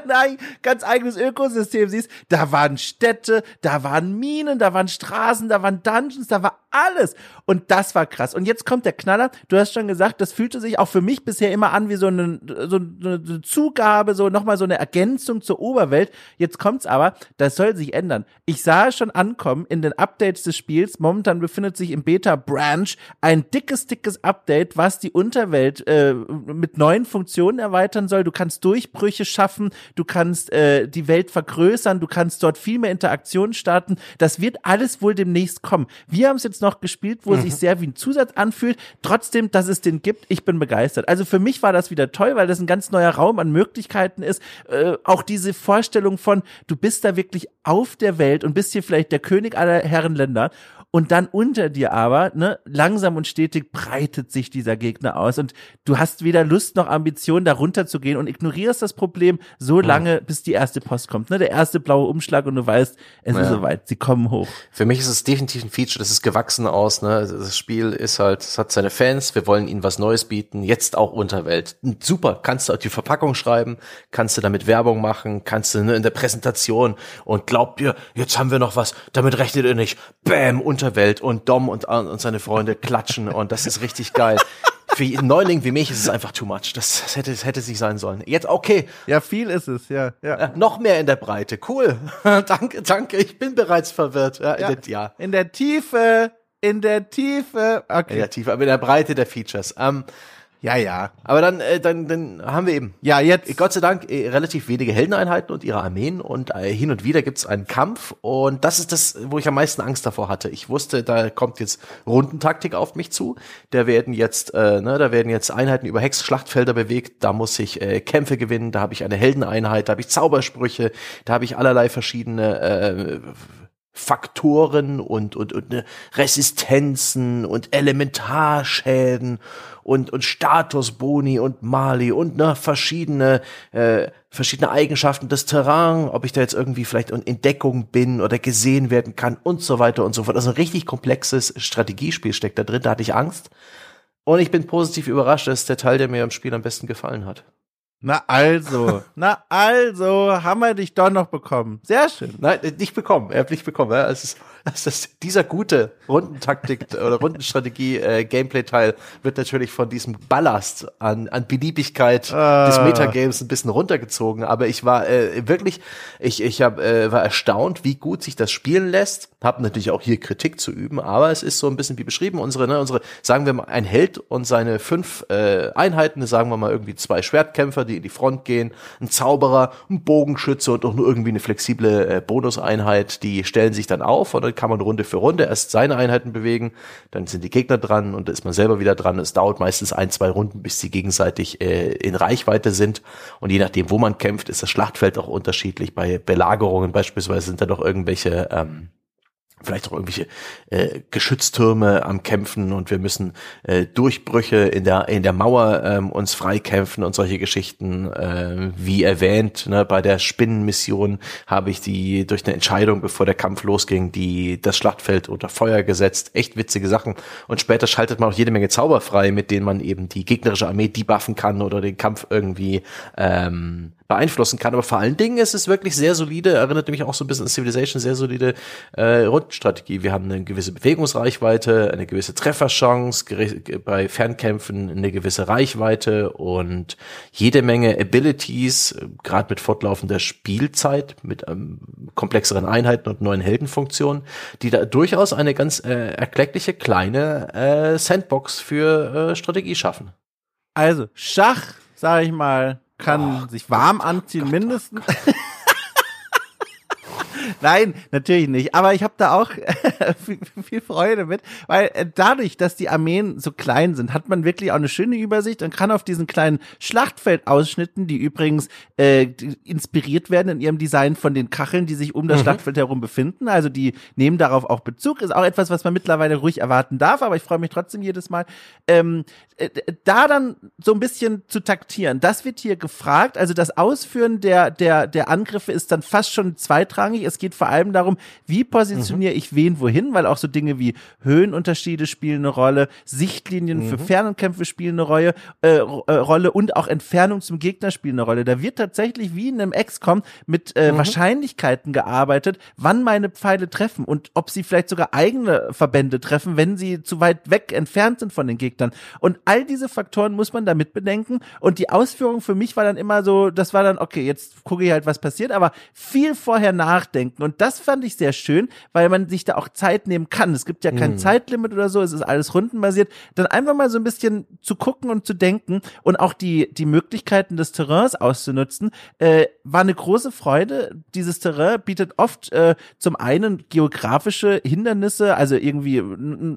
nein, ganz eigenes Ökosystem siehst. Da waren Städte, da waren Minen, da waren Straßen, da waren Dungeons, da war alles. Und das war krass. Und jetzt kommt der Knaller. Du hast schon gesagt, das fühlte sich auch für mich bisher immer an wie so eine, so eine Zugabe, so nochmal so eine Ergänzung zur Oberwelt. Jetzt kommt's aber, das soll sich ändern. Ich sah schon ankommen in den Updates des Spiels. Momentan befindet sich im Beta Branch ein dickes, dickes Update, was die Unterwelt äh, mit neuen Funktionen erweitern soll. Du kannst Durchbrüche schaffen, du kannst äh, die Welt vergrößern, du kannst dort viel mehr Interaktionen starten. Das wird alles wohl demnächst kommen. Wir haben es jetzt noch gespielt, wo mhm. es sich sehr wie ein Zusatz anfühlt. Trotzdem, dass es den gibt, ich bin begeistert. Also für mich war das wieder toll, weil das ein ganz neuer Raum an Möglichkeiten ist. Äh, auch diese Vorstellung von, du bist da wirklich auf der Welt und bist hier vielleicht der König aller Herrenländer und dann unter dir aber, ne, langsam und stetig breitet sich dieser Gegner aus und du hast weder Lust noch Ambition, da runter zu gehen und ignorierst das Problem so hm. lange, bis die erste Post kommt, ne, der erste blaue Umschlag und du weißt, es ja. ist soweit, sie kommen hoch. Für mich ist es definitiv ein Feature, das ist gewachsen aus, ne, das Spiel ist halt, es hat seine Fans, wir wollen ihnen was Neues bieten, jetzt auch Unterwelt. Super, kannst du auf die Verpackung schreiben, kannst du damit Werbung machen, kannst du ne, in der Präsentation und glaubt ihr, jetzt haben wir noch was, damit rechnet ihr nicht, und Unterwelt und Dom und, und seine Freunde klatschen und das ist richtig geil. Für einen Neuling wie mich ist es einfach too much. Das, das hätte, das hätte es nicht sein sollen. Jetzt okay. Ja, viel ist es, ja. ja. Äh, noch mehr in der Breite. Cool. danke, danke. Ich bin bereits verwirrt. Ja, ja. In, der, ja. in der Tiefe, in der Tiefe. Okay. In der Tiefe, aber in der Breite der Features. Ähm, ja, ja. Aber dann, äh, dann, dann haben wir eben. Ja, jetzt. Gott sei Dank äh, relativ wenige Heldeneinheiten und ihre Armeen und äh, hin und wieder gibt's einen Kampf und das ist das, wo ich am meisten Angst davor hatte. Ich wusste, da kommt jetzt Rundentaktik auf mich zu. Da werden jetzt, äh, ne, da werden jetzt Einheiten über Hexschlachtfelder bewegt. Da muss ich äh, Kämpfe gewinnen. Da habe ich eine Heldeneinheit. Da habe ich Zaubersprüche. Da habe ich allerlei verschiedene äh, Faktoren und, und, und ne, Resistenzen und Elementarschäden und, und Statusboni und Mali und ne, verschiedene, äh, verschiedene Eigenschaften des Terrain, ob ich da jetzt irgendwie vielleicht in Deckung bin oder gesehen werden kann und so weiter und so fort. Also ein richtig komplexes Strategiespiel steckt da drin, da hatte ich Angst. Und ich bin positiv überrascht, das ist der Teil, der mir im Spiel am besten gefallen hat. Na also, na also, haben wir dich doch noch bekommen. Sehr schön. Nein, nicht bekommen. Er hat nicht bekommen. Es ist, es ist, dieser gute Rundentaktik oder Rundenstrategie äh, Gameplay-Teil wird natürlich von diesem Ballast an, an Beliebigkeit ah. des Metagames ein bisschen runtergezogen. Aber ich war äh, wirklich, ich, ich hab, äh, war erstaunt, wie gut sich das spielen lässt. Hab natürlich auch hier Kritik zu üben, aber es ist so ein bisschen wie beschrieben. Unsere, ne, unsere, sagen wir mal, ein Held und seine fünf äh, Einheiten, sagen wir mal irgendwie zwei Schwertkämpfer, die in die Front gehen, ein Zauberer, ein Bogenschütze und auch nur irgendwie eine flexible äh, Bonuseinheit, die stellen sich dann auf und kann man Runde für Runde erst seine Einheiten bewegen, dann sind die Gegner dran und dann ist man selber wieder dran. Es dauert meistens ein, zwei Runden, bis sie gegenseitig äh, in Reichweite sind und je nachdem, wo man kämpft, ist das Schlachtfeld auch unterschiedlich. Bei Belagerungen beispielsweise sind da doch irgendwelche ähm, vielleicht auch irgendwelche äh, Geschütztürme am Kämpfen und wir müssen äh, Durchbrüche in der in der Mauer ähm, uns freikämpfen und solche Geschichten. Äh, wie erwähnt, ne, bei der Spinnenmission habe ich die durch eine Entscheidung, bevor der Kampf losging, die das Schlachtfeld unter Feuer gesetzt. Echt witzige Sachen. Und später schaltet man auch jede Menge Zauber frei, mit denen man eben die gegnerische Armee debuffen kann oder den Kampf irgendwie ähm, beeinflussen kann. Aber vor allen Dingen ist es wirklich sehr solide, erinnert mich auch so ein bisschen an Civilization, sehr solide äh, Rundenstrategie. Wir haben eine gewisse Bewegungsreichweite, eine gewisse Trefferchance, bei Fernkämpfen eine gewisse Reichweite und jede Menge Abilities, äh, gerade mit fortlaufender Spielzeit, mit ähm, komplexeren Einheiten und neuen Heldenfunktionen, die da durchaus eine ganz äh, erkleckliche kleine äh, Sandbox für äh, Strategie schaffen. Also Schach, sage ich mal, kann oh, sich warm Gott, anziehen, Gott, mindestens. Nein, natürlich nicht. Aber ich habe da auch viel, Freude mit, weil äh, dadurch, dass die Armeen so klein sind, hat man wirklich auch eine schöne Übersicht und kann auf diesen kleinen Schlachtfeldausschnitten, die übrigens äh, inspiriert werden in ihrem Design von den Kacheln, die sich um das mhm. Schlachtfeld herum befinden. Also die nehmen darauf auch Bezug. Ist auch etwas, was man mittlerweile ruhig erwarten darf, aber ich freue mich trotzdem jedes Mal. Ähm, äh, da dann so ein bisschen zu taktieren, das wird hier gefragt. Also das Ausführen der, der, der Angriffe ist dann fast schon zweitrangig. Es geht vor allem darum, wie positioniere mhm. ich wen wohin, weil auch so Dinge wie Höhenunterschiede spielen eine Rolle, Sichtlinien mhm. für Fernkämpfe spielen eine Rolle, äh, äh, Rolle und auch Entfernung zum Gegner spielen eine Rolle. Da wird tatsächlich wie in einem XCOM mit äh, mhm. Wahrscheinlichkeiten gearbeitet, wann meine Pfeile treffen und ob sie vielleicht sogar eigene Verbände treffen, wenn sie zu weit weg entfernt sind von den Gegnern. Und all diese Faktoren muss man damit bedenken. Und die Ausführung für mich war dann immer so, das war dann, okay, jetzt gucke ich halt, was passiert, aber viel vorher nachdenken. Und das fand ich sehr schön, weil man sich da auch Zeit nehmen kann. Es gibt ja kein mhm. Zeitlimit oder so, es ist alles rundenbasiert. Dann einfach mal so ein bisschen zu gucken und zu denken und auch die, die Möglichkeiten des Terrains auszunutzen, äh, war eine große Freude. Dieses Terrain bietet oft äh, zum einen geografische Hindernisse, also irgendwie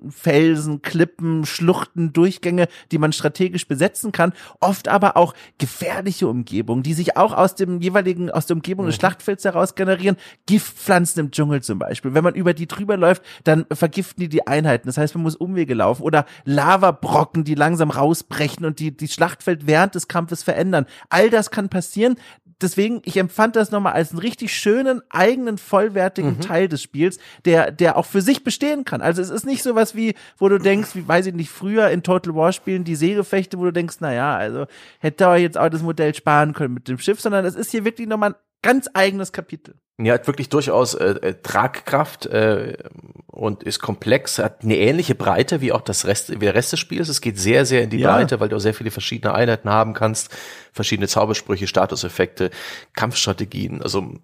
Felsen, Klippen, Schluchten, Durchgänge, die man strategisch besetzen kann, oft aber auch gefährliche Umgebungen, die sich auch aus dem jeweiligen, aus der Umgebung des mhm. Schlachtfelds heraus generieren. Giftpflanzen im Dschungel zum Beispiel. Wenn man über die drüber läuft, dann vergiften die die Einheiten. Das heißt, man muss Umwege laufen oder Lavabrocken, die langsam rausbrechen und die, die Schlachtfeld während des Kampfes verändern. All das kann passieren deswegen, ich empfand das nochmal als einen richtig schönen, eigenen, vollwertigen mhm. Teil des Spiels, der, der auch für sich bestehen kann. Also es ist nicht so was wie, wo du denkst, wie weiß ich nicht, früher in Total War Spielen die Seegefechte, wo du denkst, na ja, also hätte er jetzt auch das Modell sparen können mit dem Schiff, sondern es ist hier wirklich nochmal ein ganz eigenes Kapitel. Ja, hat wirklich durchaus äh, äh, Tragkraft äh, und ist komplex, hat eine ähnliche Breite wie auch das Rest, wie der Rest des Spiels. Es geht sehr, sehr in die ja. Breite, weil du auch sehr viele verschiedene Einheiten haben kannst, verschiedene Zaubersprüche, Statuseffekte, Kampfstrategien, also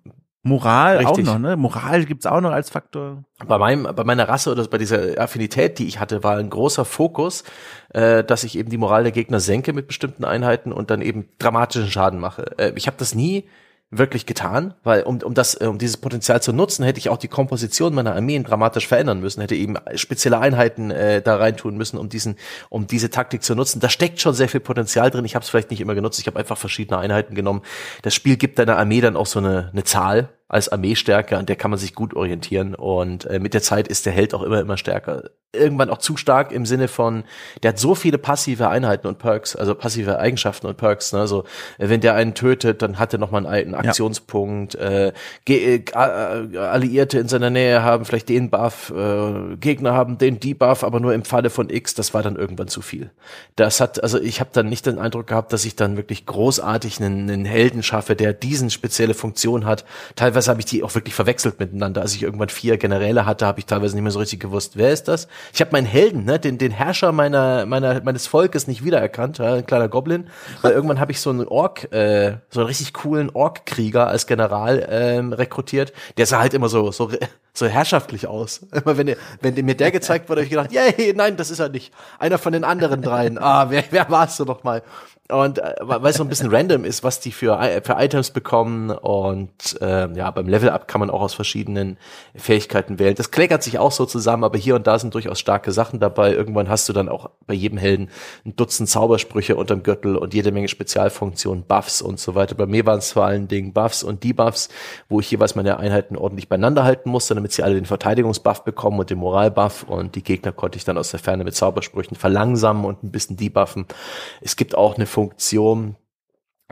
Moral Richtig. auch noch, ne? Moral gibt's auch noch als Faktor. Bei meinem, bei meiner Rasse oder bei dieser Affinität, die ich hatte, war ein großer Fokus, äh, dass ich eben die Moral der Gegner senke mit bestimmten Einheiten und dann eben dramatischen Schaden mache. Äh, ich habe das nie wirklich getan, weil um, um das, um dieses Potenzial zu nutzen, hätte ich auch die Komposition meiner Armeen dramatisch verändern müssen, hätte eben spezielle Einheiten äh, da reintun müssen, um diesen, um diese Taktik zu nutzen. Da steckt schon sehr viel Potenzial drin. Ich habe es vielleicht nicht immer genutzt. Ich habe einfach verschiedene Einheiten genommen. Das Spiel gibt deiner Armee dann auch so eine, eine Zahl, als Armeestärke, an der kann man sich gut orientieren und äh, mit der Zeit ist der Held auch immer immer stärker. Irgendwann auch zu stark im Sinne von, der hat so viele passive Einheiten und Perks, also passive Eigenschaften und Perks. Ne? Also äh, wenn der einen tötet, dann hat er noch mal einen, einen Aktionspunkt. Ja. Äh, äh, äh, Alliierte in seiner Nähe haben vielleicht den Buff, äh, Gegner haben den Debuff, aber nur im Falle von X. Das war dann irgendwann zu viel. Das hat, also ich habe dann nicht den Eindruck gehabt, dass ich dann wirklich großartig einen, einen Helden schaffe, der diesen spezielle Funktion hat. Teilweise teilweise habe ich die auch wirklich verwechselt miteinander. Als ich irgendwann vier Generäle hatte, habe ich teilweise nicht mehr so richtig gewusst, wer ist das? Ich habe meinen Helden, ne, den, den Herrscher meiner, meiner, meines Volkes nicht wiedererkannt, ja, ein kleiner Goblin. Weil irgendwann habe ich so einen Ork, äh, so einen richtig coolen Ork-Krieger als General ähm, rekrutiert. Der sah halt immer so, so, so herrschaftlich aus. Immer wenn, wenn mir der gezeigt wurde, habe ich gedacht, yay, nein, das ist er nicht. Einer von den anderen dreien. Ah, wer, wer warst du noch mal? Und äh, weil es so ein bisschen random ist, was die für, für Items bekommen und äh, ja, beim Level-Up kann man auch aus verschiedenen Fähigkeiten wählen. Das klägert sich auch so zusammen, aber hier und da sind durchaus starke Sachen dabei. Irgendwann hast du dann auch bei jedem Helden ein Dutzend Zaubersprüche unterm Gürtel und jede Menge Spezialfunktionen, Buffs und so weiter. Bei mir waren es vor allen Dingen Buffs und Debuffs, wo ich jeweils meine Einheiten ordentlich beieinander halten musste, damit sie alle den Verteidigungsbuff bekommen und den Moralbuff und die Gegner konnte ich dann aus der Ferne mit Zaubersprüchen verlangsamen und ein bisschen debuffen. Es gibt auch eine Funktion,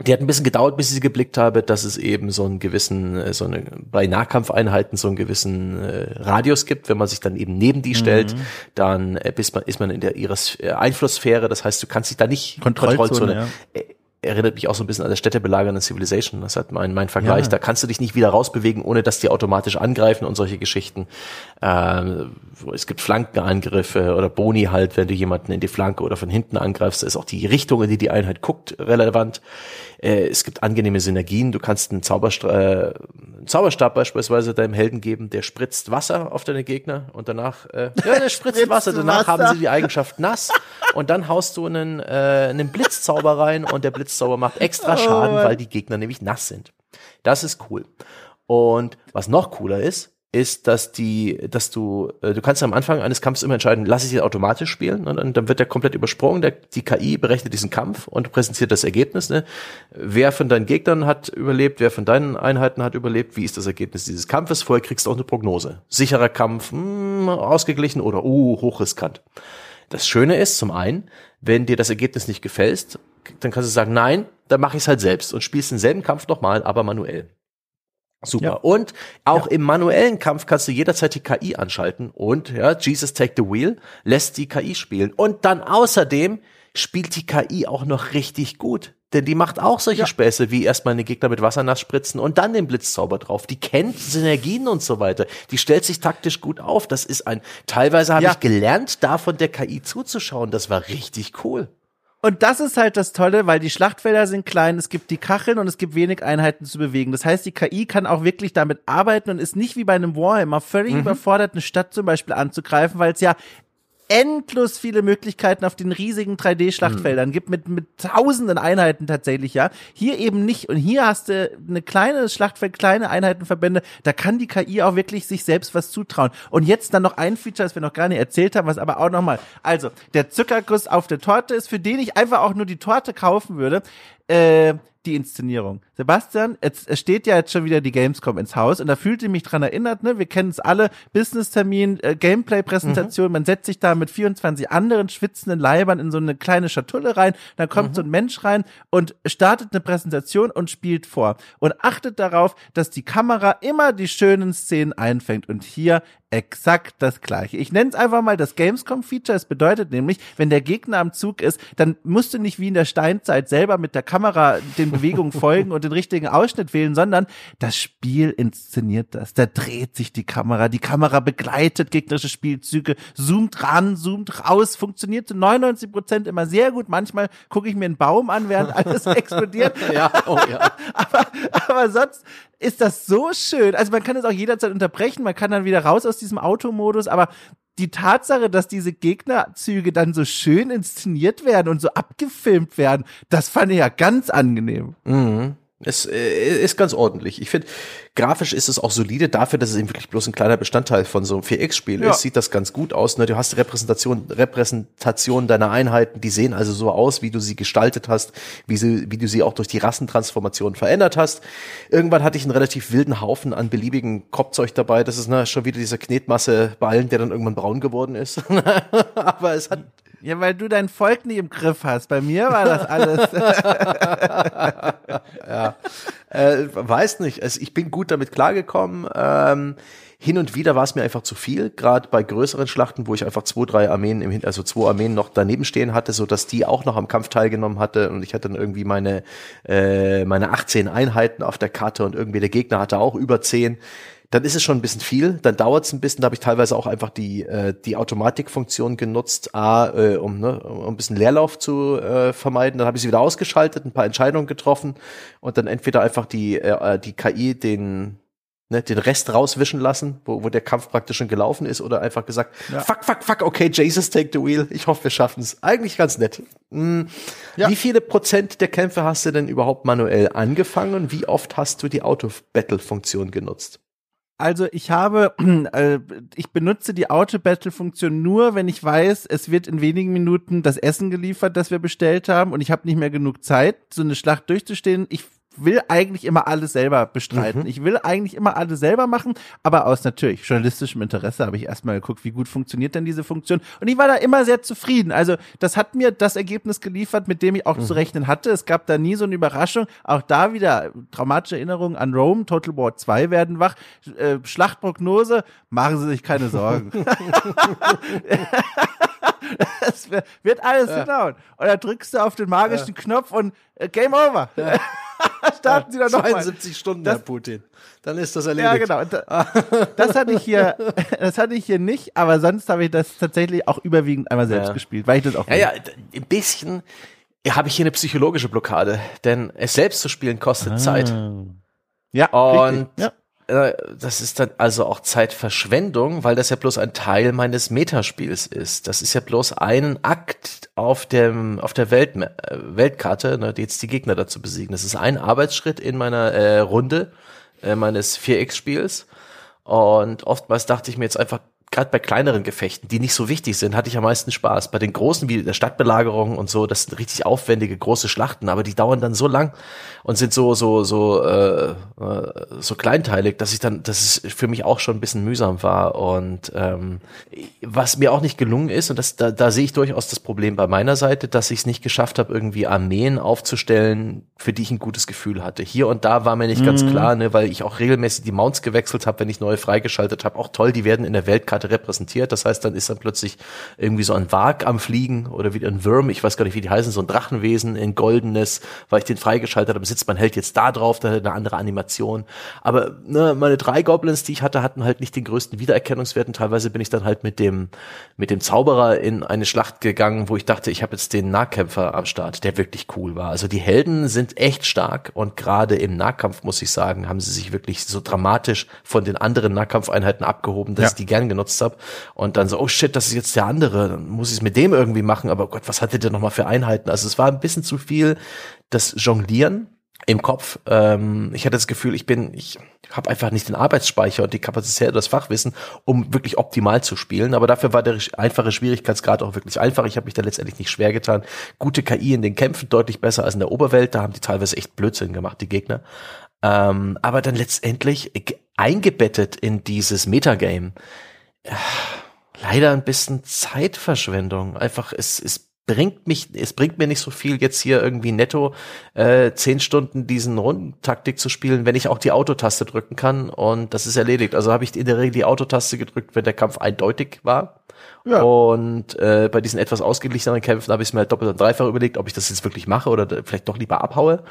die hat ein bisschen gedauert, bis ich sie geblickt habe, dass es eben so einen gewissen, äh, so eine, bei Nahkampfeinheiten so einen gewissen äh, Radius gibt. Wenn man sich dann eben neben die mhm. stellt, dann äh, ist man, ist man in der ihres äh, Einflusssphäre. Das heißt, du kannst dich da nicht Kontrollzone, Kontrollzone ja. Erinnert mich auch so ein bisschen an das städtebelagernde Civilization. Das hat mein, mein Vergleich. Ja. Da kannst du dich nicht wieder rausbewegen, ohne dass die automatisch angreifen und solche Geschichten. Ähm, es gibt Flankenangriffe oder Boni halt, wenn du jemanden in die Flanke oder von hinten angreifst. Da ist auch die Richtung, in die die Einheit guckt, relevant. Äh, es gibt angenehme Synergien. Du kannst einen, Zauberstra äh, einen Zauberstab beispielsweise deinem Helden geben, der spritzt Wasser auf deine Gegner und danach, äh, ja, der spritzt Wasser. Danach Wasser. haben sie die Eigenschaft nass und dann haust du einen, äh, einen Blitzzauber rein und der Blitzzauber macht extra oh Schaden, oh weil die Gegner nämlich nass sind. Das ist cool. Und was noch cooler ist, ist, dass die, dass du, äh, du kannst am Anfang eines Kampfs immer entscheiden, lass ich ihn automatisch spielen und dann, dann wird der komplett übersprungen. Der, die KI berechnet diesen Kampf und präsentiert das Ergebnis. Ne? Wer von deinen Gegnern hat überlebt, wer von deinen Einheiten hat überlebt, wie ist das Ergebnis dieses Kampfes? Vorher kriegst du auch eine Prognose. Sicherer Kampf, mh, hm, ausgeglichen oder uh, hochriskant. Das Schöne ist zum einen, wenn dir das Ergebnis nicht gefällt, dann kannst du sagen, nein, dann mache ich es halt selbst und spielst denselben Kampf nochmal, aber manuell. Super. Ja. Und auch ja. im manuellen Kampf kannst du jederzeit die KI anschalten und ja, Jesus Take the Wheel lässt die KI spielen. Und dann außerdem spielt die KI auch noch richtig gut. Denn die macht auch solche ja. Späße, wie erstmal eine Gegner mit Wasser nass spritzen und dann den Blitzzauber drauf. Die kennt Synergien und so weiter. Die stellt sich taktisch gut auf. Das ist ein, teilweise habe ich gelernt, davon der KI zuzuschauen. Das war richtig cool. Und das ist halt das Tolle, weil die Schlachtfelder sind klein, es gibt die Kacheln und es gibt wenig Einheiten zu bewegen. Das heißt, die KI kann auch wirklich damit arbeiten und ist nicht wie bei einem Warhammer völlig mhm. überfordert, eine Stadt zum Beispiel anzugreifen, weil es ja endlos viele Möglichkeiten auf den riesigen 3D-Schlachtfeldern mhm. gibt, mit, mit tausenden Einheiten tatsächlich, ja. Hier eben nicht. Und hier hast du eine kleine Schlachtfeld, kleine Einheitenverbände, da kann die KI auch wirklich sich selbst was zutrauen. Und jetzt dann noch ein Feature, das wir noch gar nicht erzählt haben, was aber auch nochmal, also, der Zuckerguss auf der Torte ist, für den ich einfach auch nur die Torte kaufen würde, äh, die Inszenierung. Sebastian, es, es steht ja jetzt schon wieder die Gamescom ins Haus und da fühlte mich dran erinnert, ne? Wir kennen es alle, Business-Termin, äh, Gameplay-Präsentation, mhm. man setzt sich da mit 24 anderen schwitzenden Leibern in so eine kleine Schatulle rein, dann kommt mhm. so ein Mensch rein und startet eine Präsentation und spielt vor und achtet darauf, dass die Kamera immer die schönen Szenen einfängt und hier exakt das gleiche. Ich nenne es einfach mal das Gamescom-Feature. Es bedeutet nämlich, wenn der Gegner am Zug ist, dann musst du nicht wie in der Steinzeit selber mit der Kamera den Bewegungen folgen und den richtigen Ausschnitt wählen, sondern das Spiel inszeniert das. Da dreht sich die Kamera, die Kamera begleitet gegnerische Spielzüge, zoomt ran, zoomt raus, funktioniert zu 99 Prozent immer sehr gut. Manchmal gucke ich mir einen Baum an, während alles explodiert. ja, oh ja. aber, aber sonst ist das so schön. Also man kann es auch jederzeit unterbrechen, man kann dann wieder raus aus diesem Automodus, aber die Tatsache, dass diese Gegnerzüge dann so schön inszeniert werden und so abgefilmt werden, das fand ich ja ganz angenehm. Mhm. Es äh, ist ganz ordentlich. Ich finde, grafisch ist es auch solide dafür, dass es eben wirklich bloß ein kleiner Bestandteil von so einem 4X-Spiel ja. ist. Sieht das ganz gut aus. Ne? Du hast Repräsentation, Repräsentation deiner Einheiten, die sehen also so aus, wie du sie gestaltet hast, wie, sie, wie du sie auch durch die Rassentransformation verändert hast. Irgendwann hatte ich einen relativ wilden Haufen an beliebigen Kopfzeug dabei. Das ist ne, schon wieder dieser Knetmasse-Ballen, der dann irgendwann braun geworden ist. Aber es hat ja, weil du dein Volk nicht im Griff hast. Bei mir war das alles. ja. Äh, weiß nicht. Also ich bin gut damit klargekommen. Ähm, hin und wieder war es mir einfach zu viel, gerade bei größeren Schlachten, wo ich einfach zwei, drei Armeen im also zwei Armeen noch daneben stehen hatte, so dass die auch noch am Kampf teilgenommen hatte und ich hatte dann irgendwie meine äh, meine 18 Einheiten auf der Karte und irgendwie der Gegner hatte auch über 10 dann ist es schon ein bisschen viel, dann dauert es ein bisschen, da habe ich teilweise auch einfach die, äh, die Automatikfunktion genutzt, A, äh, um, ne, um ein bisschen Leerlauf zu äh, vermeiden, dann habe ich sie wieder ausgeschaltet, ein paar Entscheidungen getroffen und dann entweder einfach die, äh, die KI den, ne, den Rest rauswischen lassen, wo, wo der Kampf praktisch schon gelaufen ist, oder einfach gesagt, ja. fuck, fuck, fuck, okay, Jesus, take the wheel. Ich hoffe, wir schaffen es. Eigentlich ganz nett. Hm. Ja. Wie viele Prozent der Kämpfe hast du denn überhaupt manuell angefangen und wie oft hast du die Auto-Battle-Funktion genutzt? Also ich habe, äh, ich benutze die Auto-Battle-Funktion nur, wenn ich weiß, es wird in wenigen Minuten das Essen geliefert, das wir bestellt haben und ich habe nicht mehr genug Zeit, so eine Schlacht durchzustehen. Ich will eigentlich immer alles selber bestreiten. Mhm. Ich will eigentlich immer alles selber machen, aber aus natürlich journalistischem Interesse habe ich erstmal geguckt, wie gut funktioniert denn diese Funktion. Und ich war da immer sehr zufrieden. Also das hat mir das Ergebnis geliefert, mit dem ich auch mhm. zu rechnen hatte. Es gab da nie so eine Überraschung. Auch da wieder traumatische Erinnerungen an Rome, Total War 2 werden wach. Äh, Schlachtprognose, machen Sie sich keine Sorgen. es wird alles ja. hinhauen. Und dann drückst du auf den magischen ja. Knopf und äh, Game Over. Ja. Starten Sie dann noch 72 mal. Stunden, das, Herr Putin. Dann ist das erledigt. Ja, genau. Das hatte ich hier, das hatte ich hier nicht, aber sonst habe ich das tatsächlich auch überwiegend einmal selbst gespielt, weil ich das auch. Ja, ja, ein bisschen habe ich hier eine psychologische Blockade, denn es selbst zu spielen kostet ah. Zeit. Ja. Und ja. Äh, das ist dann also auch Zeitverschwendung, weil das ja bloß ein Teil meines Metaspiels ist. Das ist ja bloß ein Akt auf dem auf der Welt, äh, Weltkarte, ne, die jetzt die Gegner dazu besiegen. Das ist ein Arbeitsschritt in meiner äh, Runde, äh, meines 4X-Spiels. Und oftmals dachte ich mir jetzt einfach, gerade bei kleineren Gefechten, die nicht so wichtig sind, hatte ich am meisten Spaß. Bei den großen, wie der Stadtbelagerung und so, das sind richtig aufwendige, große Schlachten, aber die dauern dann so lang und sind so, so, so, äh, äh, so kleinteilig, dass ich dann, dass es für mich auch schon ein bisschen mühsam war. Und ähm, was mir auch nicht gelungen ist, und das, da, da sehe ich durchaus das Problem bei meiner Seite, dass ich es nicht geschafft habe, irgendwie Armeen aufzustellen, für die ich ein gutes Gefühl hatte. Hier und da war mir nicht mhm. ganz klar, ne, weil ich auch regelmäßig die Mounts gewechselt habe, wenn ich neue freigeschaltet habe. Auch toll, die werden in der Weltkarte Karte repräsentiert. Das heißt, dann ist dann plötzlich irgendwie so ein Wag am Fliegen oder wieder ein Würm, ich weiß gar nicht, wie die heißen, so ein Drachenwesen in goldenes, weil ich den freigeschaltet habe, sitzt man hält jetzt da drauf, da hat eine andere Animation. Aber ne, meine drei Goblins, die ich hatte, hatten halt nicht den größten Wiedererkennungswert und teilweise bin ich dann halt mit dem mit dem Zauberer in eine Schlacht gegangen, wo ich dachte, ich habe jetzt den Nahkämpfer am Start, der wirklich cool war. Also die Helden sind echt stark und gerade im Nahkampf muss ich sagen, haben sie sich wirklich so dramatisch von den anderen Nahkampfeinheiten abgehoben, dass ja. ich die gern genutzt benutzt habe und dann so, oh shit, das ist jetzt der andere, dann muss ich es mit dem irgendwie machen, aber Gott, was hatte der nochmal für Einheiten? Also es war ein bisschen zu viel das Jonglieren im Kopf. Ähm, ich hatte das Gefühl, ich bin, ich habe einfach nicht den Arbeitsspeicher und die Kapazität, das Fachwissen, um wirklich optimal zu spielen. Aber dafür war der einfache Schwierigkeitsgrad auch wirklich einfach. Ich habe mich da letztendlich nicht schwer getan. Gute KI in den Kämpfen deutlich besser als in der Oberwelt. Da haben die teilweise echt Blödsinn gemacht, die Gegner. Ähm, aber dann letztendlich eingebettet in dieses Metagame leider ein bisschen Zeitverschwendung. Einfach, es, es bringt mich, es bringt mir nicht so viel, jetzt hier irgendwie netto äh, zehn Stunden diesen Rundentaktik zu spielen, wenn ich auch die Autotaste drücken kann und das ist erledigt. Also habe ich in der Regel die Autotaste gedrückt, wenn der Kampf eindeutig war. Ja. Und äh, bei diesen etwas ausgeglicheneren Kämpfen habe ich es mir halt doppelt und dreifach überlegt, ob ich das jetzt wirklich mache oder vielleicht doch lieber abhaue.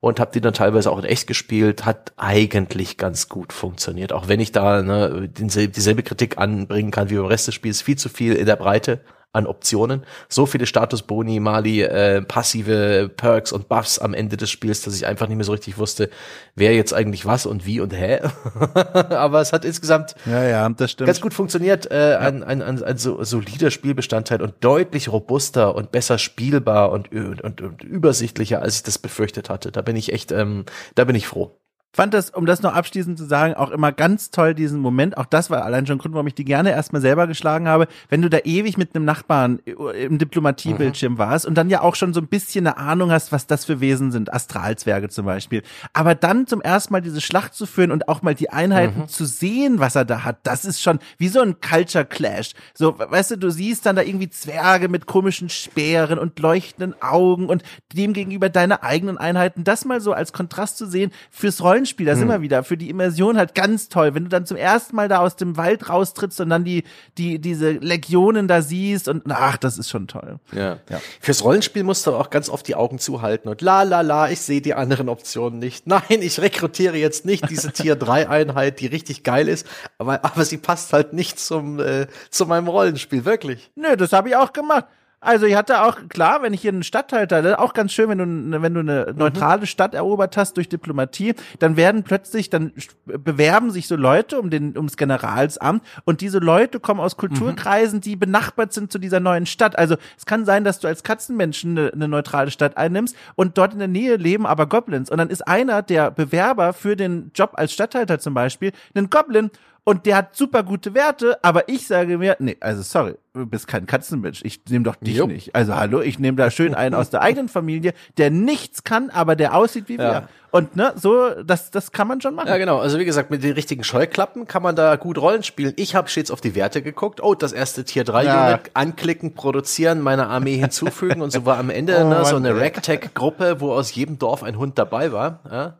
Und habe die dann teilweise auch in echt gespielt. Hat eigentlich ganz gut funktioniert. Auch wenn ich da ne, dieselbe Kritik anbringen kann wie beim Rest des Spiels. Viel zu viel in der Breite an Optionen. So viele Statusboni, Mali, äh, passive Perks und Buffs am Ende des Spiels, dass ich einfach nicht mehr so richtig wusste, wer jetzt eigentlich was und wie und hä. Aber es hat insgesamt ja, ja, ganz gut funktioniert. Äh, ja. ein, ein, ein, ein so, solider Spielbestandteil und deutlich robuster und besser spielbar und, und, und, und übersichtlicher, als ich das befürchtet hatte. Da bin ich echt, ähm, da bin ich froh fand das, um das noch abschließend zu sagen, auch immer ganz toll, diesen Moment. Auch das war allein schon ein Grund, warum ich die gerne erstmal selber geschlagen habe. Wenn du da ewig mit einem Nachbarn im Diplomatiebildschirm mhm. warst und dann ja auch schon so ein bisschen eine Ahnung hast, was das für Wesen sind, Astralzwerge zum Beispiel. Aber dann zum ersten Mal diese Schlacht zu führen und auch mal die Einheiten mhm. zu sehen, was er da hat, das ist schon wie so ein Culture Clash. So, weißt du, du siehst dann da irgendwie Zwerge mit komischen Speeren und leuchtenden Augen und dem gegenüber deine eigenen Einheiten. Das mal so als Kontrast zu sehen fürs Rollen Rollenspiel, das hm. immer wieder für die Immersion halt ganz toll. Wenn du dann zum ersten Mal da aus dem Wald raustrittst und dann die, die, diese Legionen da siehst und ach, das ist schon toll. Ja. ja. Fürs Rollenspiel musst du auch ganz oft die Augen zuhalten und la la la, ich sehe die anderen Optionen nicht. Nein, ich rekrutiere jetzt nicht diese Tier 3 Einheit, die richtig geil ist, aber, aber sie passt halt nicht zum, äh, zu meinem Rollenspiel, wirklich. Nö, das habe ich auch gemacht. Also ich hatte auch, klar, wenn ich hier einen Stadtteil teile, auch ganz schön, wenn du, wenn du eine mhm. neutrale Stadt erobert hast durch Diplomatie, dann werden plötzlich, dann bewerben sich so Leute um den, ums Generalsamt und diese Leute kommen aus Kulturkreisen, die benachbart sind zu dieser neuen Stadt. Also es kann sein, dass du als Katzenmenschen eine, eine neutrale Stadt einnimmst und dort in der Nähe leben aber Goblins. Und dann ist einer der Bewerber für den Job als Stadthalter zum Beispiel ein Goblin und der hat super gute Werte, aber ich sage mir, nee, also sorry, bist kein Katzenmensch, ich nehme doch dich Jupp. nicht. Also hallo, ich nehme da schön einen aus der eigenen Familie, der nichts kann, aber der aussieht wie ja. wir. Und ne, so, das, das kann man schon machen. Ja, genau. Also wie gesagt, mit den richtigen Scheuklappen kann man da gut Rollen spielen. Ich habe stets auf die Werte geguckt. Oh, das erste Tier 3 ja. Unit anklicken, produzieren, meine Armee hinzufügen und so war am Ende oh, ne, so eine Ragtag-Gruppe, wo aus jedem Dorf ein Hund dabei war. Ja?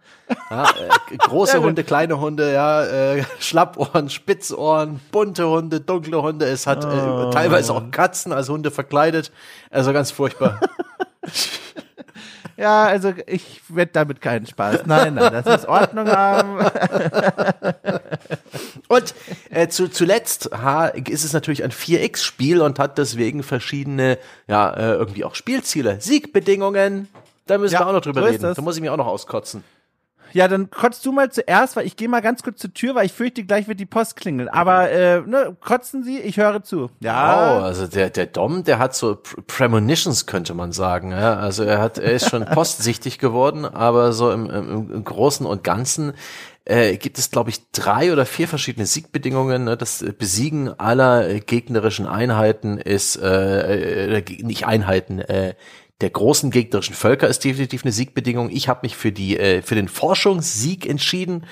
Ja, äh, große Hunde, kleine Hunde, ja, äh, Schlappohren, Spitzohren, bunte Hunde, dunkle Hunde. Es hat äh, oh. Teilweise auch Katzen als Hunde verkleidet. Also ganz furchtbar. Ja, also ich werde damit keinen Spaß. Nein, nein, das muss Ordnung haben. Und äh, zu, zuletzt ha, ist es natürlich ein 4X-Spiel und hat deswegen verschiedene, ja, äh, irgendwie auch Spielziele. Siegbedingungen, da müssen ja, wir auch noch drüber so reden. Da muss ich mich auch noch auskotzen. Ja, dann kotzt du mal zuerst, weil ich gehe mal ganz kurz zur Tür, weil ich fürchte, gleich wird die Post klingeln. Aber äh, ne, kotzen Sie, ich höre zu. Ja. Oh, also der der Dom, der hat so Premonitions könnte man sagen. Ja? Also er hat er ist schon postsichtig geworden, aber so im, im, im Großen und Ganzen äh, gibt es, glaube ich, drei oder vier verschiedene Siegbedingungen. Ne? Das Besiegen aller gegnerischen Einheiten ist, äh, äh, nicht Einheiten, äh, der großen gegnerischen Völker ist definitiv eine Siegbedingung. Ich habe mich für die äh, für den Forschungssieg entschieden.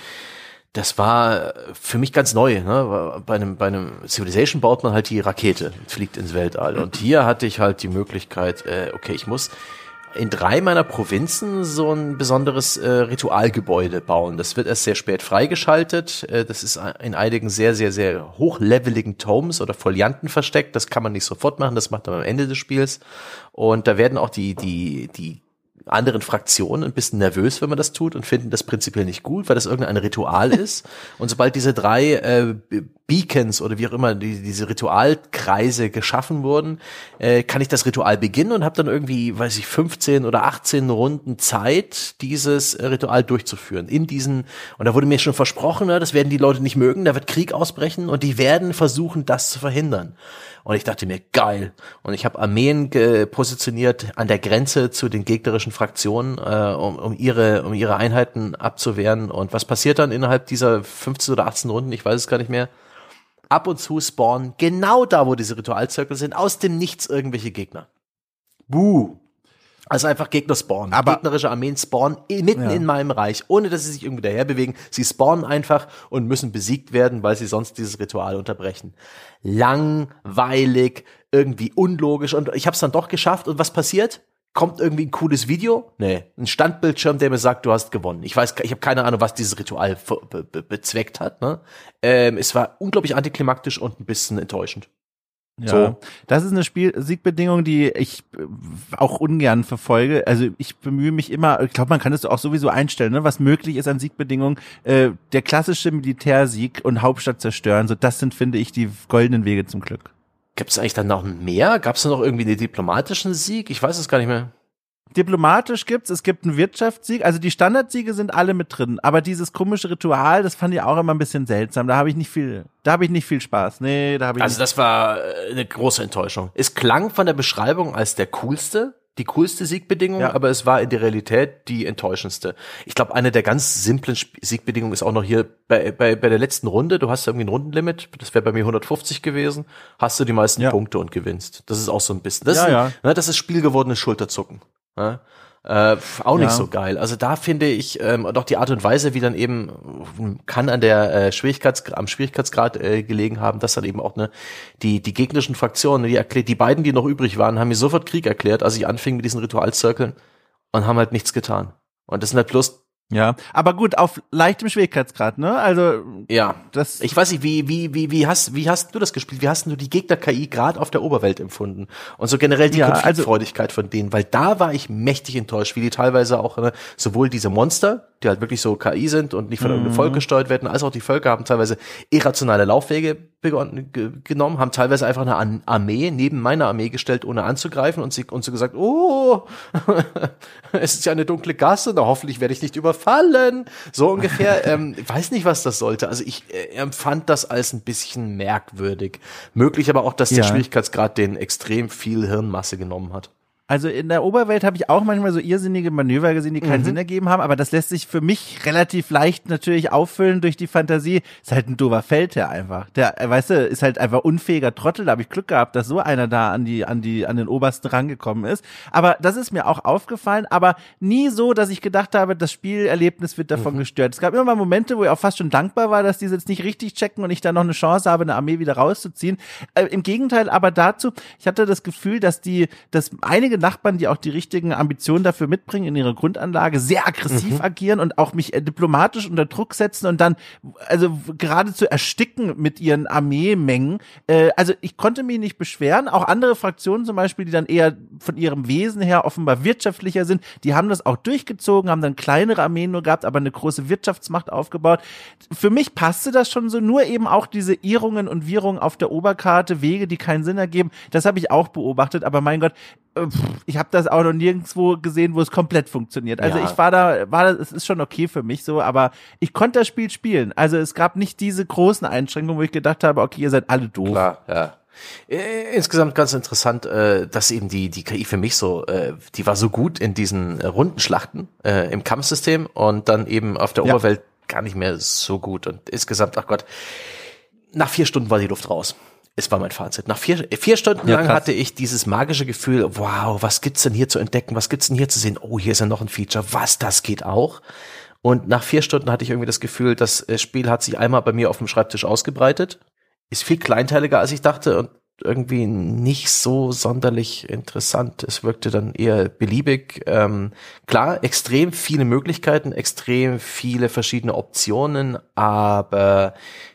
Das war für mich ganz neu. Ne? Bei einem bei einem Civilization baut man halt die Rakete, fliegt ins Weltall. Und hier hatte ich halt die Möglichkeit, äh, okay, ich muss in drei meiner Provinzen so ein besonderes äh, Ritualgebäude bauen. Das wird erst sehr spät freigeschaltet. Äh, das ist in einigen sehr, sehr, sehr hochleveligen Tomes oder Folianten versteckt. Das kann man nicht sofort machen, das macht man am Ende des Spiels. Und da werden auch die, die, die anderen Fraktionen ein bisschen nervös, wenn man das tut und finden das prinzipiell nicht gut, weil das irgendein Ritual ist. Und sobald diese drei äh, Beacons oder wie auch immer die, diese Ritualkreise geschaffen wurden, äh, kann ich das Ritual beginnen und habe dann irgendwie, weiß ich, 15 oder 18 Runden Zeit, dieses Ritual durchzuführen. In diesen, und da wurde mir schon versprochen, ne, das werden die Leute nicht mögen, da wird Krieg ausbrechen und die werden versuchen, das zu verhindern. Und ich dachte mir, geil. Und ich habe Armeen positioniert an der Grenze zu den gegnerischen Fraktionen, äh, um, um, ihre, um ihre Einheiten abzuwehren. Und was passiert dann innerhalb dieser 15 oder 18 Runden? Ich weiß es gar nicht mehr. Ab und zu spawnen genau da, wo diese Ritualzirkel sind, aus dem Nichts irgendwelche Gegner. Buh. Also einfach Gegner spawnen. Aber Gegnerische Armeen spawnen mitten ja. in meinem Reich, ohne dass sie sich irgendwie daher bewegen. Sie spawnen einfach und müssen besiegt werden, weil sie sonst dieses Ritual unterbrechen. Langweilig, irgendwie unlogisch. Und ich habe es dann doch geschafft. Und was passiert? Kommt irgendwie ein cooles Video? Nee, ein Standbildschirm, der mir sagt, du hast gewonnen. Ich weiß, ich habe keine Ahnung, was dieses Ritual be be bezweckt hat. Ne? Ähm, es war unglaublich antiklimaktisch und ein bisschen enttäuschend. Ja, so. das ist eine Spiel Siegbedingung, die ich äh, auch ungern verfolge. Also ich bemühe mich immer, ich glaube, man kann es auch sowieso einstellen, ne? was möglich ist an Siegbedingungen. Äh, der klassische Militärsieg und Hauptstadt zerstören, so das sind, finde ich, die goldenen Wege zum Glück. Gibt es eigentlich dann noch mehr? Gab es noch irgendwie einen diplomatischen Sieg? Ich weiß es gar nicht mehr. Diplomatisch gibt's, es gibt einen Wirtschaftssieg, also die Standardsiege sind alle mit drin, aber dieses komische Ritual, das fand ich auch immer ein bisschen seltsam. Da habe ich nicht viel, da habe ich nicht viel Spaß. Nee, da habe ich Also das war äh, eine große Enttäuschung. Es klang von der Beschreibung als der coolste, die coolste Siegbedingung, ja. aber es war in der Realität die enttäuschendste. Ich glaube, eine der ganz simplen Siegbedingungen ist auch noch hier bei, bei, bei der letzten Runde. Du hast irgendwie ein Rundenlimit, das wäre bei mir 150 gewesen, hast du die meisten ja. Punkte und gewinnst. Das ist auch so ein bisschen. Das, ja, ist, ne, das ist spielgewordenes Schulterzucken. Ne? Äh, auch nicht ja. so geil. Also da finde ich ähm, doch die Art und Weise, wie dann eben kann an der äh, Schwierigkeits am Schwierigkeitsgrad äh, gelegen haben, dass dann eben auch ne die die gegnerischen Fraktionen, die erklärt, die beiden, die noch übrig waren, haben mir sofort Krieg erklärt, als ich anfing mit diesen Ritualzirkeln und haben halt nichts getan. Und das sind halt bloß ja, aber gut, auf leichtem Schwierigkeitsgrad, ne? Also ja, das. Ich weiß nicht, wie wie wie wie hast wie hast du das gespielt? Wie hast du die Gegner KI gerade auf der Oberwelt empfunden und so generell die ja, also Konfliktfreudigkeit also, von denen? Weil da war ich mächtig enttäuscht, wie die teilweise auch ne, sowohl diese Monster, die halt wirklich so KI sind und nicht von irgendeinem Volk mhm. gesteuert werden, als auch die Völker haben teilweise irrationale Laufwege genommen, haben teilweise einfach eine Armee neben meiner Armee gestellt, ohne anzugreifen und sie, und so gesagt, oh, es ist ja eine dunkle Gasse, na hoffentlich werde ich nicht überfallen. So ungefähr, ähm, weiß nicht, was das sollte. Also ich äh, empfand das als ein bisschen merkwürdig. Möglich aber auch, dass ja. der Schwierigkeitsgrad den extrem viel Hirnmasse genommen hat. Also in der Oberwelt habe ich auch manchmal so irrsinnige Manöver gesehen, die keinen mhm. Sinn ergeben haben, aber das lässt sich für mich relativ leicht natürlich auffüllen durch die Fantasie. Ist halt ein doofer Feldherr einfach. Der, äh, weißt du, ist halt einfach unfähiger Trottel. Da habe ich Glück gehabt, dass so einer da an die, an die, an den obersten Rang gekommen ist. Aber das ist mir auch aufgefallen, aber nie so, dass ich gedacht habe, das Spielerlebnis wird davon mhm. gestört. Es gab immer mal Momente, wo ich auch fast schon dankbar war, dass die jetzt nicht richtig checken und ich da noch eine Chance habe, eine Armee wieder rauszuziehen. Äh, Im Gegenteil aber dazu, ich hatte das Gefühl, dass die, dass einige einige Nachbarn, die auch die richtigen Ambitionen dafür mitbringen in ihrer Grundanlage, sehr aggressiv mhm. agieren und auch mich äh, diplomatisch unter Druck setzen und dann also geradezu ersticken mit ihren Armeemengen. Äh, also ich konnte mich nicht beschweren. Auch andere Fraktionen zum Beispiel, die dann eher von ihrem Wesen her offenbar wirtschaftlicher sind, die haben das auch durchgezogen, haben dann kleinere Armeen nur gehabt, aber eine große Wirtschaftsmacht aufgebaut. Für mich passte das schon so, nur eben auch diese Irrungen und Wirrungen auf der Oberkarte, Wege, die keinen Sinn ergeben. Das habe ich auch beobachtet, aber mein Gott, ich habe das auch noch nirgendwo gesehen, wo es komplett funktioniert. Also ja. ich war da, war das, es ist schon okay für mich so, aber ich konnte das Spiel spielen. Also es gab nicht diese großen Einschränkungen, wo ich gedacht habe, okay, ihr seid alle doof. Klar, ja. Äh, insgesamt ganz interessant, äh, dass eben die die KI für mich so, die war so gut in diesen Rundenschlachten im Kampfsystem und dann eben auf der ja. Oberwelt gar nicht mehr so gut. Und insgesamt, ach Gott, nach vier Stunden war die Luft raus. Es war mein Fazit. Nach vier, vier Stunden ja, lang hatte ich dieses magische Gefühl, wow, was gibt's denn hier zu entdecken? Was gibt's denn hier zu sehen? Oh, hier ist ja noch ein Feature. Was, das geht auch? Und nach vier Stunden hatte ich irgendwie das Gefühl, das äh, Spiel hat sich einmal bei mir auf dem Schreibtisch ausgebreitet, ist viel kleinteiliger als ich dachte und irgendwie nicht so sonderlich interessant. Es wirkte dann eher beliebig. Ähm, klar, extrem viele Möglichkeiten, extrem viele verschiedene Optionen, aber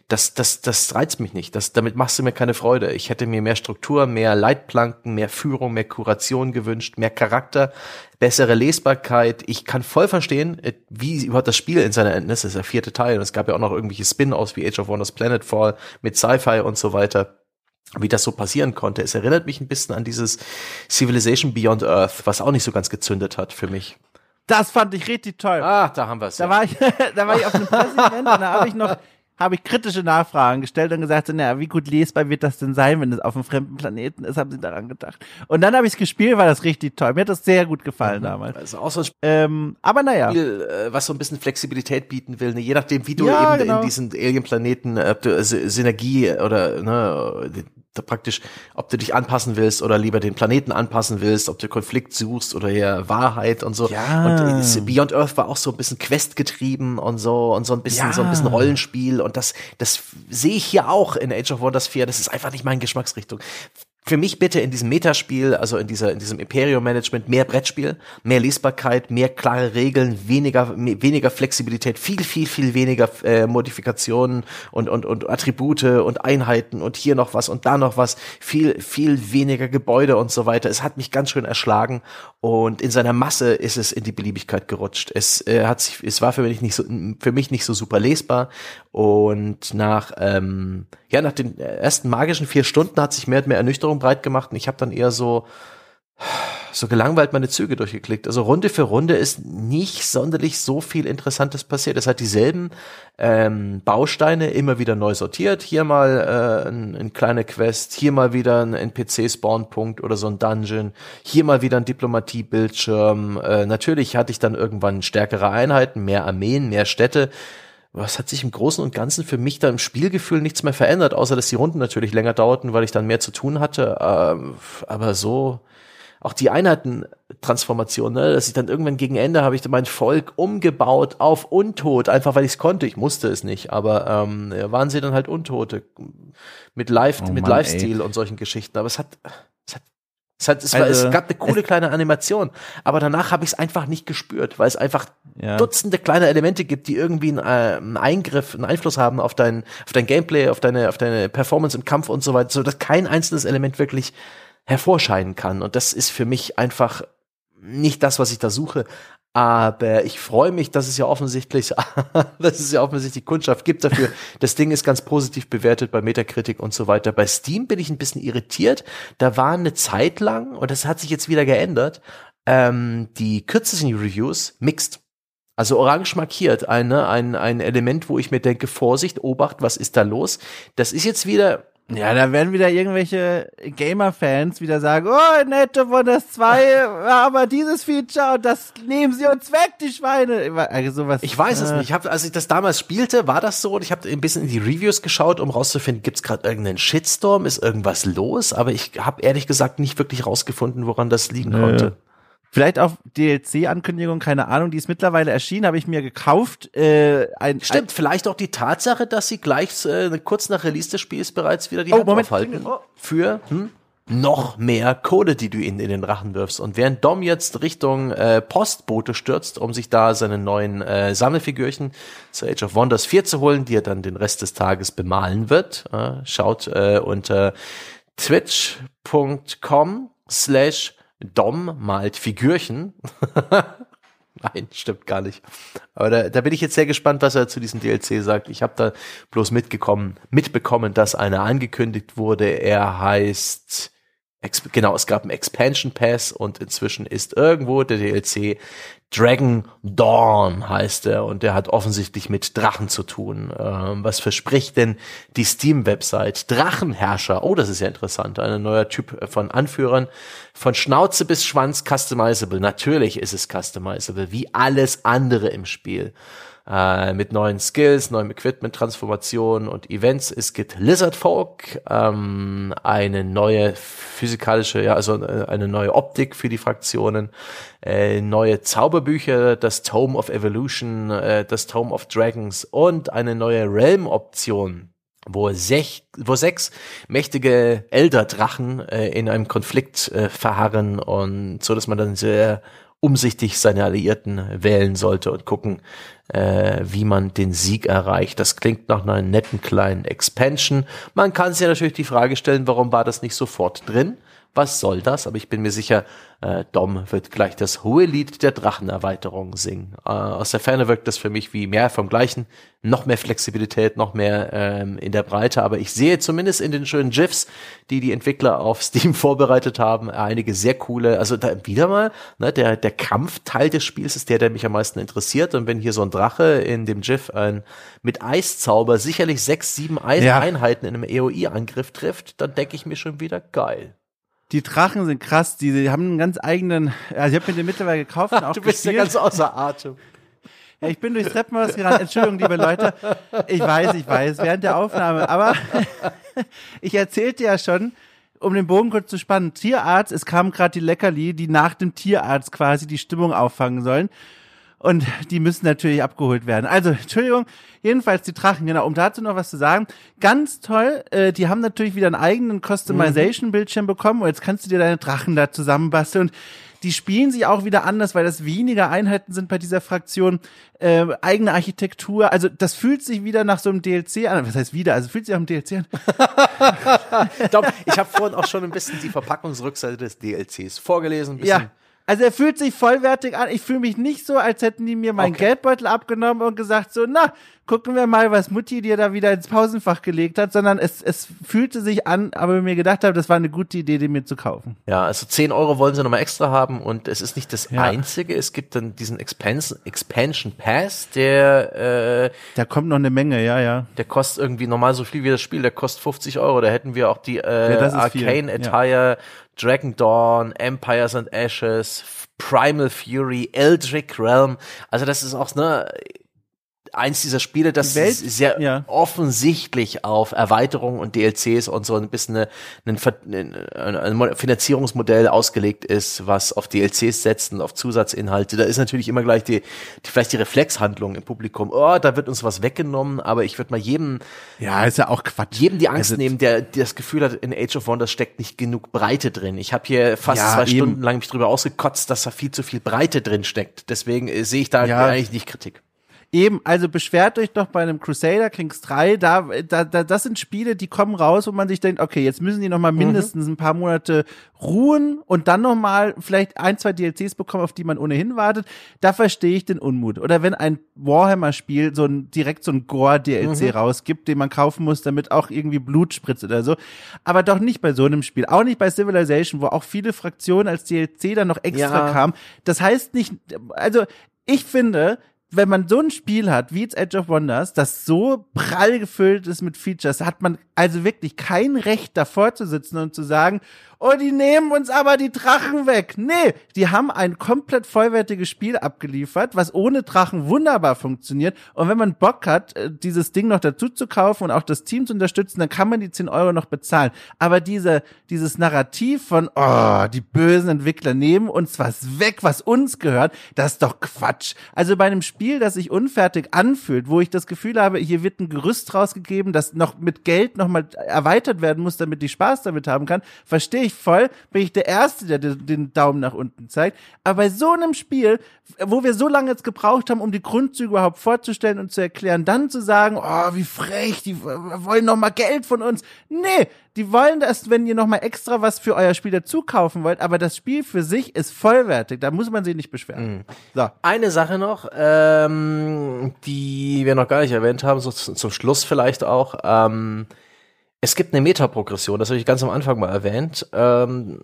das, das, das reizt mich nicht. Das, damit machst du mir keine Freude. Ich hätte mir mehr Struktur, mehr Leitplanken, mehr Führung, mehr Kuration gewünscht, mehr Charakter, bessere Lesbarkeit. Ich kann voll verstehen, äh, wie überhaupt das Spiel in seiner Endnis ist, der vierte Teil. Und es gab ja auch noch irgendwelche Spin-offs wie Age of Wonders Planetfall mit Sci-Fi und so weiter wie das so passieren konnte. Es erinnert mich ein bisschen an dieses Civilization Beyond Earth, was auch nicht so ganz gezündet hat für mich. Das fand ich richtig toll. Ah, da haben wir es. Da ja. war ich, da war ich auf einem Presseevent und da habe ich noch habe ich kritische Nachfragen gestellt und gesagt, so, naja, wie gut lesbar wird das denn sein, wenn es auf einem fremden Planeten ist, haben sie daran gedacht. Und dann habe ich es gespielt, war das richtig toll. Mir hat das sehr gut gefallen mhm. damals. Also auch so ein Spiel, ähm, aber naja. Spiel, äh, was so ein bisschen Flexibilität bieten will, ne? je nachdem, wie du ja, eben genau. in diesen Alien-Planeten, äh, Synergie oder ne, praktisch, ob du dich anpassen willst oder lieber den Planeten anpassen willst, ob du Konflikt suchst oder eher Wahrheit und so. Ja. Und Beyond Earth war auch so ein bisschen Quest getrieben und so und so ein bisschen ja. so ein bisschen Rollenspiel und das das sehe ich hier auch in Age of Wonders 4. Das ist einfach nicht meine Geschmacksrichtung für mich bitte in diesem Metaspiel, also in dieser, in diesem Imperium-Management, mehr Brettspiel, mehr Lesbarkeit, mehr klare Regeln, weniger, weniger Flexibilität, viel, viel, viel weniger äh, Modifikationen und, und, und Attribute und Einheiten und hier noch was und da noch was, viel, viel weniger Gebäude und so weiter. Es hat mich ganz schön erschlagen und in seiner Masse ist es in die Beliebigkeit gerutscht. Es äh, hat sich, es war für mich nicht so, für mich nicht so super lesbar und nach, ähm, ja, nach den ersten magischen vier Stunden hat sich mehr und mehr Ernüchterung breit gemacht und ich habe dann eher so, so gelangweilt meine Züge durchgeklickt. Also Runde für Runde ist nicht sonderlich so viel Interessantes passiert. Es hat dieselben ähm, Bausteine immer wieder neu sortiert. Hier mal äh, ein, ein kleine Quest, hier mal wieder ein NPC-Spawnpunkt oder so ein Dungeon, hier mal wieder ein Diplomatie-Bildschirm. Äh, natürlich hatte ich dann irgendwann stärkere Einheiten, mehr Armeen, mehr Städte was hat sich im Großen und Ganzen für mich da im Spielgefühl nichts mehr verändert, außer dass die Runden natürlich länger dauerten, weil ich dann mehr zu tun hatte. Ähm, aber so, auch die Einheitentransformation, ne, dass ich dann irgendwann gegen Ende habe ich mein Volk umgebaut auf Untot, einfach weil ich es konnte. Ich musste es nicht, aber ähm, waren sie dann halt Untote mit Live, oh mit Lifestyle und solchen Geschichten. Aber es hat, es hat es, hat, es, also, war, es also, gab eine coole kleine Animation, aber danach habe ich es einfach nicht gespürt, weil es einfach ja. Dutzende kleine Elemente gibt, die irgendwie einen, äh, einen, Eingriff, einen Einfluss haben auf dein, auf dein Gameplay, auf deine, auf deine Performance im Kampf und so weiter, so dass kein einzelnes Element wirklich hervorscheinen kann. Und das ist für mich einfach nicht das, was ich da suche. Aber ich freue mich, dass es ja offensichtlich, dass es ja offensichtlich Kundschaft gibt dafür. Das Ding ist ganz positiv bewertet bei Metacritic und so weiter. Bei Steam bin ich ein bisschen irritiert. Da war eine Zeit lang, und das hat sich jetzt wieder geändert, ähm, die kürzesten Reviews mixed. Also orange markiert, eine, ein, ein Element, wo ich mir denke, Vorsicht, Obacht, was ist da los? Das ist jetzt wieder, ja, da werden wieder irgendwelche Gamer-Fans wieder sagen, oh, nette von das 2, aber dieses Feature und das nehmen sie uns weg, die Schweine. Also sowas, ich weiß äh, es nicht. Ich hab, als ich das damals spielte, war das so und ich habe ein bisschen in die Reviews geschaut, um rauszufinden, gibt's gerade irgendeinen Shitstorm, ist irgendwas los? Aber ich habe ehrlich gesagt nicht wirklich rausgefunden, woran das liegen nö. konnte. Vielleicht auch DLC-Ankündigung, keine Ahnung, die ist mittlerweile erschienen, habe ich mir gekauft. Äh, ein, Stimmt, ein, vielleicht auch die Tatsache, dass sie gleich äh, kurz nach Release des Spiels bereits wieder die oh, Hand Moment, aufhalten oh. für hm, noch mehr Kohle, die du ihnen in den Rachen wirfst. Und während Dom jetzt Richtung äh, Postbote stürzt, um sich da seine neuen äh, Sammelfigürchen zu Age of Wonders 4 zu holen, die er dann den Rest des Tages bemalen wird, äh, schaut äh, unter twitch.com slash Dom malt Figürchen. Nein, stimmt gar nicht. Aber da, da bin ich jetzt sehr gespannt, was er zu diesem DLC sagt. Ich habe da bloß mitgekommen, mitbekommen, dass einer angekündigt wurde. Er heißt genau, es gab einen Expansion Pass und inzwischen ist irgendwo der DLC Dragon Dawn heißt er und der hat offensichtlich mit Drachen zu tun. Ähm, was verspricht denn die Steam-Website? Drachenherrscher. Oh, das ist ja interessant. Ein neuer Typ von Anführern. Von Schnauze bis Schwanz customizable. Natürlich ist es customizable, wie alles andere im Spiel äh, mit neuen Skills, neuem Equipment, Transformationen und Events. Es gibt Lizard Folk, ähm, eine neue physikalische, ja, also äh, eine neue Optik für die Fraktionen, äh, neue Zauberbücher, das Tome of Evolution, äh, das Tome of Dragons und eine neue Realm-Option wo, sech, wo sechs mächtige Elderdrachen äh, in einem Konflikt äh, verharren und so, dass man dann sehr umsichtig seine Alliierten wählen sollte und gucken, äh, wie man den Sieg erreicht. Das klingt nach einer netten kleinen Expansion. Man kann sich natürlich die Frage stellen, warum war das nicht sofort drin? Was soll das? Aber ich bin mir sicher, äh, Dom wird gleich das hohe Lied der Drachenerweiterung singen. Äh, aus der Ferne wirkt das für mich wie mehr vom Gleichen. Noch mehr Flexibilität, noch mehr ähm, in der Breite. Aber ich sehe zumindest in den schönen GIFs, die die Entwickler auf Steam vorbereitet haben, einige sehr coole. Also da wieder mal, ne, der, der Kampfteil des Spiels ist der, der mich am meisten interessiert. Und wenn hier so ein Drache in dem GIF ein, mit Eiszauber sicherlich sechs, sieben Eis ja. Einheiten in einem EOI-Angriff trifft, dann denke ich mir schon wieder geil. Die Drachen sind krass, die, die haben einen ganz eigenen, also ich habe mir den mittlerweile gekauft und auch Du bist ja ganz außer Atem. Ja, ich bin durchs Treppenhaus gerannt. Entschuldigung, liebe Leute. Ich weiß, ich weiß, während der Aufnahme. Aber ich erzählte ja schon, um den Bogen kurz zu spannen, Tierarzt, es kam gerade die Leckerli, die nach dem Tierarzt quasi die Stimmung auffangen sollen. Und die müssen natürlich abgeholt werden. Also, Entschuldigung, jedenfalls die Drachen, genau, um dazu noch was zu sagen. Ganz toll, äh, die haben natürlich wieder einen eigenen Customization-Bildschirm bekommen und jetzt kannst du dir deine Drachen da zusammenbasteln. Und die spielen sich auch wieder anders, weil das weniger Einheiten sind bei dieser Fraktion. Äh, eigene Architektur, also das fühlt sich wieder nach so einem DLC an. Was heißt wieder? Also fühlt sich nach einem DLC an. ich glaube, ich habe vorhin auch schon ein bisschen die Verpackungsrückseite des DLCs vorgelesen. Ein bisschen ja. Also er fühlt sich vollwertig an. Ich fühle mich nicht so, als hätten die mir meinen okay. Geldbeutel abgenommen und gesagt so, na, gucken wir mal, was Mutti dir da wieder ins Pausenfach gelegt hat, sondern es, es fühlte sich an, aber ich mir gedacht habe, das war eine gute Idee, den mir zu kaufen. Ja, also 10 Euro wollen sie nochmal extra haben und es ist nicht das ja. einzige. Es gibt dann diesen Expansion, Expansion Pass, der äh, Da kommt noch eine Menge, ja, ja. Der kostet irgendwie normal so viel wie das Spiel, der kostet 50 Euro. Da hätten wir auch die äh, ja, Arcane Attire, ja. Dragon Dawn, Empires and Ashes, Primal Fury, Eldritch Realm. Also das ist auch ne eins dieser Spiele, das Welt, sehr ja. offensichtlich auf Erweiterungen und DLCs und so ein bisschen ein, ein Finanzierungsmodell ausgelegt ist, was auf DLCs setzt und auf Zusatzinhalte. Da ist natürlich immer gleich die, die vielleicht die Reflexhandlung im Publikum. Oh, da wird uns was weggenommen, aber ich würde mal jedem, ja, ist ja auch Quatsch. Jedem die Angst also, nehmen, der, der das Gefühl hat, in Age of Wonders steckt nicht genug Breite drin. Ich habe hier fast ja, zwei eben. Stunden lang mich drüber ausgekotzt, dass da viel zu viel Breite drin steckt. Deswegen äh, sehe ich da ja. eigentlich nicht Kritik. Eben, also beschwert euch doch bei einem Crusader Kings 3, da, da, da, das sind Spiele, die kommen raus, wo man sich denkt, okay, jetzt müssen die noch mal mhm. mindestens ein paar Monate ruhen und dann noch mal vielleicht ein, zwei DLCs bekommen, auf die man ohnehin wartet. Da verstehe ich den Unmut. Oder wenn ein Warhammer-Spiel so ein, direkt so ein Gore-DLC mhm. rausgibt, den man kaufen muss, damit auch irgendwie Blut spritzt oder so. Aber doch nicht bei so einem Spiel. Auch nicht bei Civilization, wo auch viele Fraktionen als DLC dann noch extra ja. kamen. Das heißt nicht, also ich finde, wenn man so ein Spiel hat wie jetzt Edge of Wonders, das so prall gefüllt ist mit Features, hat man also wirklich kein Recht davor zu sitzen und zu sagen, oh, die nehmen uns aber die Drachen weg. Nee, die haben ein komplett vollwertiges Spiel abgeliefert, was ohne Drachen wunderbar funktioniert. Und wenn man Bock hat, äh, dieses Ding noch dazu zu kaufen und auch das Team zu unterstützen, dann kann man die 10 Euro noch bezahlen. Aber diese, dieses Narrativ von, oh, die bösen Entwickler nehmen uns was weg, was uns gehört, das ist doch Quatsch. Also bei einem Spiel, das sich unfertig anfühlt, wo ich das Gefühl habe, hier wird ein Gerüst rausgegeben, das noch mit Geld nochmal erweitert werden muss, damit ich Spaß damit haben kann, verstehe ich voll, bin ich der Erste, der den Daumen nach unten zeigt. Aber bei so einem Spiel, wo wir so lange jetzt gebraucht haben, um die Grundzüge überhaupt vorzustellen und zu erklären, dann zu sagen, oh, wie frech, die wollen noch mal Geld von uns. Nee, die wollen das, wenn ihr noch mal extra was für euer Spiel dazu kaufen wollt, aber das Spiel für sich ist vollwertig, da muss man sich nicht beschweren. Mhm. So. Eine Sache noch, ähm, die wir noch gar nicht erwähnt haben, so zum Schluss vielleicht auch, ähm, Es gibt eine Metaprogression, das habe ich ganz am Anfang mal erwähnt. Ähm,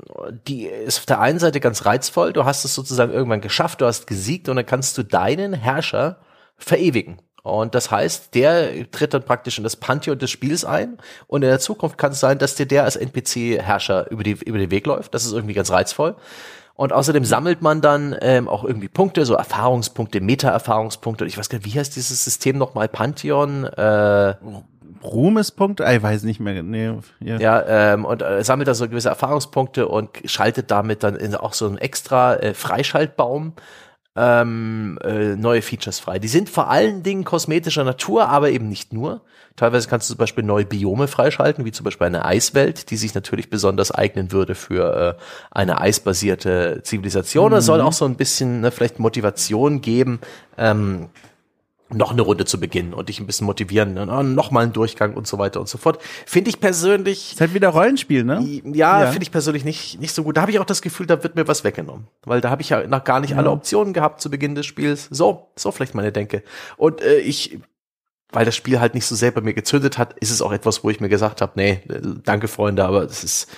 die ist auf der einen Seite ganz reizvoll. Du hast es sozusagen irgendwann geschafft, du hast gesiegt und dann kannst du deinen Herrscher verewigen. Und das heißt, der tritt dann praktisch in das Pantheon des Spiels ein. Und in der Zukunft kann es sein, dass dir der als NPC-Herrscher über, über den Weg läuft. Das ist irgendwie ganz reizvoll. Und außerdem sammelt man dann ähm, auch irgendwie Punkte, so Erfahrungspunkte, Meta-Erfahrungspunkte. Ich weiß gar nicht, wie heißt dieses System nochmal? Pantheon? Äh, Ruhmespunkte? Ich weiß nicht mehr. Nee, ja, ja ähm, und äh, sammelt da so gewisse Erfahrungspunkte und schaltet damit dann in auch so einen extra äh, Freischaltbaum ähm, äh, neue Features frei. Die sind vor allen Dingen kosmetischer Natur, aber eben nicht nur. Teilweise kannst du zum Beispiel neue Biome freischalten, wie zum Beispiel eine Eiswelt, die sich natürlich besonders eignen würde für äh, eine eisbasierte Zivilisation. Es mhm. soll auch so ein bisschen ne, vielleicht Motivation geben, ähm, noch eine Runde zu beginnen und dich ein bisschen motivieren, ne? noch mal einen Durchgang und so weiter und so fort. Finde ich persönlich. Ist halt wieder Rollenspiel, ne? Ja, ja. finde ich persönlich nicht, nicht so gut. Da habe ich auch das Gefühl, da wird mir was weggenommen. Weil da habe ich ja noch gar nicht ja. alle Optionen gehabt zu Beginn des Spiels. So, so vielleicht meine Denke. Und äh, ich, weil das Spiel halt nicht so sehr bei mir gezündet hat, ist es auch etwas, wo ich mir gesagt habe, nee, danke Freunde, aber das ist,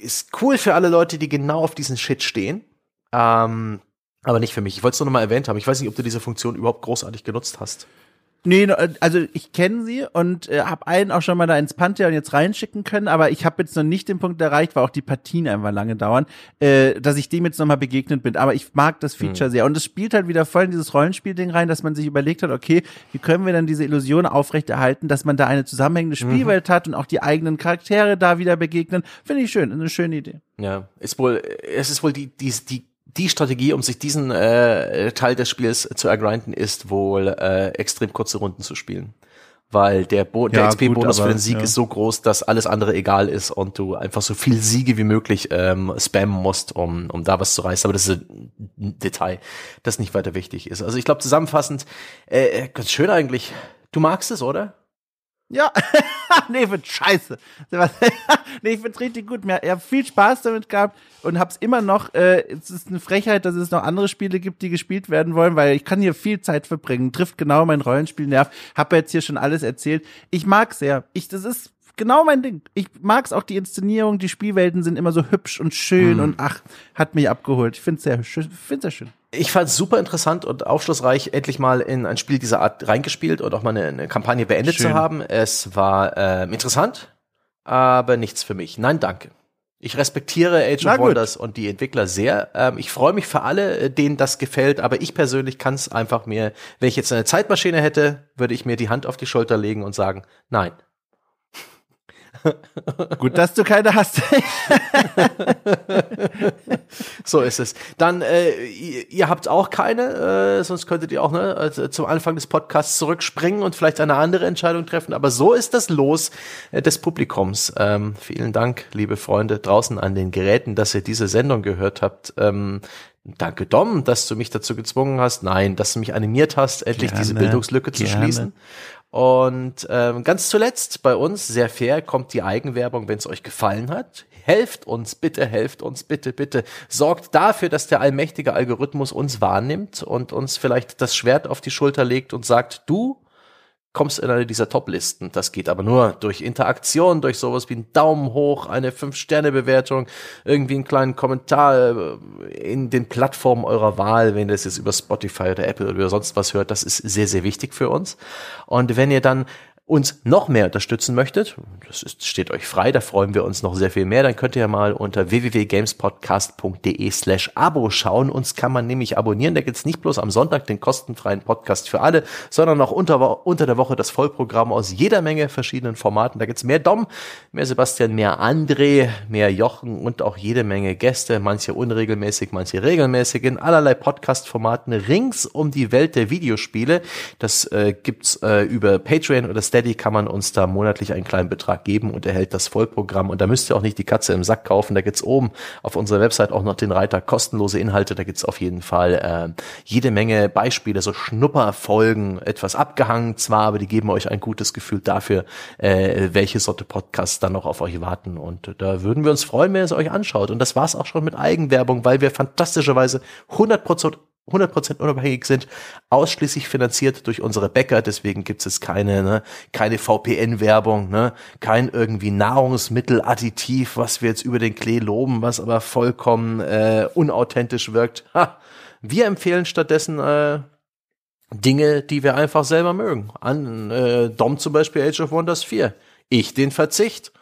ist cool für alle Leute, die genau auf diesen Shit stehen. Ähm, aber nicht für mich. Ich wollte es nur noch mal erwähnt haben. Ich weiß nicht, ob du diese Funktion überhaupt großartig genutzt hast. Nee, also ich kenne sie und äh, habe einen auch schon mal da ins Pantheon jetzt reinschicken können, aber ich habe jetzt noch nicht den Punkt erreicht, weil auch die Partien einfach lange dauern, äh, dass ich dem jetzt nochmal begegnet bin. Aber ich mag das Feature mhm. sehr und es spielt halt wieder voll in dieses Rollenspielding rein, dass man sich überlegt hat, okay, wie können wir dann diese Illusion aufrechterhalten, dass man da eine zusammenhängende mhm. Spielwelt mhm. hat und auch die eigenen Charaktere da wieder begegnen. Finde ich schön, eine schöne Idee. Ja, ist wohl, es ist wohl die, die, die die Strategie, um sich diesen äh, Teil des Spiels zu ergrinden, ist wohl äh, extrem kurze Runden zu spielen. Weil der, Bo der XP-Bonus für den Sieg ja. ist so groß, dass alles andere egal ist und du einfach so viel Siege wie möglich ähm, spammen musst, um, um da was zu reißen. Aber das ist ein Detail, das nicht weiter wichtig ist. Also ich glaube zusammenfassend, äh ganz schön eigentlich. Du magst es, oder? Ja, nee, wird scheiße. nee, ich find's richtig gut. Ich habe viel Spaß damit gehabt und hab's immer noch. Äh, es ist eine Frechheit, dass es noch andere Spiele gibt, die gespielt werden wollen, weil ich kann hier viel Zeit verbringen. Trifft genau mein Rollenspielnerv. Hab jetzt hier schon alles erzählt. Ich mag's sehr. Ich, das ist genau mein Ding. Ich mag's auch die Inszenierung, die Spielwelten sind immer so hübsch und schön hm. und ach, hat mich abgeholt. Ich find's sehr schön, find's sehr schön. Ich fand es super interessant und aufschlussreich, endlich mal in ein Spiel dieser Art reingespielt und auch mal eine, eine Kampagne beendet Schön. zu haben. Es war äh, interessant, aber nichts für mich. Nein, danke. Ich respektiere Age of Wonders und die Entwickler sehr. Ähm, ich freue mich für alle, äh, denen das gefällt, aber ich persönlich kann es einfach mir, wenn ich jetzt eine Zeitmaschine hätte, würde ich mir die Hand auf die Schulter legen und sagen, nein, Gut, dass du keine hast. so ist es. Dann, äh, ihr, ihr, habt auch keine, äh, sonst könntet ihr auch ne, also zum Anfang des Podcasts zurückspringen und vielleicht eine andere Entscheidung treffen. Aber so ist das Los äh, des Publikums. Ähm, vielen Dank, liebe Freunde draußen an den Geräten, dass ihr diese Sendung gehört habt. Ähm, Danke, Dom, dass du mich dazu gezwungen hast. Nein, dass du mich animiert hast, endlich gerne, diese Bildungslücke zu gerne. schließen. Und ähm, ganz zuletzt bei uns, sehr fair, kommt die Eigenwerbung, wenn es euch gefallen hat. Helft uns, bitte, helft uns, bitte, bitte. Sorgt dafür, dass der allmächtige Algorithmus uns wahrnimmt und uns vielleicht das Schwert auf die Schulter legt und sagt, du kommst in eine dieser Top-Listen. Das geht aber nur durch Interaktion, durch sowas wie einen Daumen hoch, eine Fünf-Sterne-Bewertung, irgendwie einen kleinen Kommentar äh, in den Plattformen eurer Wahl, wenn ihr das jetzt über Spotify oder Apple oder sonst was hört. Das ist sehr, sehr wichtig für uns. Und wenn ihr dann uns noch mehr unterstützen möchtet, das ist, steht euch frei, da freuen wir uns noch sehr viel mehr, dann könnt ihr mal unter www.gamespodcast.de slash Abo schauen. Uns kann man nämlich abonnieren. Da gibt's nicht bloß am Sonntag den kostenfreien Podcast für alle, sondern auch unter, unter der Woche das Vollprogramm aus jeder Menge verschiedenen Formaten. Da gibt's mehr Dom, mehr Sebastian, mehr André, mehr Jochen und auch jede Menge Gäste, manche unregelmäßig, manche regelmäßig in allerlei Podcast-Formaten rings um die Welt der Videospiele. Das äh, gibt's äh, über Patreon oder Steady kann man uns da monatlich einen kleinen Betrag geben und erhält das Vollprogramm. Und da müsst ihr auch nicht die Katze im Sack kaufen. Da gibt's oben auf unserer Website auch noch den Reiter kostenlose Inhalte. Da gibt's auf jeden Fall äh, jede Menge Beispiele, so Schnupperfolgen, etwas abgehangen zwar, aber die geben euch ein gutes Gefühl dafür, äh, welche Sorte Podcasts dann noch auf euch warten. Und da würden wir uns freuen, wenn ihr es euch anschaut. Und das war's auch schon mit Eigenwerbung, weil wir fantastischerweise 100% 100% unabhängig sind, ausschließlich finanziert durch unsere Bäcker, deswegen gibt es keine, ne, keine VPN-Werbung, ne, kein irgendwie Nahrungsmitteladditiv, was wir jetzt über den Klee loben, was aber vollkommen äh, unauthentisch wirkt. Ha. Wir empfehlen stattdessen äh, Dinge, die wir einfach selber mögen. An äh, Dom zum Beispiel Age of Wonders 4. Ich den Verzicht.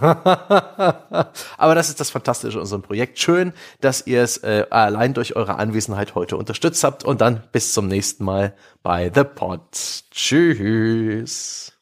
Aber das ist das Fantastische an unserem Projekt. Schön, dass ihr es äh, allein durch eure Anwesenheit heute unterstützt habt. Und dann bis zum nächsten Mal bei The Pod. Tschüss.